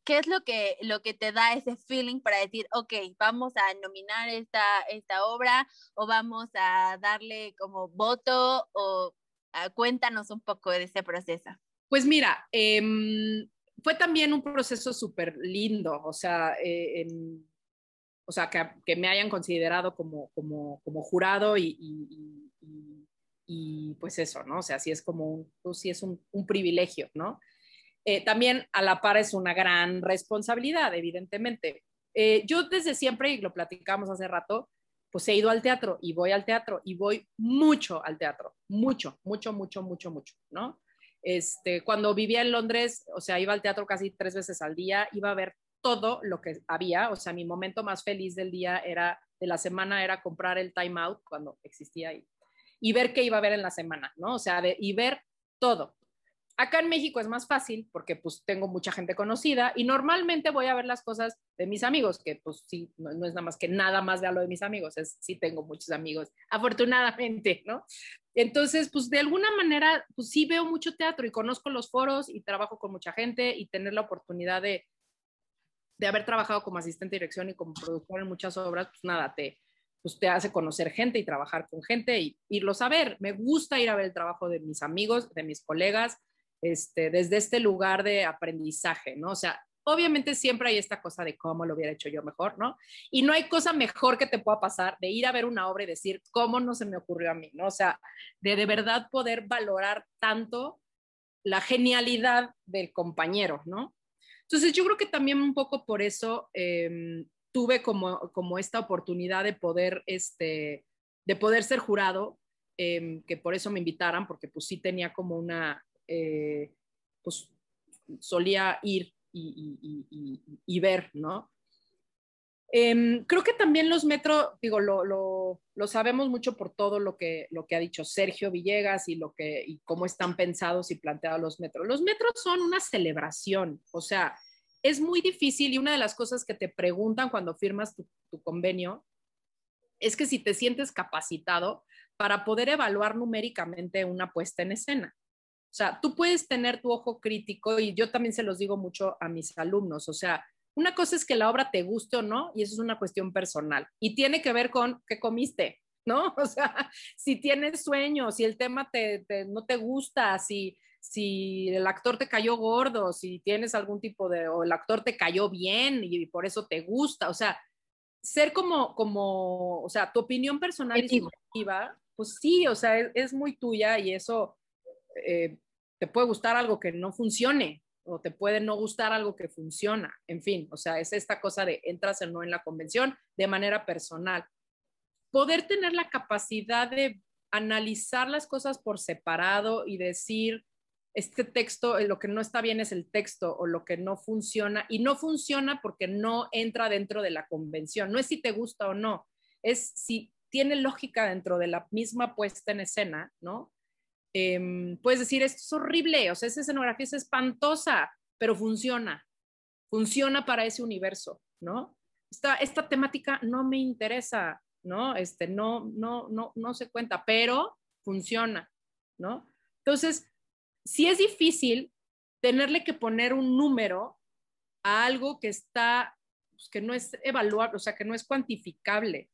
Speaker 1: qué es lo que, lo que te da ese feeling para decir, ok, vamos a nominar esta, esta obra o vamos a darle como voto o ah, cuéntanos un poco de ese proceso?
Speaker 2: Pues mira, em, fue también un proceso súper lindo, o sea, eh, o sea que, que, me hayan considerado como, como, como jurado y, y, y, pues eso, ¿no? O sea, sí es como un, pues sí es un, privilegio, ¿no? Eh, también a la par es una gran responsabilidad, evidentemente. Eh, yo desde siempre, y lo platicamos hace rato, pues he ido al teatro y voy al teatro y voy mucho al teatro, mucho, mucho, mucho, mucho, mucho, ¿no? Este, cuando vivía en Londres, o sea, iba al teatro casi tres veces al día, iba a ver todo lo que había, o sea, mi momento más feliz del día era, de la semana era comprar el time out cuando existía ahí y ver qué iba a ver en la semana, ¿no? O sea, y ver todo. Acá en México es más fácil porque pues tengo mucha gente conocida y normalmente voy a ver las cosas de mis amigos, que pues sí, no, no es nada más que nada más de lo de mis amigos, es sí tengo muchos amigos, afortunadamente, ¿no? Entonces, pues de alguna manera, pues sí veo mucho teatro y conozco los foros y trabajo con mucha gente y tener la oportunidad de, de haber trabajado como asistente de dirección y como productor en muchas obras, pues nada, te, pues te hace conocer gente y trabajar con gente y irlos a ver. Me gusta ir a ver el trabajo de mis amigos, de mis colegas, este, desde este lugar de aprendizaje, ¿no? O sea, obviamente siempre hay esta cosa de cómo lo hubiera hecho yo mejor, ¿no? Y no hay cosa mejor que te pueda pasar de ir a ver una obra y decir, ¿cómo no se me ocurrió a mí, ¿no? O sea, de de verdad poder valorar tanto la genialidad del compañero, ¿no? Entonces yo creo que también un poco por eso em, tuve como, como esta oportunidad de poder, este, de poder ser jurado, em, que por eso me invitaran, porque pues sí tenía como una, eh, pues solía ir y, ver, ¿no? Em, creo que también los metros, digo, lo, lo, lo, sabemos mucho por todo lo que, lo que ha dicho Sergio Villegas y, lo que, y cómo están pensados y planteados los metros. Los metros son una celebración, o sea, es muy difícil y una de las cosas que te preguntan cuando firmas tu, convenio es que si te sientes capacitado para poder evaluar numéricamente una puesta en escena. O sea, tú puedes tener tu ojo crítico y yo también se los digo mucho a mis alumnos. O sea, una cosa es que la obra te guste o no y eso es una cuestión personal y tiene que ver con qué comiste, ¿no? O sea, si tienes sueño, si el tema te, no te gusta, si, si el actor te cayó gordo, si tienes algún tipo de, o el actor te cayó bien y, por eso te gusta, o sea, ser como, como, o sea, tu opinión personal y subjetiva, pues sí, o sea, es, muy tuya y eso eh, te puede gustar algo que no funcione o te puede no gustar algo que funciona. En fin, o sea, es esta cosa de entras o no en la convención de manera personal. Poder tener la capacidad de analizar las cosas por separado y decir, este texto, eh, lo que no está bien es el texto o lo que no funciona, y no funciona porque no entra dentro de la convención. No es si te gusta o no, es si tiene lógica dentro de la misma puesta en escena, ¿no? Em, puedes decir, esto es horrible, o sea, esa escenografía es espantosa, pero funciona, funciona para ese universo, ¿no? Esta, esta temática no me interesa, ¿no? Este, no, no, no, no se cuenta, pero funciona, ¿no? Entonces, si es difícil tenerle que poner un número a algo que está, pues, que no es evaluable, o sea, que no es cuantificable,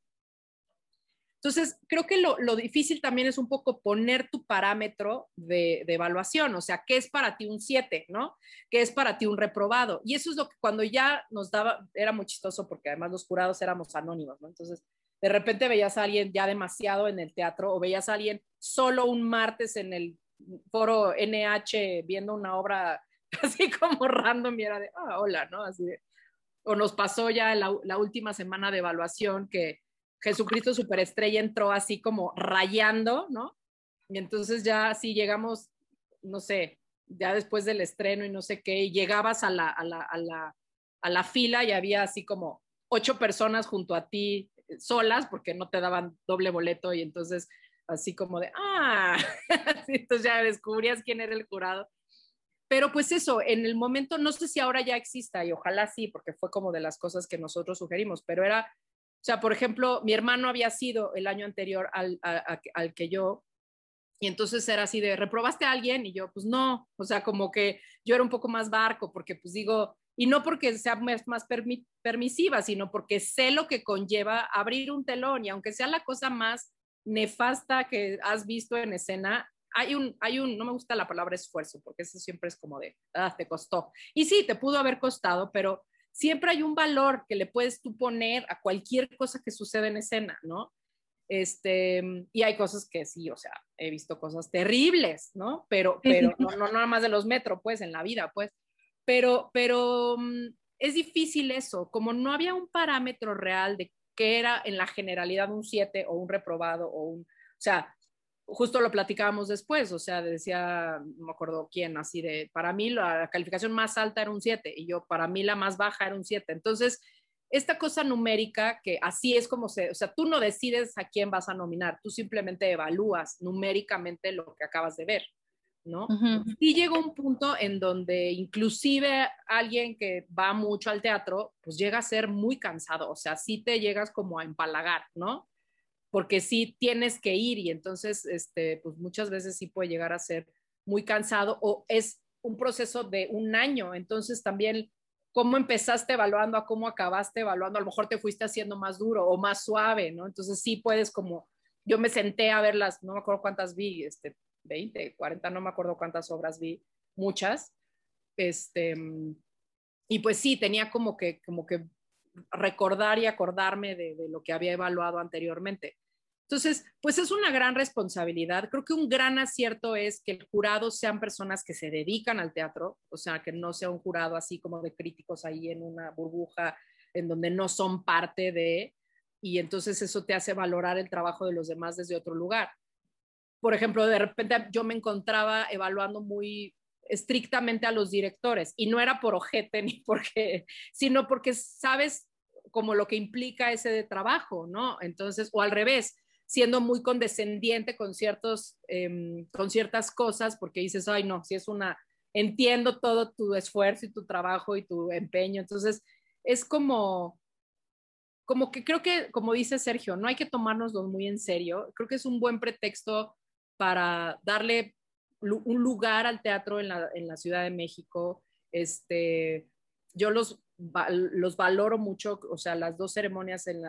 Speaker 2: entonces, creo que lo, difícil también es un poco poner tu parámetro de, evaluación, o sea, ¿qué es para ti un 7, no? ¿Qué es para ti un reprobado? Y eso es lo que cuando ya nos daba, era muy chistoso porque además los jurados éramos anónimos, ¿no? Entonces, de repente veías a alguien ya demasiado en el teatro o veías a alguien solo un martes en el foro NH viendo una obra así como random y era de, ah, hola, ¿no? Así o nos pasó ya la, la última semana de evaluación que Jesucristo Superestrella entró así como rayando, ¿no? Y entonces ya así llegamos, no sé, ya después del estreno y no sé qué, y llegabas a la, a la, a la, a la fila y había así como ocho personas junto a ti solas porque no te daban doble boleto y entonces así como de, ah, entonces ya descubrías quién era el jurado. pero pues eso, en el momento, no sé si ahora ya exista y ojalá sí, porque fue como de las cosas que nosotros sugerimos, pero era, o sea, por ejemplo, mi hermano había sido el año anterior al, al que yo, y entonces era así de, ¿reprobaste a alguien? Y yo, pues no, o sea, como que yo era un poco más barco, porque pues digo, y no porque sea más, más permisiva, sino porque sé lo que conlleva abrir un telón y aunque sea la cosa más nefasta que has visto en escena, hay un, hay un, no me gusta la palabra esfuerzo, porque eso siempre es como de, ah, te costó. Y sí, te pudo haber costado, pero siempre hay un valor que le puedes tú poner a cualquier cosa que sucede en escena, ¿no? Este, y hay cosas que sí, o sea, he visto cosas terribles, ¿no? Pero, pero no, no nada más de los metros, pues, en la vida, pues. Pero, pero mm, es difícil eso, como no había un parámetro real de qué era en la generalidad un 7 o un reprobado o un, o sea, justo lo platicábamos después, o sea, decía, no me acuerdo quién, así de, para mí la calificación más alta era un 7 y yo, para mí la más baja era un 7. Entonces, esta cosa numérica, que así es como se, o sea, tú no decides a quién vas a nominar, tú simplemente evalúas numéricamente lo que acabas de ver. ¿No? Y llegó un punto en donde inclusive alguien que va mucho al teatro, pues llega a ser muy cansado, o sea, sí te llegas como a empalagar, ¿no? Porque sí tienes que ir y entonces, este, pues muchas veces sí puede llegar a ser muy cansado o es un proceso de un año, entonces también cómo empezaste evaluando a cómo acabaste evaluando, a lo mejor te fuiste haciendo más duro o más suave, ¿no? Entonces sí puedes como, yo me senté a verlas, no me acuerdo cuántas vi, este, 20, 40, no me acuerdo cuántas obras vi, muchas. Este, y pues sí, tenía como que, como que recordar y acordarme de, lo que había evaluado anteriormente. Entonces, pues es una gran responsabilidad. Creo que un gran acierto es que el jurado sean personas que se dedican al teatro, o sea, que no sea un jurado así como de críticos ahí en una burbuja en donde no son parte de, y entonces eso te hace valorar el trabajo de los demás desde otro lugar por ejemplo, de repente yo me encontraba evaluando muy estrictamente a los directores y no era por ojete ni porque, sino porque sabes como lo que implica ese de trabajo, ¿no? Entonces, o al revés, siendo muy condescendiente con, ciertos, em, con ciertas cosas porque dices, ay, no, si es una, entiendo todo tu esfuerzo y tu trabajo y tu empeño, entonces es como, como que creo que, como dice Sergio, no hay que tomárnoslo muy en serio, creo que es un buen pretexto para darle un lugar al teatro en la, Ciudad de México. Este, yo los, los valoro mucho, o sea, las dos ceremonias en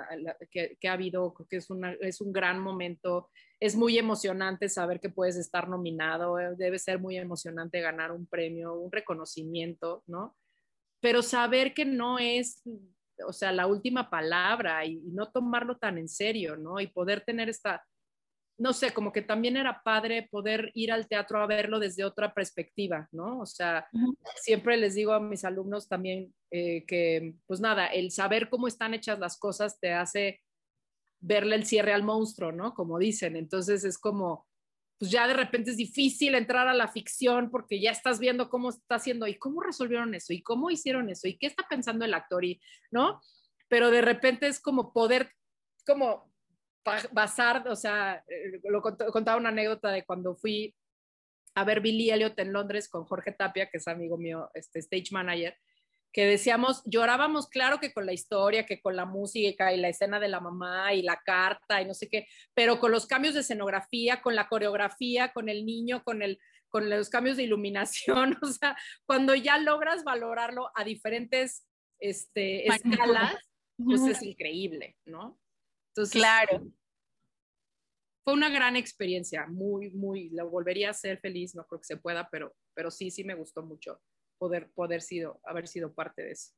Speaker 2: que, ha habido, creo que es, una, es un gran momento. Es muy emocionante saber que puedes estar nominado, eh, debe ser muy emocionante ganar un premio, un reconocimiento, ¿no? Pero saber que no es, o sea, la última palabra y no tomarlo tan en serio, ¿no? Y poder tener esta, no sé, como que también era padre poder ir al teatro a verlo desde otra perspectiva, ¿no? O sea, siempre les digo a mis alumnos también eh, que, pues nada, el saber cómo están hechas las cosas te hace verle el cierre al monstruo, ¿no? Como dicen. Entonces es como, pues ya de repente es difícil entrar a la ficción porque ya estás viendo cómo está haciendo y cómo resolvieron eso y cómo hicieron eso y qué está pensando el actor y, ¿no? Pero de repente es como poder, como basar, o sea, eh, lo contaba una anécdota de cuando fui a ver Billy Elliot en Londres con Jorge Tapia, que es amigo mío, este stage manager, que decíamos, llorábamos, claro que con la historia, que con la música y la escena de la mamá y la carta y no sé qué, pero con los cambios de escenografía, con la coreografía, con el niño, con, el, con los cambios de iluminación, o sea, cuando ya logras valorarlo a diferentes este, escalas, pues es increíble, ¿no?
Speaker 1: Claro.
Speaker 2: Fue una gran experiencia, muy, muy, lo volvería a ser feliz, no creo que se pueda, pero, pero sí, sí me gustó mucho poder, poder sido, haber sido parte de eso.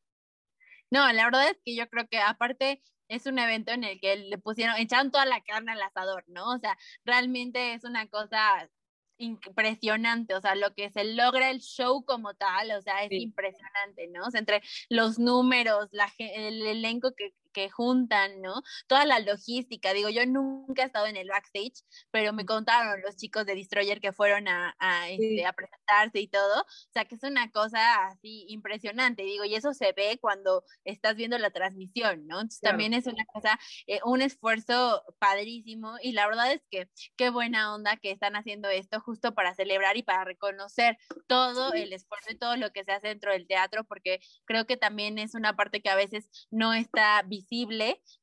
Speaker 1: No, la verdad es que yo creo que aparte es un evento en el que le pusieron, echaron toda la carne al asador, ¿no? O sea, realmente es una cosa impresionante, o sea, lo que se logra el show como tal, o sea, es impresionante, ¿no? O sea, entre los números, la, el elenco que, que juntan, ¿no? Toda la logística, digo, yo nunca he estado en el backstage, pero me contaron los chicos de Destroyer que fueron a, a, este, a presentarse y todo, o sea, que es una cosa así impresionante, digo, y eso se ve cuando estás viendo la transmisión, ¿no? Entonces también es una cosa, eh, un esfuerzo padrísimo y la verdad es que qué buena onda que están haciendo esto justo para celebrar y para reconocer todo el esfuerzo y todo lo que se hace dentro del teatro, porque creo que también es una parte que a veces no está visible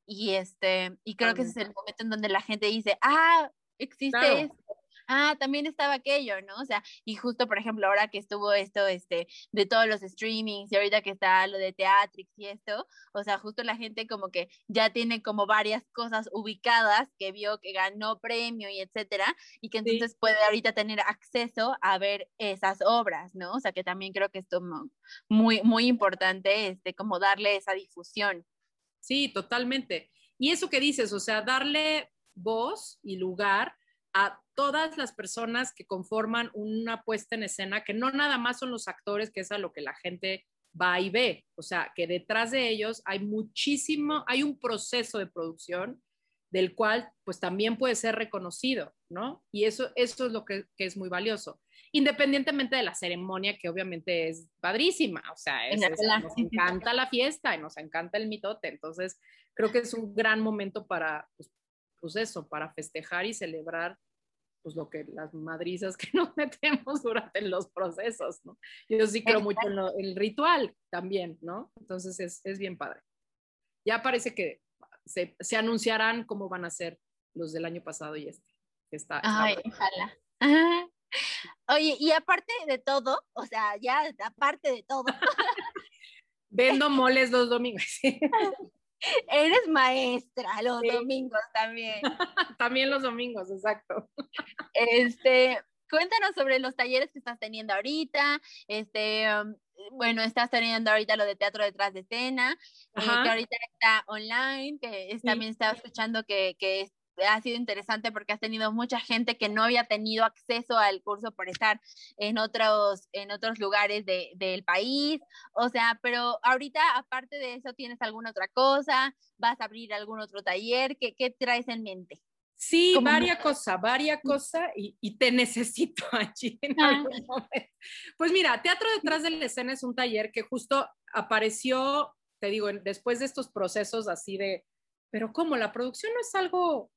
Speaker 1: y este, y creo que ese es el momento en donde la gente dice, ah, existe esto ah, también estaba aquello, ¿no? O sea, y justo, por ejemplo, ahora que estuvo esto, este, de todos los streamings y ahorita que está lo de Teatrix y esto, o sea, justo la gente como que ya tiene como varias cosas ubicadas que vio que ganó premio y etcétera, y que entonces puede ahorita tener acceso a ver esas obras, ¿no? O sea, que también creo que esto muy, muy importante, este, como darle esa difusión.
Speaker 2: Sí, totalmente. Y eso que dices, o sea, darle voz y lugar a todas las personas que conforman una puesta en escena, que no nada más son los actores, que es a lo que la gente va y ve, o sea, que detrás de ellos hay muchísimo, hay un proceso de producción del cual pues también puede ser reconocido, ¿no? Y eso, eso es lo que, es muy valioso, independientemente de la ceremonia, que obviamente es padrísima, o sea, nos encanta la fiesta y nos encanta el mitote, entonces creo que es un gran momento para, pues, pues eso, para festejar y celebrar pues lo que las madrizas que nos metemos durante los procesos, ¿no? Yo sí creo mucho en el ritual también, ¿no? Entonces es, es, bien padre. Ya parece que se, se, anunciarán cómo van a ser los del año pasado y este. está,
Speaker 1: Ay, ojalá. Oye, y aparte de todo, o sea, ya aparte de todo.
Speaker 2: Vendo moles los domingos.
Speaker 1: Eres maestra los domingos también.
Speaker 2: también los domingos, exacto.
Speaker 1: Este, cuéntanos sobre los talleres que estás teniendo ahorita. Este, um, bueno, estás teniendo ahorita lo de teatro detrás de escena, eh, que ahorita está online, que también estaba escuchando que, que ha sido interesante porque has tenido mucha gente que no había tenido acceso al curso por estar en otros, en otros lugares de, del país. O sea, pero ahorita, aparte de eso, ¿tienes alguna otra cosa? ¿Vas a abrir algún otro taller? ¿Qué, qué traes en mente?
Speaker 2: Sí, varias cosas, varias cosas y, y, te necesito allí en ah. algún momento. Pues mira, Teatro detrás de la escena es un taller que justo apareció, te digo, después de estos procesos así de, pero ¿cómo? La producción no es algo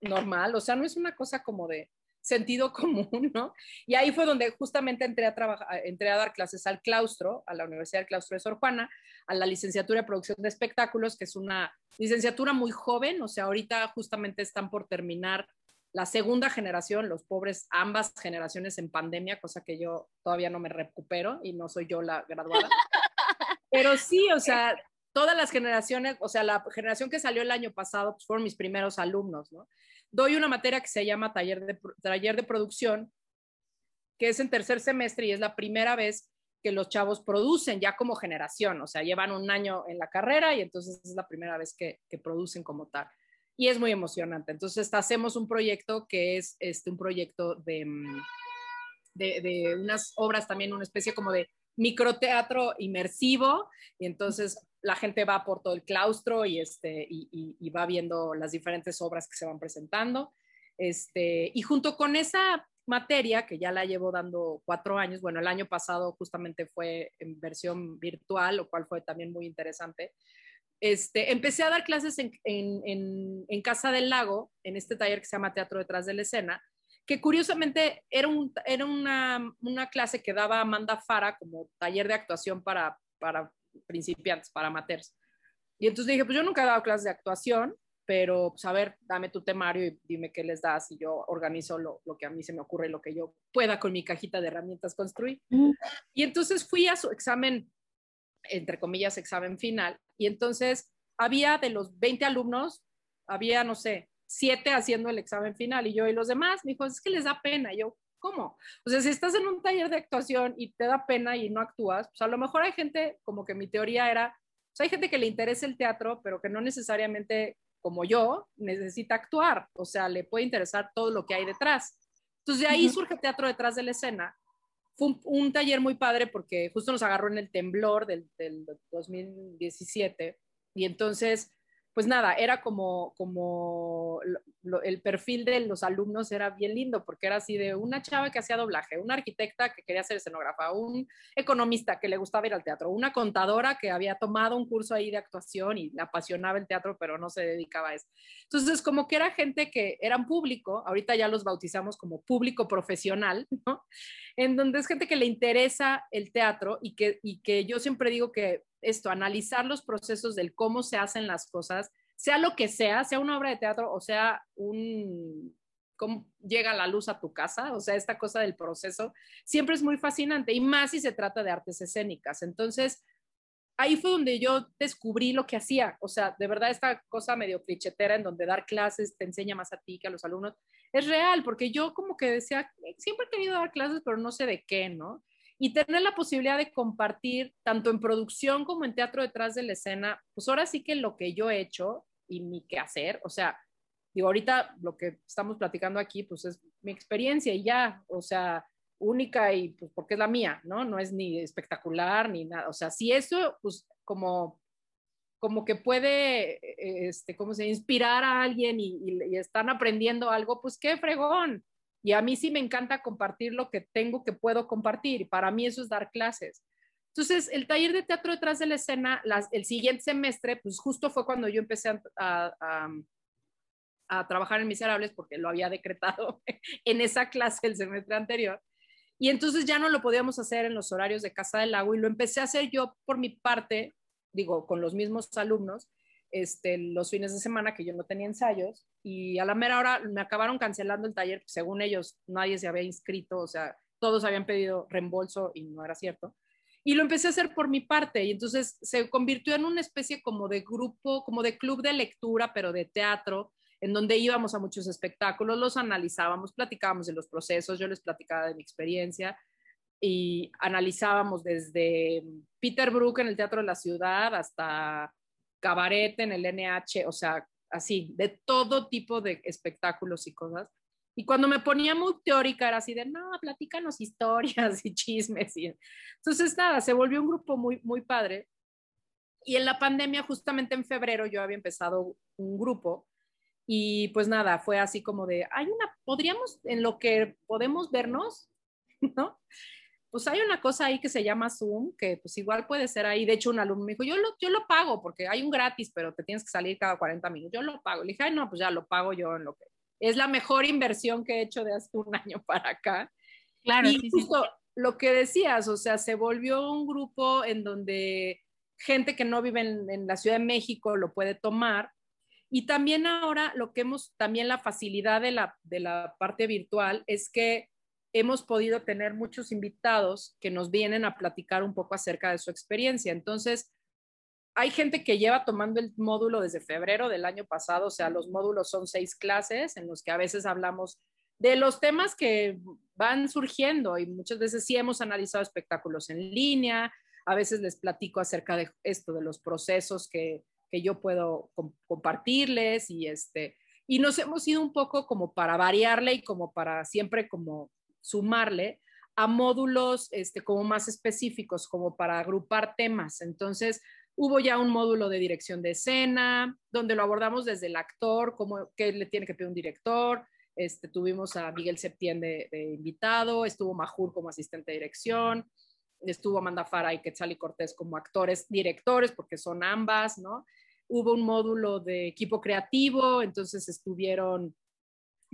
Speaker 2: normal, o sea, no es una cosa como de sentido común, ¿no? Y ahí fue donde justamente entré a, trabajar, entré a dar clases al claustro, a la Universidad del Claustro de Sor Juana, a la licenciatura de producción de espectáculos, que es una licenciatura muy joven, o sea, ahorita justamente están por terminar la segunda generación, los pobres, ambas generaciones en pandemia, cosa que yo todavía no me recupero y no soy yo la graduada. Pero sí, o sea, todas las generaciones, o sea, la generación que salió el año pasado, pues fueron mis primeros alumnos, ¿no? Doy una materia que se llama taller de, taller de producción, que es en tercer semestre y es la primera vez que los chavos producen ya como generación, o sea, llevan un año en la carrera y entonces es la primera vez que, que producen como tal. Y es muy emocionante. Entonces hacemos un proyecto que es este, un proyecto de, mm, de, de unas obras también, una especie como de microteatro inmersivo y entonces la gente va por todo el claustro y, este, y, va viendo las diferentes obras que se van presentando. Este, y junto con esa materia, que ya la llevo dando cuatro años, bueno, el año pasado justamente fue en versión virtual, lo cual fue también muy interesante. Este, empecé a dar clases en, en, en, Casa del Lago, en este taller que se llama Teatro detrás de la escena, que curiosamente era, un, era una, una, clase que daba Amanda Fara como taller de actuación para, para principiantes, para amateurs. Y entonces dije, pues yo nunca he dado clases de actuación, pero pues a ver, dame tu temario y dime qué les das y yo organizo lo, lo, que a mí se me ocurre, lo que yo pueda con mi cajita de herramientas construir. Y entonces fui a su examen, entre comillas, examen final, y entonces había de los 20 alumnos, había, no sé, siete haciendo el examen final y yo y los demás, me dijo, es que les da pena. Y yo, ¿cómo? O sea, si estás en un taller de actuación y te da pena y no actúas, pues a lo mejor hay gente, como que mi teoría era, pues hay gente que le interesa el teatro, pero que no necesariamente, como yo, necesita actuar. O sea, le puede interesar todo lo que hay detrás. Entonces, de ahí surge teatro detrás de la escena. Fue un, taller muy padre porque justo nos agarró en el temblor del, del 2017 y entonces pues nada, era como, como el perfil de los alumnos era bien lindo, porque era así de una chava que hacía doblaje, una arquitecta que quería ser escenógrafa, un economista que le gustaba ir al teatro, una contadora que había tomado un curso ahí de actuación y le apasionaba el teatro, pero no se dedicaba a eso. Entonces, como que era gente que eran público, ahorita ya los bautizamos como público profesional, ¿no? En donde es gente que le interesa el teatro y que, y que yo siempre digo que esto, analizar los procesos del cómo se hacen las cosas, sea lo que sea, sea una obra de teatro o sea un cómo llega la luz a tu casa, o sea, esta cosa del proceso, siempre es muy fascinante y más si se trata de artes escénicas. Entonces, ahí fue donde yo descubrí lo que hacía, o sea, de verdad esta cosa medio clichetera en donde dar clases te enseña más a ti que a los alumnos, es real, porque yo como que decía, siempre he querido dar clases, pero no sé de qué, ¿no? Y tener la posibilidad de compartir tanto en producción como en teatro detrás de la escena, pues ahora sí que lo que yo he hecho y mi quehacer, o sea, digo, ahorita lo que estamos platicando aquí, pues es mi experiencia y ya, o sea, única y pues porque es la mía, ¿no? No es ni espectacular ni nada, o sea, si eso, pues como como que puede, este, ¿cómo se inspirar a alguien y, y están aprendiendo algo, pues qué fregón, y a mí sí me encanta compartir lo que tengo que puedo compartir. Para mí eso es dar clases. Entonces, el taller de teatro detrás de la escena, el siguiente semestre, pues justo fue cuando yo empecé a, a, trabajar en Miserables, porque lo había decretado en esa clase el semestre anterior. Y entonces ya no lo podíamos hacer en los horarios de Casa del Lago y lo empecé a hacer yo por mi parte, digo, con los mismos alumnos, este, los fines de semana que yo no tenía ensayos y a la mera hora me acabaron cancelando el taller, según ellos nadie se había inscrito, o sea, todos habían pedido reembolso y no era cierto. Y lo empecé a hacer por mi parte y entonces se convirtió en una especie como de grupo, como de club de lectura, pero de teatro, en donde íbamos a muchos espectáculos, los analizábamos, platicábamos de los procesos, yo les platicaba de mi experiencia y analizábamos desde Peter Brook en el Teatro de la Ciudad hasta cabaret en el NH, o sea, así, de todo tipo de espectáculos y cosas. Y cuando me ponía muy teórica era así de, no, platícanos historias y chismes. Y... Entonces, nada, se volvió un grupo muy, muy padre. Y en la pandemia, justamente en febrero, yo había empezado un grupo y pues nada, fue así como de, hay una, podríamos, en lo que podemos vernos, ¿no? Pues hay una cosa ahí que se llama Zoom, que pues igual puede ser ahí. De hecho, un alumno me dijo, yo lo, yo lo pago porque hay un gratis, pero te tienes que salir cada 40 minutos. Yo lo pago. Le dije, ay, no, pues ya lo pago yo en lo que... Es la mejor inversión que he hecho de hace un año para acá. Claro, y justo lo que decías, o sea, se volvió un grupo en donde gente que no vive en, en la Ciudad de México lo puede tomar. Y también ahora lo que hemos, también la facilidad de la, de la parte virtual es que hemos podido tener muchos invitados que nos vienen a platicar un poco acerca de su experiencia. Entonces, hay gente que lleva tomando el módulo desde febrero del año pasado, o sea, los módulos son seis clases en los que a veces hablamos de los temas que van surgiendo y muchas veces sí hemos analizado espectáculos en línea, a veces les platico acerca de esto, de los procesos que, que yo puedo compartirles y este, y nos hemos ido un poco como para variarle y como para siempre como sumarle a módulos este, como más específicos, como para agrupar temas. Entonces, hubo ya un módulo de dirección de escena, donde lo abordamos desde el actor, como qué le tiene que pedir un director. Este, tuvimos a Miguel Septién de, invitado, estuvo Majur como asistente de dirección, estuvo Amanda Fara y Quetzali Cortés como actores directores, porque son ambas, ¿no? Hubo un módulo de equipo creativo, entonces estuvieron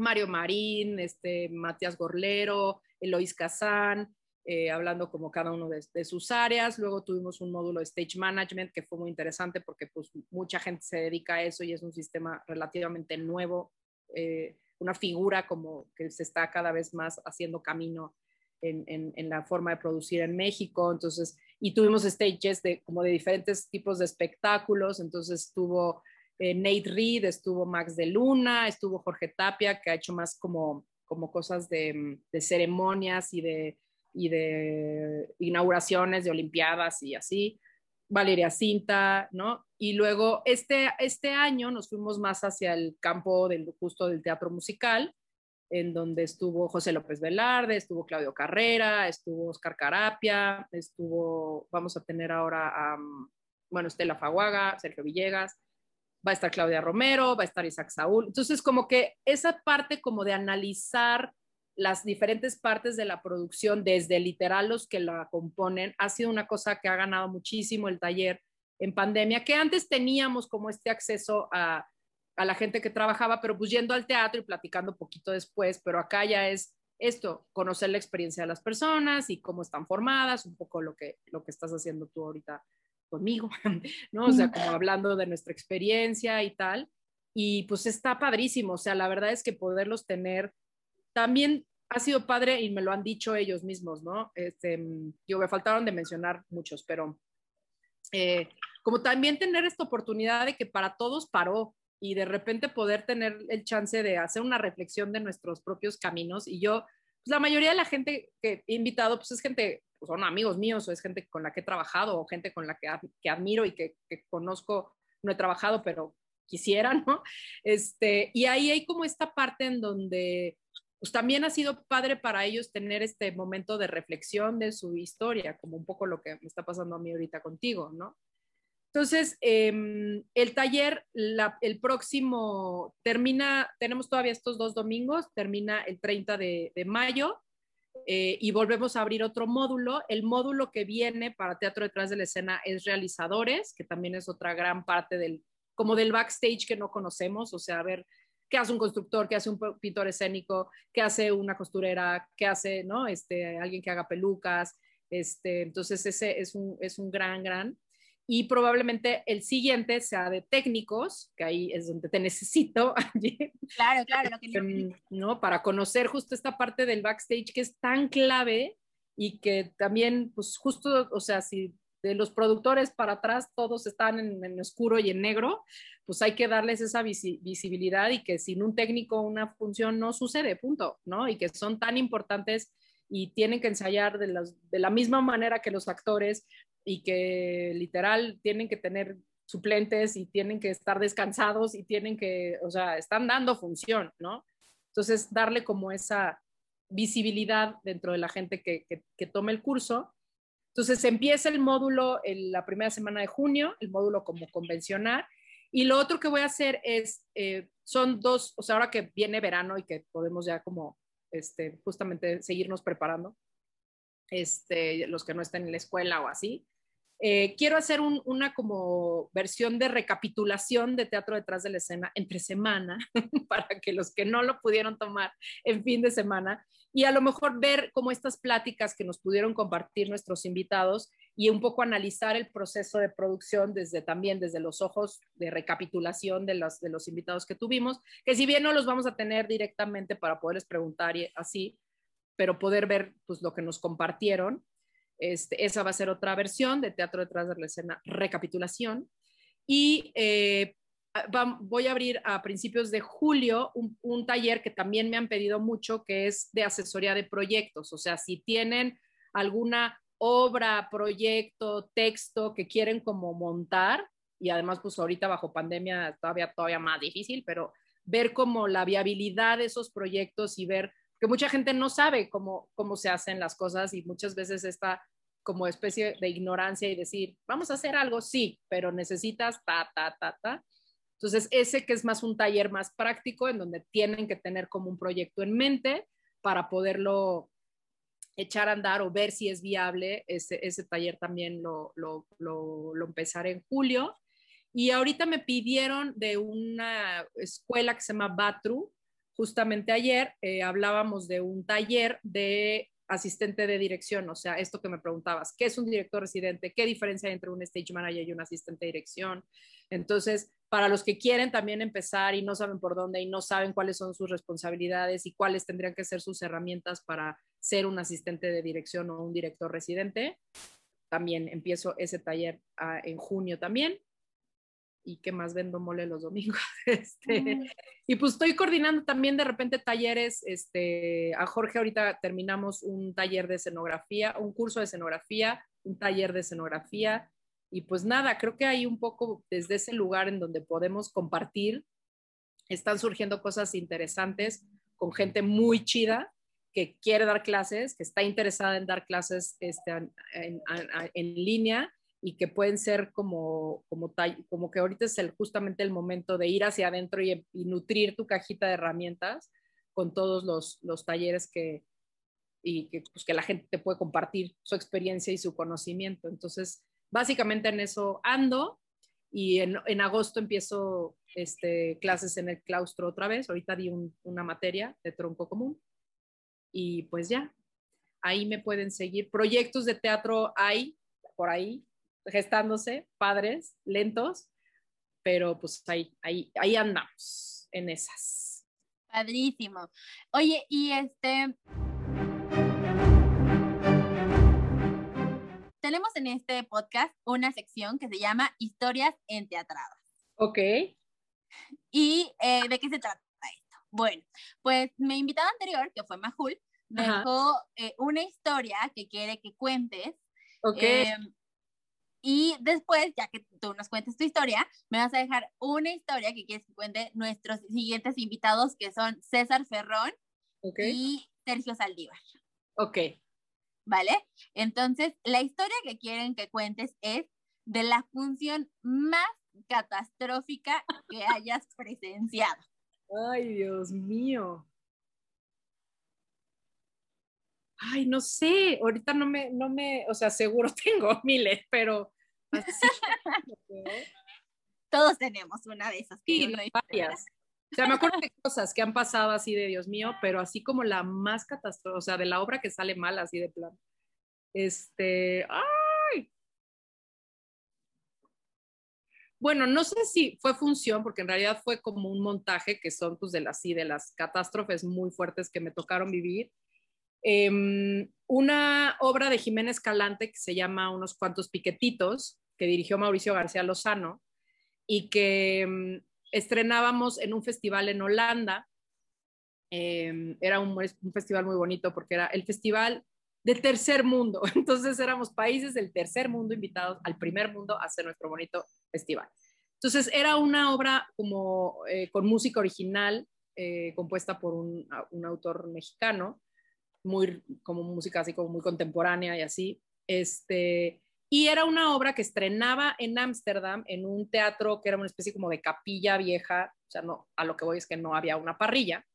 Speaker 2: Mario Marín, este, Matías Gorlero, Eloís Kazán, eh, hablando como cada uno de, sus áreas. Luego tuvimos un módulo de Stage Management que fue muy interesante porque pues, mucha gente se dedica a eso y es un sistema relativamente nuevo, eh, una figura como que se está cada vez más haciendo camino en, en, la forma de producir en México. Entonces, y tuvimos stages de, como de diferentes tipos de espectáculos. Entonces, tuvo eh, Nate Reed, estuvo Max de Luna, estuvo Jorge Tapia, que ha hecho más como, como cosas de, ceremonias y de, y de inauguraciones de Olimpiadas y así. Valeria Cinta, ¿no? Y luego este, este año nos fuimos más hacia el campo del justo del teatro musical, en donde estuvo José López Velarde, estuvo Claudio Carrera, estuvo Oscar Carapia, estuvo, vamos a tener ahora a, bueno, Estela Faguaga, Sergio Villegas, va a estar Claudia Romero, va a estar Isaac Saúl. Entonces, como que esa parte como de analizar las diferentes partes de la producción, desde literal los que la componen, ha sido una cosa que ha ganado muchísimo el taller en pandemia, que antes teníamos como este acceso a, a la gente que trabajaba, pero pues yendo al teatro y platicando poquito después, pero acá ya es esto, conocer la experiencia de las personas y cómo están formadas, un poco lo que, lo que estás haciendo tú ahorita conmigo, ¿no? O sea, como hablando de nuestra experiencia y tal. Y pues está padrísimo, o sea, la verdad es que poderlos tener también ha sido padre y me lo han dicho ellos mismos, ¿no? Este, yo me faltaron de mencionar muchos, pero eh, como también tener esta oportunidad de que para todos paró y de repente poder tener el chance de hacer una reflexión de nuestros propios caminos. Y yo, pues la mayoría de la gente que he invitado, pues es gente pues, son amigos míos o es gente con la que he trabajado o gente con la que, que admiro y que, conozco, no he trabajado, pero quisiera, ¿no? Este, y ahí hay como esta parte en donde pues también ha sido padre para ellos tener este momento de reflexión de su historia, como un poco lo que me está pasando a mí ahorita contigo, ¿no? Entonces, em, el taller, el próximo, termina, tenemos todavía estos dos domingos, termina el 30 de, de mayo eh, y volvemos a abrir otro módulo. El módulo que viene para Teatro detrás de la escena es realizadores, que también es otra gran parte del, como del backstage que no conocemos, o sea, a ver qué hace un constructor, qué hace un pintor escénico, qué hace una costurera, qué hace, ¿no? Este, alguien que haga pelucas, este, entonces ese es un, es un gran, gran y probablemente el siguiente sea de técnicos, que ahí es donde te necesito.
Speaker 1: Claro, claro.
Speaker 2: Em, ¿no? Para conocer justo esta parte del backstage que es tan clave y que también, pues justo, o sea, si de los productores para atrás todos están en, oscuro y en negro, pues hay que darles esa visibilidad y que sin un técnico una función no sucede, punto, ¿no? Y que son tan importantes y tienen que ensayar de, de la misma manera que los actores, y que literal tienen que tener suplentes y tienen que estar descansados y tienen que, o sea, están dando función, ¿no? Entonces, darle como esa visibilidad dentro de la gente que, que, tome el curso. Entonces, empieza el módulo en la primera semana de junio, el módulo como convencional. Y lo otro que voy a hacer es, eh, son dos, o sea, ahora que viene verano y que podemos ya como, este, justamente seguirnos preparando, este, los que no estén en la escuela o así. Eh, quiero hacer una como versión de recapitulación de teatro detrás de la escena entre semana, para que los que no lo pudieron tomar en fin de semana, y a lo mejor ver como estas pláticas que nos pudieron compartir nuestros invitados y un poco analizar el proceso de producción desde también desde los ojos de recapitulación de los, de los invitados que tuvimos, que si bien no los vamos a tener directamente para poderles preguntar y así, pero poder ver pues lo que nos compartieron. Este, esa va a ser otra versión de Teatro detrás de la escena, recapitulación. Y eh, voy a abrir a principios de julio un, taller que también me han pedido mucho, que es de asesoría de proyectos. O sea, si tienen alguna obra, proyecto, texto que quieren como montar, y además pues ahorita bajo pandemia todavía, todavía más difícil, pero ver como la viabilidad de esos proyectos y ver que mucha gente no sabe cómo, cómo se hacen las cosas y muchas veces está como especie de ignorancia y decir, vamos a hacer algo, sí, pero necesitas ta, ta, ta, ta. Entonces, ese que es más un taller más práctico, en donde tienen que tener como un proyecto en mente para poderlo echar a andar o ver si es viable, ese, ese taller también lo, lo, lo, lo empezaré en julio. Y ahorita me pidieron de una escuela que se llama Batru, justamente ayer eh, hablábamos de un taller de asistente de dirección, o sea, esto que me preguntabas, ¿qué es un director residente? ¿Qué diferencia hay entre un stage manager y un asistente de dirección? Entonces, para los que quieren también empezar y no saben por dónde y no saben cuáles son sus responsabilidades y cuáles tendrían que ser sus herramientas para ser un asistente de dirección o un director residente, también empiezo ese taller ah, en junio también y qué más vendo mole los domingos. Este, mm. Y pues estoy coordinando también de repente talleres, este, a Jorge ahorita terminamos un taller de escenografía, un curso de escenografía, un taller de escenografía, y pues nada, creo que hay un poco desde ese lugar en donde podemos compartir, están surgiendo cosas interesantes con gente muy chida que quiere dar clases, que está interesada en dar clases este, en, en línea y que pueden ser como, como, como que ahorita es el, justamente el momento de ir hacia adentro y, nutrir tu cajita de herramientas con todos los, los talleres que, y que, pues, que la gente te puede compartir su experiencia y su conocimiento. Entonces, básicamente en eso ando y en, en agosto empiezo este, clases en el claustro otra vez. Ahorita di una materia de tronco común y pues ya, ahí me pueden seguir. Proyectos de teatro hay por ahí, gestándose, padres, lentos, pero pues ahí, ahí, ahí andamos en esas.
Speaker 1: Padrísimo. Oye, y este... Tenemos en este podcast una sección que se llama Historias en Teatradas.
Speaker 2: Ok.
Speaker 1: ¿Y eh, de qué se trata esto? Bueno, pues mi invitada anterior, que fue Majul, dejó eh, una historia que quiere que cuentes.
Speaker 2: Ok. Eh,
Speaker 1: y después, ya que tú nos cuentes tu historia, me vas a dejar una historia que quieres que cuente nuestros siguientes invitados, que son César Ferrón y Sergio Saldívar.
Speaker 2: Ok.
Speaker 1: ¿Vale? Entonces, la historia que quieren que cuentes es de la función más catastrófica que hayas presenciado.
Speaker 2: Ay, Dios mío. Ay, no sé, ahorita no me, no me, o sea, seguro tengo miles, pero así.
Speaker 1: Todos tenemos una de esas.
Speaker 2: Sí, varias. O sea, me acuerdo de cosas que han pasado así de Dios mío, pero así como la más catastrófica, o sea, de la obra que sale mal así de plan. Este, ay. Bueno, no sé si fue función, porque en realidad fue como un montaje que son pues de las, sí, de las catástrofes muy fuertes que me tocaron vivir Em, una obra de Jiménez Calante que se llama Unos cuantos piquetitos, que dirigió Mauricio García Lozano y que em, estrenábamos en un festival en Holanda. Em, era un, un, festival muy bonito porque era el festival del tercer mundo. Entonces éramos países del tercer mundo invitados al primer mundo a hacer nuestro bonito festival. Entonces era una obra como eh, con música original eh, compuesta por un, un autor mexicano muy como música así como muy contemporánea y así. Este, y era una obra que estrenaba en Ámsterdam en un teatro que era una especie como de capilla vieja, o no, a lo que voy es que no había una parrilla.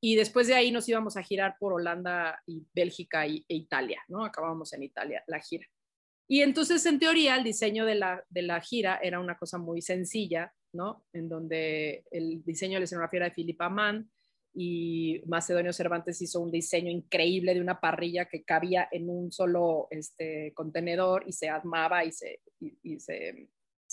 Speaker 2: Y después de ahí nos íbamos a girar por Holanda y Bélgica e Italia, ¿no? Acabamos en Italia la gira. Y entonces, en teoría, el diseño de la, de la gira era una cosa muy sencilla, ¿no? En donde el diseño de la escenografía era de Philip Mann, y Macedonio Cervantes hizo un diseño increíble de una parrilla que cabía en un solo este, contenedor y se armaba y, se,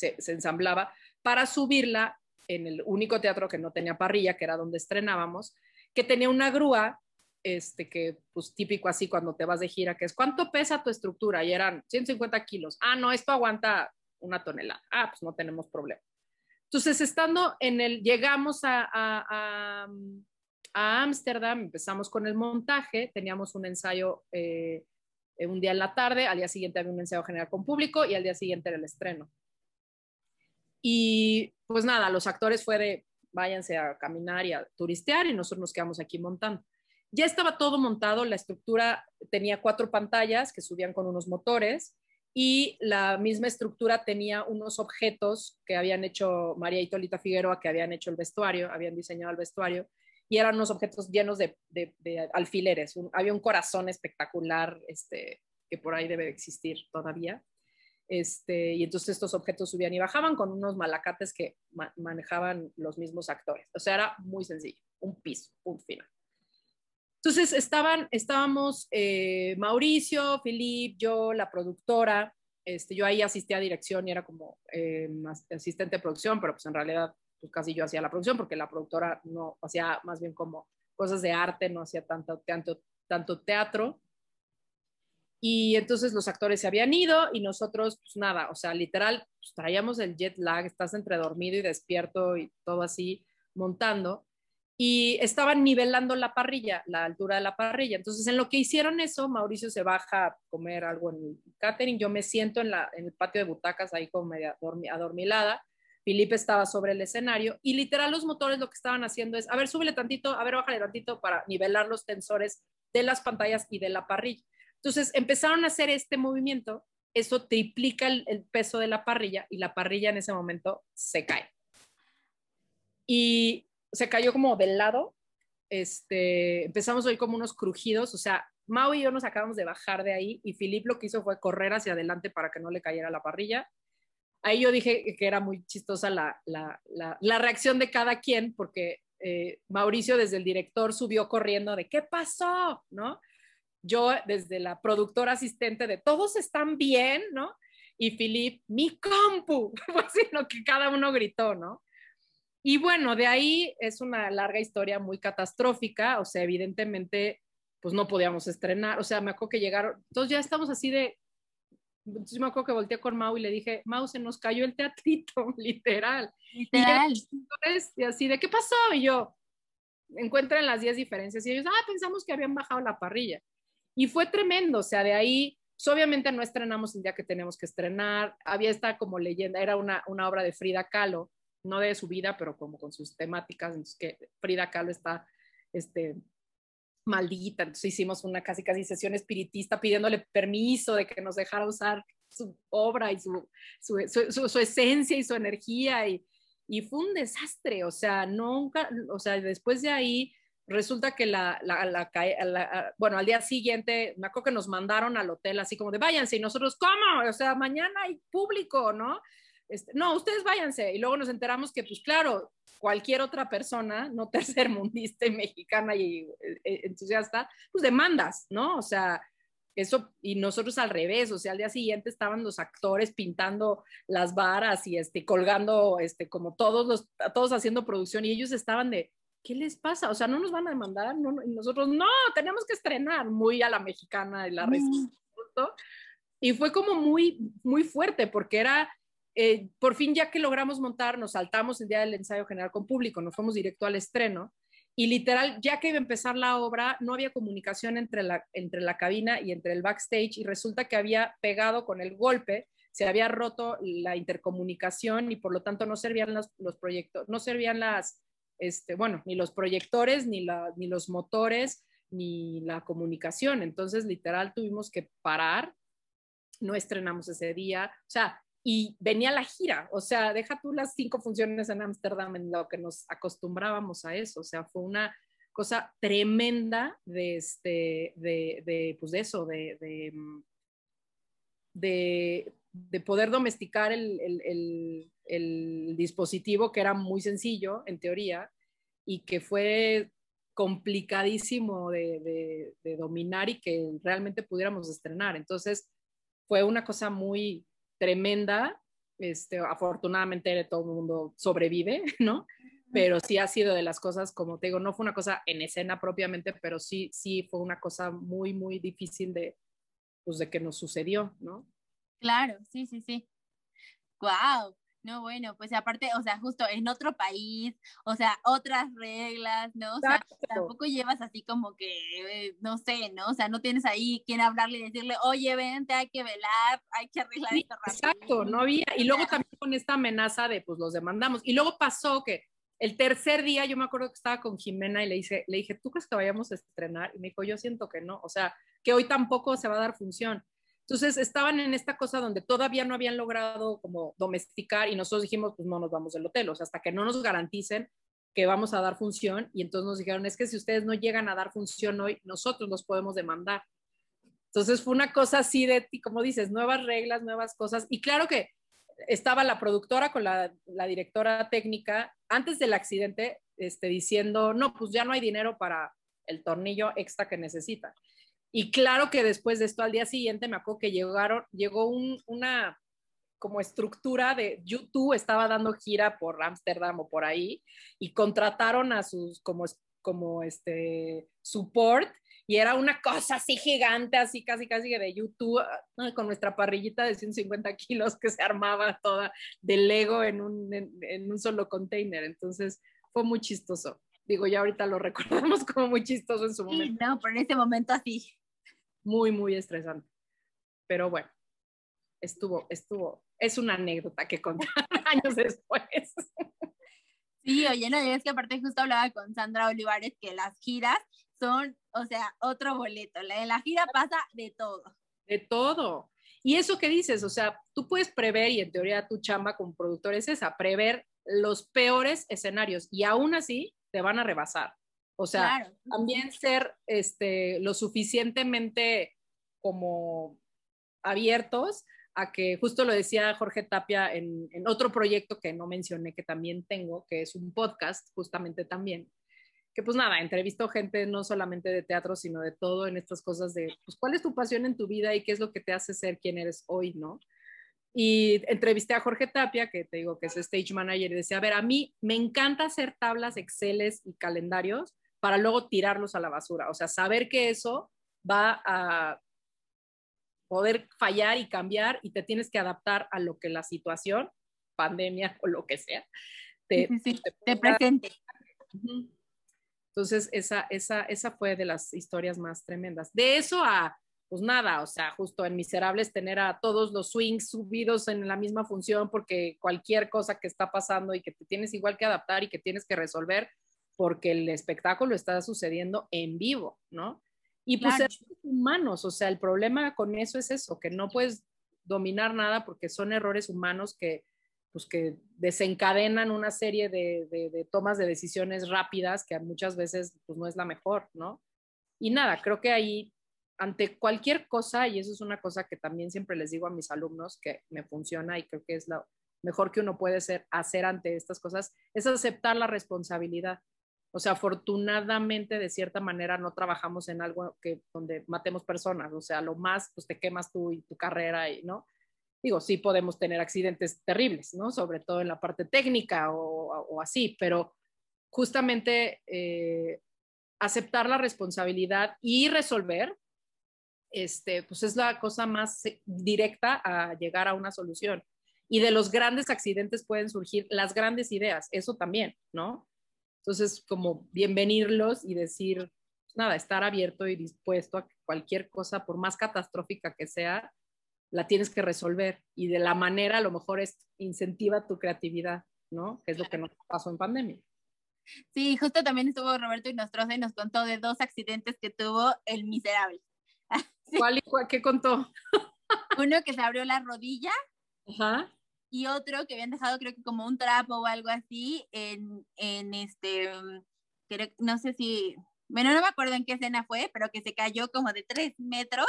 Speaker 2: ensamblaba para subirla en el único teatro que no tenía parrilla, que era donde estrenábamos, que tenía una grúa, este, que pues típico así cuando te vas de gira, que es ¿cuánto pesa tu estructura? Y eran 150 kilos. Ah, no, esto aguanta una tonelada. Ah, pues no tenemos problema. Entonces, estando en el, llegamos a Ámsterdam, empezamos con el montaje, teníamos un ensayo eh, un día en la tarde, al día siguiente había un ensayo general con público y al día siguiente era el estreno. Y pues nada, los actores fue de váyanse a caminar y a turistear y nosotros nos quedamos aquí montando. Ya estaba todo montado, la estructura tenía cuatro pantallas que subían con unos motores y la misma estructura tenía unos objetos que habían hecho María y Tolita Figueroa, que habían hecho el vestuario, habían diseñado el vestuario y eran unos objetos llenos de, alfileres. había un corazón espectacular este, que por ahí debe existir todavía. Este, y entonces estos objetos subían y bajaban con unos malacates que manejaban los mismos actores. O sea, era muy sencillo, un piso, un final. Entonces estaban, estábamos eh, Mauricio, Filip, yo, la productora, este, yo ahí asistía a dirección y era como eh, asistente de producción, pero pues en realidad pues casi yo hacía la producción porque la productora no hacía más bien como cosas de arte, no hacía tanto, tanto, tanto teatro. Y entonces los actores se habían ido y nosotros, pues nada, o sea, literal, pues, traíamos el jet lag, estás entre dormido y despierto y todo así montando. Y estaban nivelando la parrilla, la altura de la parrilla. Entonces, en lo que hicieron eso, Mauricio se baja a comer algo en el catering, yo me siento en, la, en el patio de butacas ahí como media adormilada Felipe estaba sobre el escenario y literal los motores lo que estaban haciendo es, a ver, súbele tantito, a ver, bájale tantito para nivelar los tensores de las pantallas y de la parrilla. Entonces empezaron a hacer este movimiento eso triplica el, el, peso de la parrilla y la parrilla en ese momento se cae. Y se cayó como del lado, este, empezamos a oír como unos crujidos, o sea, Mau y yo nos acabamos de bajar de ahí y Filip lo que hizo fue correr hacia adelante para que no le cayera la parrilla. Ahí yo dije que era muy chistosa la, la, la, la reacción de cada quien, porque eh, Mauricio desde el director subió corriendo de ¿qué pasó? ¿No? Yo desde la productora asistente de todos están bien, ¿no? Y Filip, mi compu, fue así lo que cada uno gritó, ¿no? Y bueno, de ahí es una larga historia muy catastrófica, o sea, evidentemente, pues no podíamos estrenar, o sea, me acuerdo que llegaron, entonces ya estamos así de, entonces me acuerdo que volteé con Mau y le dije, Mau, se nos cayó el teatrito, literal.
Speaker 1: Literal.
Speaker 2: Y, así de, ¿qué pasó? Y yo, encuentran las 10 diferencias y ellos, ah, pensamos que habían bajado la parrilla. Y fue tremendo, o sea, de ahí, pues obviamente no estrenamos el día que teníamos que estrenar, había esta como leyenda, era una, una obra de Frida Kahlo, no de su vida, pero como con sus temáticas, entonces que Frida Kahlo está este, maldita, entonces hicimos una casi casi sesión espiritista pidiéndole permiso de que nos dejara usar su obra y su, su, su, esencia y su energía y, y, fue un desastre, o sea, nunca, o sea, después de ahí resulta que la, la, la, la, bueno, al día siguiente, me acuerdo que nos mandaron al hotel así como de váyanse y nosotros, ¿cómo? O sea, mañana hay público, ¿no? Este, no, ustedes váyanse. Y luego nos enteramos que, pues claro, cualquier otra persona, no tercermundista y mexicana y eh, eh, entusiasta, pues demandas, ¿no? O sea, eso, y nosotros al revés, o sea, al día siguiente estaban los actores pintando las varas y este, colgando, este, como todos los, todos haciendo producción, y ellos estaban de, ¿qué les pasa? O sea, no nos van a demandar, no, y nosotros, no, tenemos que estrenar, muy a la mexicana y la mm. Y fue como muy, muy fuerte, porque era, eh, por fin ya que logramos montar, nos saltamos el día del ensayo general con público, nos fuimos directo al estreno y literal, ya que iba a empezar la obra, no había comunicación entre la, entre la cabina y entre el backstage y resulta que había pegado con el golpe, se había roto la intercomunicación y por lo tanto no servían los, los proyectos, no servían las, este, bueno, ni los proyectores, ni, la, ni los motores, ni la comunicación. Entonces, literal, tuvimos que parar, no estrenamos ese día. O sea, y venía la gira, o sea, deja tú las cinco funciones en Ámsterdam en lo que nos acostumbrábamos a eso, o sea, fue una cosa tremenda de, este, de, de pues de eso, de, de, mm, de poder domesticar el, el, el, dispositivo que era muy sencillo en teoría y que fue complicadísimo de, de dominar y que realmente pudiéramos estrenar. Entonces, fue una cosa muy, tremenda. Este, afortunadamente todo el mundo sobrevive, ¿no? Pero sí ha sido de las cosas, como te digo, no fue una cosa en escena propiamente, pero sí, sí fue una cosa muy, muy difícil de, pues, de que nos sucedió, ¿no?
Speaker 1: Claro, sí, sí, sí. Wow. No, bueno, pues aparte, o sea, justo en otro país, o sea, otras reglas, ¿no? O sea, tampoco llevas así como que, eh, no sé, ¿no? O sea, no tienes ahí quien hablarle y decirle, oye, vente, hay que velar, hay que arreglar esto rápido.
Speaker 2: Exacto, no había. Y luego también con esta amenaza de, pues, los demandamos. Y luego pasó que el tercer día, yo me acuerdo que estaba con Jimena y le dije, le dije, ¿tú crees que vayamos a estrenar? Y me dijo, yo siento que no, o sea, que hoy tampoco se va a dar función. Entonces estaban en esta cosa donde todavía no habían logrado como domesticar y nosotros dijimos, pues no nos vamos del hotel, o sea, hasta que no nos garanticen que vamos a dar función y entonces nos dijeron, es que si ustedes no llegan a dar función hoy, nosotros los podemos demandar. Entonces fue una cosa así de, como dices, nuevas reglas, nuevas cosas. Y claro que estaba la productora con la, la directora técnica antes del accidente este, diciendo, no, pues ya no hay dinero para el tornillo extra que necesitan. Y claro que después de esto, al día siguiente, me acuerdo que llegaron, llegó una como estructura de YouTube, estaba dando gira por Ámsterdam o por ahí, y contrataron a sus como, como este support, y era una cosa así gigante, así casi casi de YouTube, con nuestra parrillita de 150 kilos que se armaba toda de Lego en un, en un solo container. Entonces fue muy chistoso. Digo, ya ahorita lo recordamos como muy chistoso en su momento.
Speaker 1: no, pero en ese momento así
Speaker 2: muy, muy estresante. Pero bueno, estuvo, estuvo, es una anécdota que contar años después.
Speaker 1: Sí, oye, no, es que aparte justo hablaba con Sandra Olivares que las giras son, o sea, otro boleto. La de la gira pasa de todo.
Speaker 2: De todo. Y eso que dices, o sea, tú puedes prever, y en teoría tu chamba como productor es esa, prever los peores escenarios y aún así te van a rebasar. O sea, también ser este, lo suficientemente como abiertos a que, justo lo decía Jorge Tapia en, en, otro proyecto que no mencioné, que también tengo, que es un podcast, justamente también, que pues nada, entrevisto gente no solamente de teatro, sino de todo en estas cosas de, pues, ¿cuál es tu pasión en tu vida y qué es lo que te hace ser quien eres hoy, no? Y entrevisté a Jorge Tapia, que te digo que es stage manager, y decía, a ver, a mí me encanta hacer tablas, Exceles y calendarios para luego tirarlos a la basura. O sea, saber que eso va a poder fallar y cambiar y te tienes que adaptar a lo que la situación, pandemia o lo que sea,
Speaker 1: te, te, presente.
Speaker 2: Entonces, esa, esa, esa fue de las historias más tremendas. De eso a, pues nada, o sea, justo en Miserables tener a todos los swings subidos en la misma función porque cualquier cosa que está pasando y que te tienes igual que adaptar y que tienes que resolver porque el espectáculo está sucediendo en vivo, ¿no? Y pues ser humanos, o sea, el problema con eso es eso, que no puedes dominar nada porque son errores humanos que pues que desencadenan una serie de, tomas de decisiones rápidas que muchas veces pues no es la mejor, ¿no? Y nada, creo que ahí, ante cualquier cosa, y eso es una cosa que también siempre les digo a mis alumnos que me funciona y creo que es lo mejor que uno puede ser, hacer ante estas cosas, es aceptar la responsabilidad. O sea, afortunadamente, de cierta manera, no trabajamos en algo que, donde matemos personas. O sea, lo más, pues te quemas tú y tu carrera, y, ¿no? digo, sí podemos tener accidentes terribles, ¿no? Sobre todo en la parte técnica o, así, pero justamente eh, aceptar la responsabilidad y resolver, este, pues es la cosa más directa a llegar a una solución. Y de los grandes accidentes pueden surgir las grandes ideas, eso también, ¿no? Entonces, como bienvenirlos y decir, pues nada, estar abierto y dispuesto a que cualquier cosa, por más catastrófica que sea, la tienes que resolver y de la manera a lo mejor es incentiva tu creatividad, ¿no? Que es lo que nos pasó en pandemia.
Speaker 1: Sí, justo también estuvo Roberto Inostroza y nos contó de dos accidentes que tuvo el miserable.
Speaker 2: ¿Cuál y cuál? ¿Qué contó?
Speaker 1: Uno que se abrió la rodilla Ajá. Y otro que habían dejado creo que como un trapo o algo así en, en este, no sé si, bueno, no me acuerdo en qué escena fue, pero que se cayó como de tres metros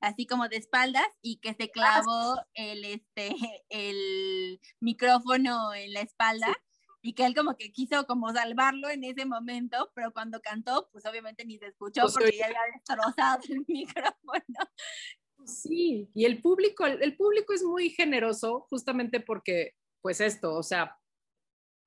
Speaker 1: así como de espaldas y que se ah, clavó el, este, el micrófono en la espalda. Y que él como que quiso como salvarlo en ese momento, pero cuando cantó, pues obviamente ni se escuchó pues, porque ya había destrozado el micrófono.
Speaker 2: Sí, y el público, el, público es muy generoso justamente porque, pues esto, o sea,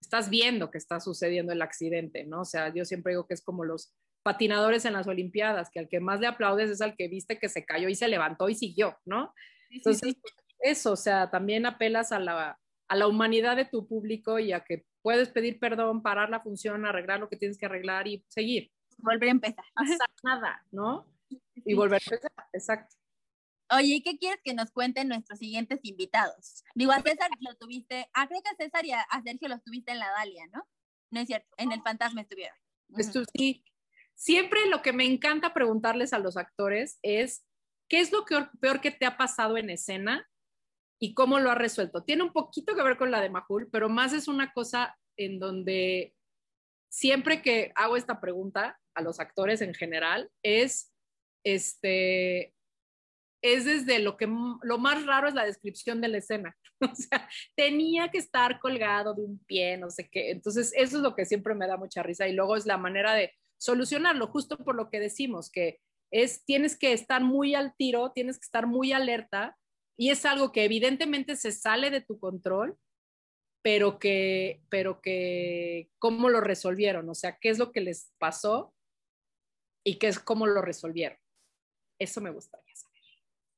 Speaker 2: estás viendo que está sucediendo el accidente, ¿no? O sea, yo siempre digo que es como los patinadores en las Olimpiadas, que al que más le aplaudes es al que viste que se cayó y se levantó y siguió, ¿no? Entonces, eso, o sea, también apelas a la, a la humanidad de tu público y a que puedes pedir perdón, parar la función, arreglar lo que tienes que arreglar y seguir.
Speaker 1: Volver a empezar.
Speaker 2: nada, ¿no? Y volver a empezar, exacto.
Speaker 1: Oye, ¿y qué quieres que nos cuenten nuestros siguientes invitados? Digo, a César lo tuviste, ah, creo que a César y a, Sergio los tuviste en la Dalia, ¿no? No es cierto, en el Fantasma estuvieron.
Speaker 2: Esto sí, siempre lo que me encanta preguntarles a los actores es, ¿qué es lo peor que te ha pasado en escena y cómo lo has resuelto? Tiene un poquito que ver con la de Mahul, pero más es una cosa en donde siempre que hago esta pregunta a los actores en general es, este, es desde lo que lo más raro es la descripción de la escena. O sea, tenía que estar colgado de un pie, no sé qué. Entonces, eso es lo que siempre me da mucha risa. Y luego es la manera de, solucionarlo, justo por lo que decimos, que es, tienes que estar muy al tiro, tienes que estar muy alerta y es algo que evidentemente se sale de tu control, pero que, pero que, ¿cómo lo resolvieron? O sea, ¿qué es lo que les pasó y qué es cómo lo resolvieron? Eso me saber.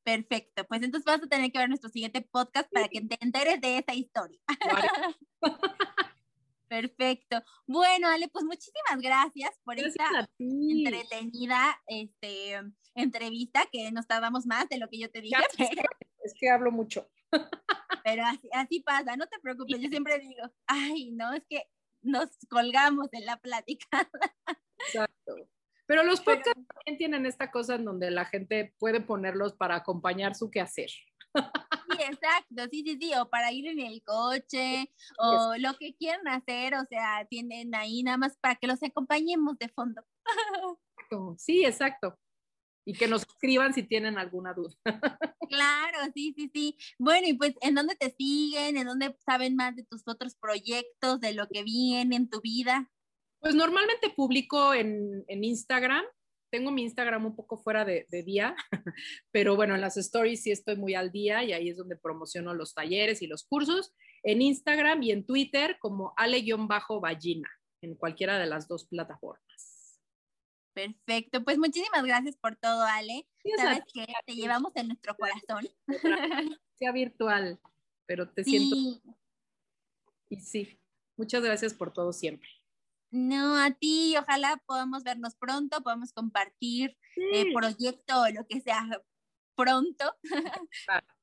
Speaker 1: Perfecto, pues entonces vas a tener que ver nuestro siguiente podcast para que te enteres de esa historia. Perfecto. Bueno, Ale, pues muchísimas gracias por esta entretenida este, entrevista que nos tardamos más de lo que yo te dije.
Speaker 2: Es que hablo mucho.
Speaker 1: Pero así, pasa, no te preocupes, yo siempre digo, ay, no, es que nos colgamos en la plática.
Speaker 2: Exacto. Pero los podcasts también tienen esta cosa en donde la gente puede ponerlos para acompañar su quehacer.
Speaker 1: Sí, exacto, sí, sí, sí, o para ir en el coche, o lo que quieran hacer, o sea, tienen ahí nada más para que los acompañemos de fondo.
Speaker 2: Sí, exacto. Y que nos escriban si tienen alguna duda.
Speaker 1: Claro, sí, sí, sí. Bueno, y pues, ¿en dónde te siguen? ¿En dónde saben más de tus otros proyectos, de lo que viene en tu vida?
Speaker 2: Pues normalmente publico en, en Instagram. Tengo mi Instagram un poco fuera de, de, día, pero bueno, en las stories sí estoy muy al día y ahí es donde promociono los talleres y los cursos. En Instagram y en Twitter como ale-ballina, en cualquiera de las dos plataformas.
Speaker 1: Perfecto, pues muchísimas gracias por todo, Ale. Sí, Sabes que te llevamos en nuestro corazón.
Speaker 2: Sea virtual, pero te sí. siento. Y sí, muchas gracias por todo siempre.
Speaker 1: No, a ti, ojalá podamos vernos pronto, podamos compartir eh, proyecto o lo que sea pronto.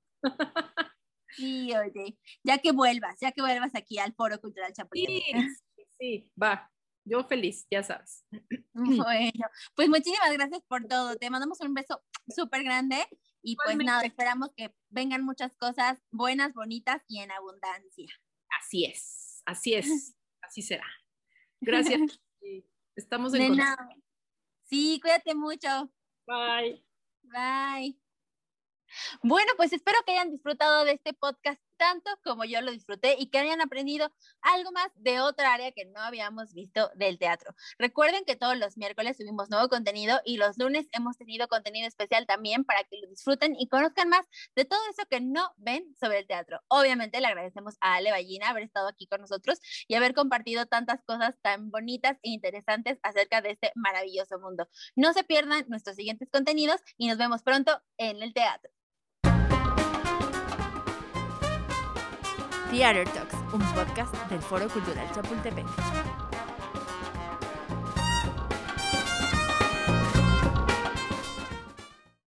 Speaker 1: sí, oye, ya que vuelvas, ya que vuelvas aquí al Foro Cultural Chapultepec.
Speaker 2: Sí, sí, va. Yo feliz, ya sabes.
Speaker 1: Bueno, pues muchísimas gracias por todo. Te mandamos un beso súper grande y pues nada, esperamos que vengan muchas cosas buenas, bonitas y en abundancia.
Speaker 2: Así es, así es, así será. Gracias. Estamos en contacto.
Speaker 1: Sí, cuídate mucho.
Speaker 2: Bye.
Speaker 1: Bye. Bueno, pues espero que hayan disfrutado de este podcast tanto como yo lo disfruté y que hayan aprendido algo más de otra área que no habíamos visto del teatro. Recuerden que todos los miércoles subimos nuevo contenido y los lunes hemos tenido contenido especial también para que lo disfruten y conozcan más de todo eso que no ven sobre el teatro. Obviamente le agradecemos a Ale Ballina haber estado aquí con nosotros y haber compartido tantas cosas tan bonitas e interesantes acerca de este maravilloso mundo. No se pierdan nuestros siguientes contenidos y nos vemos pronto en el teatro.
Speaker 3: Theater Talks, un podcast del Foro Cultural Chapultepec.